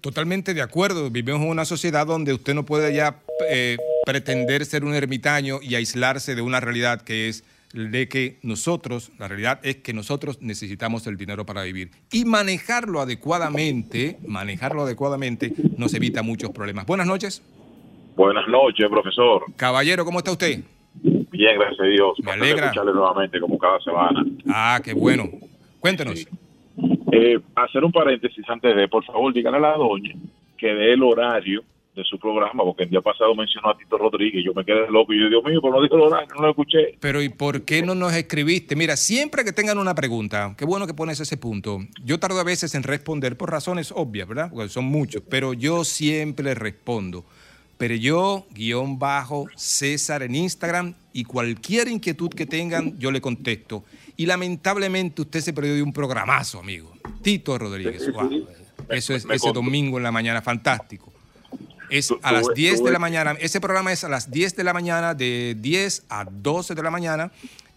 Totalmente de acuerdo. Vivimos en una sociedad donde usted no puede ya eh, pretender ser un ermitaño y aislarse de una realidad que es de que nosotros, la realidad es que nosotros necesitamos el dinero para vivir. Y manejarlo adecuadamente, manejarlo adecuadamente nos evita muchos problemas. Buenas noches.
Buenas noches, profesor.
Caballero, ¿cómo está usted?
Bien, gracias a Dios.
Me alegra.
escucharle nuevamente como cada semana.
Ah, qué bueno. Cuéntenos.
Eh, hacer un paréntesis antes de, por favor, díganle a la doña que dé el horario de su programa, porque el día pasado mencionó a Tito Rodríguez, yo me quedé loco y yo, Dios mío, pero no dijo el horario, no lo escuché.
Pero ¿y por qué no nos escribiste? Mira, siempre que tengan una pregunta, qué bueno que pones ese punto. Yo tardo a veces en responder por razones obvias, ¿verdad? Porque son muchos, pero yo siempre respondo. Pero yo, guion bajo, César en Instagram y cualquier inquietud que tengan, yo le contesto. Y lamentablemente usted se perdió de un programazo, amigo. Tito Rodríguez. Wow. Eso es ese domingo en la mañana, fantástico. Es a las
tuve-
10 de la mañana. Ese programa es a las 10 de la mañana, de 10 a 12 de la mañana.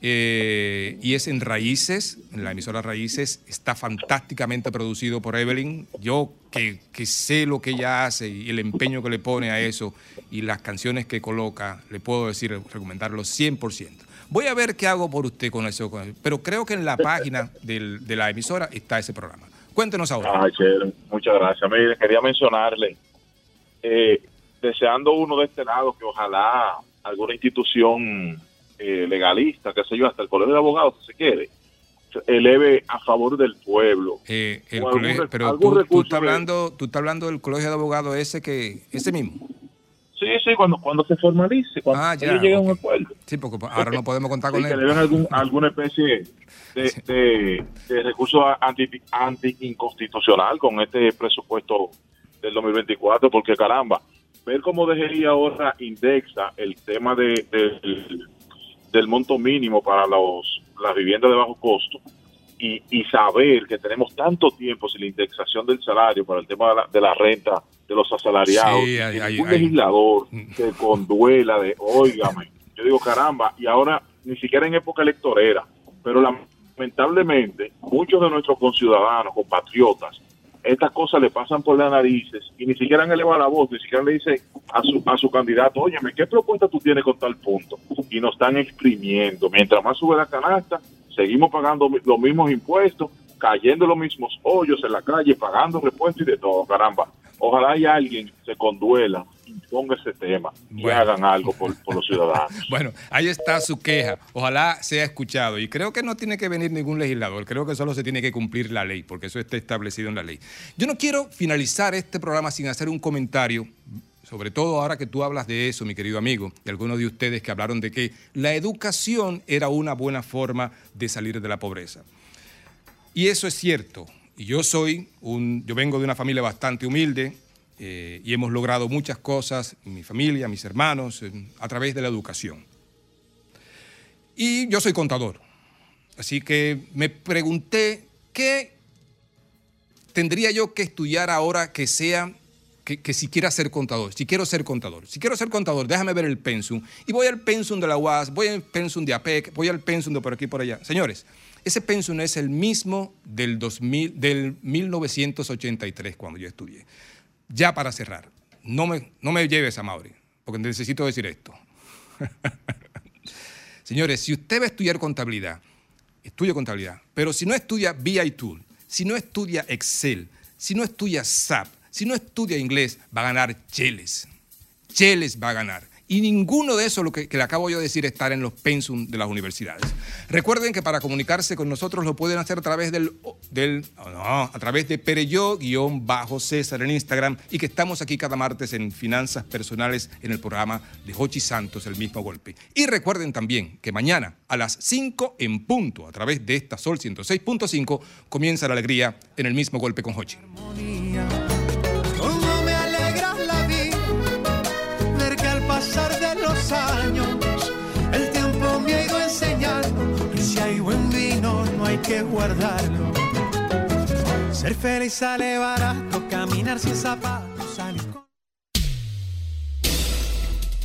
Eh, y es en Raíces, en la emisora Raíces. Está fantásticamente producido por Evelyn. Yo que, que sé lo que ella hace y el empeño que le pone a eso y las canciones que coloca, le puedo decir, recomendarlo 100%. Voy a ver qué hago por usted con eso. con- Pero creo que en la página de la emisora está ese programa. Cuéntenos ahora.
Chévere, muchas gracias. Mire, quería mencionarle, eh, deseando uno de este lado que ojalá alguna institución eh, legalista, qué sé yo, hasta el Colegio de Abogados, si se quiere, eleve a favor del pueblo.
Eh, el
algún
pero
algún
tú, tú
recurso
estás
de-
hablando, tú estás hablando del colegio de abogados ese que, ese mismo.
Sí, sí, cuando, cuando se formalice, cuando
Ah, ya,
ellos lleguen a un acuerdo.
Sí, porque ahora no podemos contar
Sí,
con
que
él.
le den algún, alguna especie de, de, de recurso anti, anti-inconstitucional con este presupuesto del 2024, porque caramba, ver cómo dejaría ahora indexa el tema de, del- del monto mínimo para los las viviendas de bajo costo y, y saber que tenemos tanto tiempo sin la indexación del salario para el tema de la, de la renta de los asalariados,
Sí, hay-
y
hay-
ningún
hay-
legislador se conduela de, óigame, yo digo caramba, y ahora ni siquiera en época electorera, pero lamentablemente muchos de nuestros conciudadanos, compatriotas, estas cosas le pasan por las narices y ni siquiera han elevado la voz, ni siquiera le dicen a su, a su candidato, óyeme, ¿qué propuesta tú tienes con tal punto? Y nos están exprimiendo. Mientras más sube la canasta, seguimos pagando los mismos impuestos, cayendo en los mismos hoyos en la calle, pagando repuestos y de todo, caramba. Ojalá y alguien se conduela ponga ese tema y
Bueno.
hagan algo por, por los ciudadanos. [laughs]
Bueno, ahí está su queja. Ojalá sea escuchado. Y creo que no tiene que venir ningún legislador. Creo que solo se tiene que cumplir la ley, porque eso está establecido en la ley. Yo no quiero finalizar este programa sin hacer un comentario, sobre todo ahora que tú hablas de eso, mi querido amigo, y algunos de ustedes que hablaron de que la educación era una buena forma de salir de la pobreza. Y eso es cierto. Y yo soy un, yo vengo de una familia bastante humilde eh, y hemos logrado muchas cosas, mi familia, mis hermanos, a través de la educación. Y yo soy contador. Así que me pregunté qué tendría yo que estudiar ahora que sea, que, si quiera ser contador, si quiero ser contador. Si quiero ser contador, déjame ver el pensum. Y voy al pensum de la UAS, voy al pensum de APEC, voy al pensum de por aquí por allá. Señores, ese pensum es el mismo del, 2000, del 1983, cuando yo estudié. Ya para cerrar, no me, no me lleves a Mauri, porque necesito decir esto. [laughs] Señores, si usted va a estudiar contabilidad, estudie contabilidad, pero si no estudia BI Tool, si no estudia Excel, si no estudia SAP, si no estudia inglés, va a ganar Cheles. Cheles va a ganar. Y ninguno de eso, lo que, le acabo yo de decir, estar en los pensum de las universidades. Recuerden que para comunicarse con nosotros lo pueden hacer a través del, oh, no, a través de Pereyó-César en Instagram y que estamos aquí cada martes en Finanzas Personales en el programa de Jochi Santos, el mismo golpe. Y recuerden también que mañana a las 5 en punto, a través de esta Sol 106.5, comienza la alegría en el mismo golpe con Jochi.
Que. Ser feliz sale barato, caminar sin zapatos.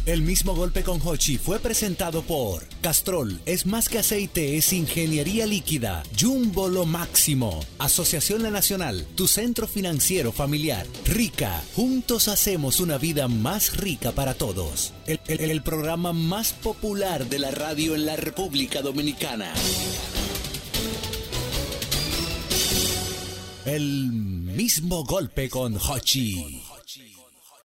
El mismo golpe con Hochi fue presentado por Castrol es más que aceite, es ingeniería líquida. Jumbo lo máximo. Asociación La Nacional, tu centro financiero familiar. Rica, juntos hacemos una vida más rica para todos. El- el programa más popular de la radio en la República Dominicana. El mismo golpe con Hochi.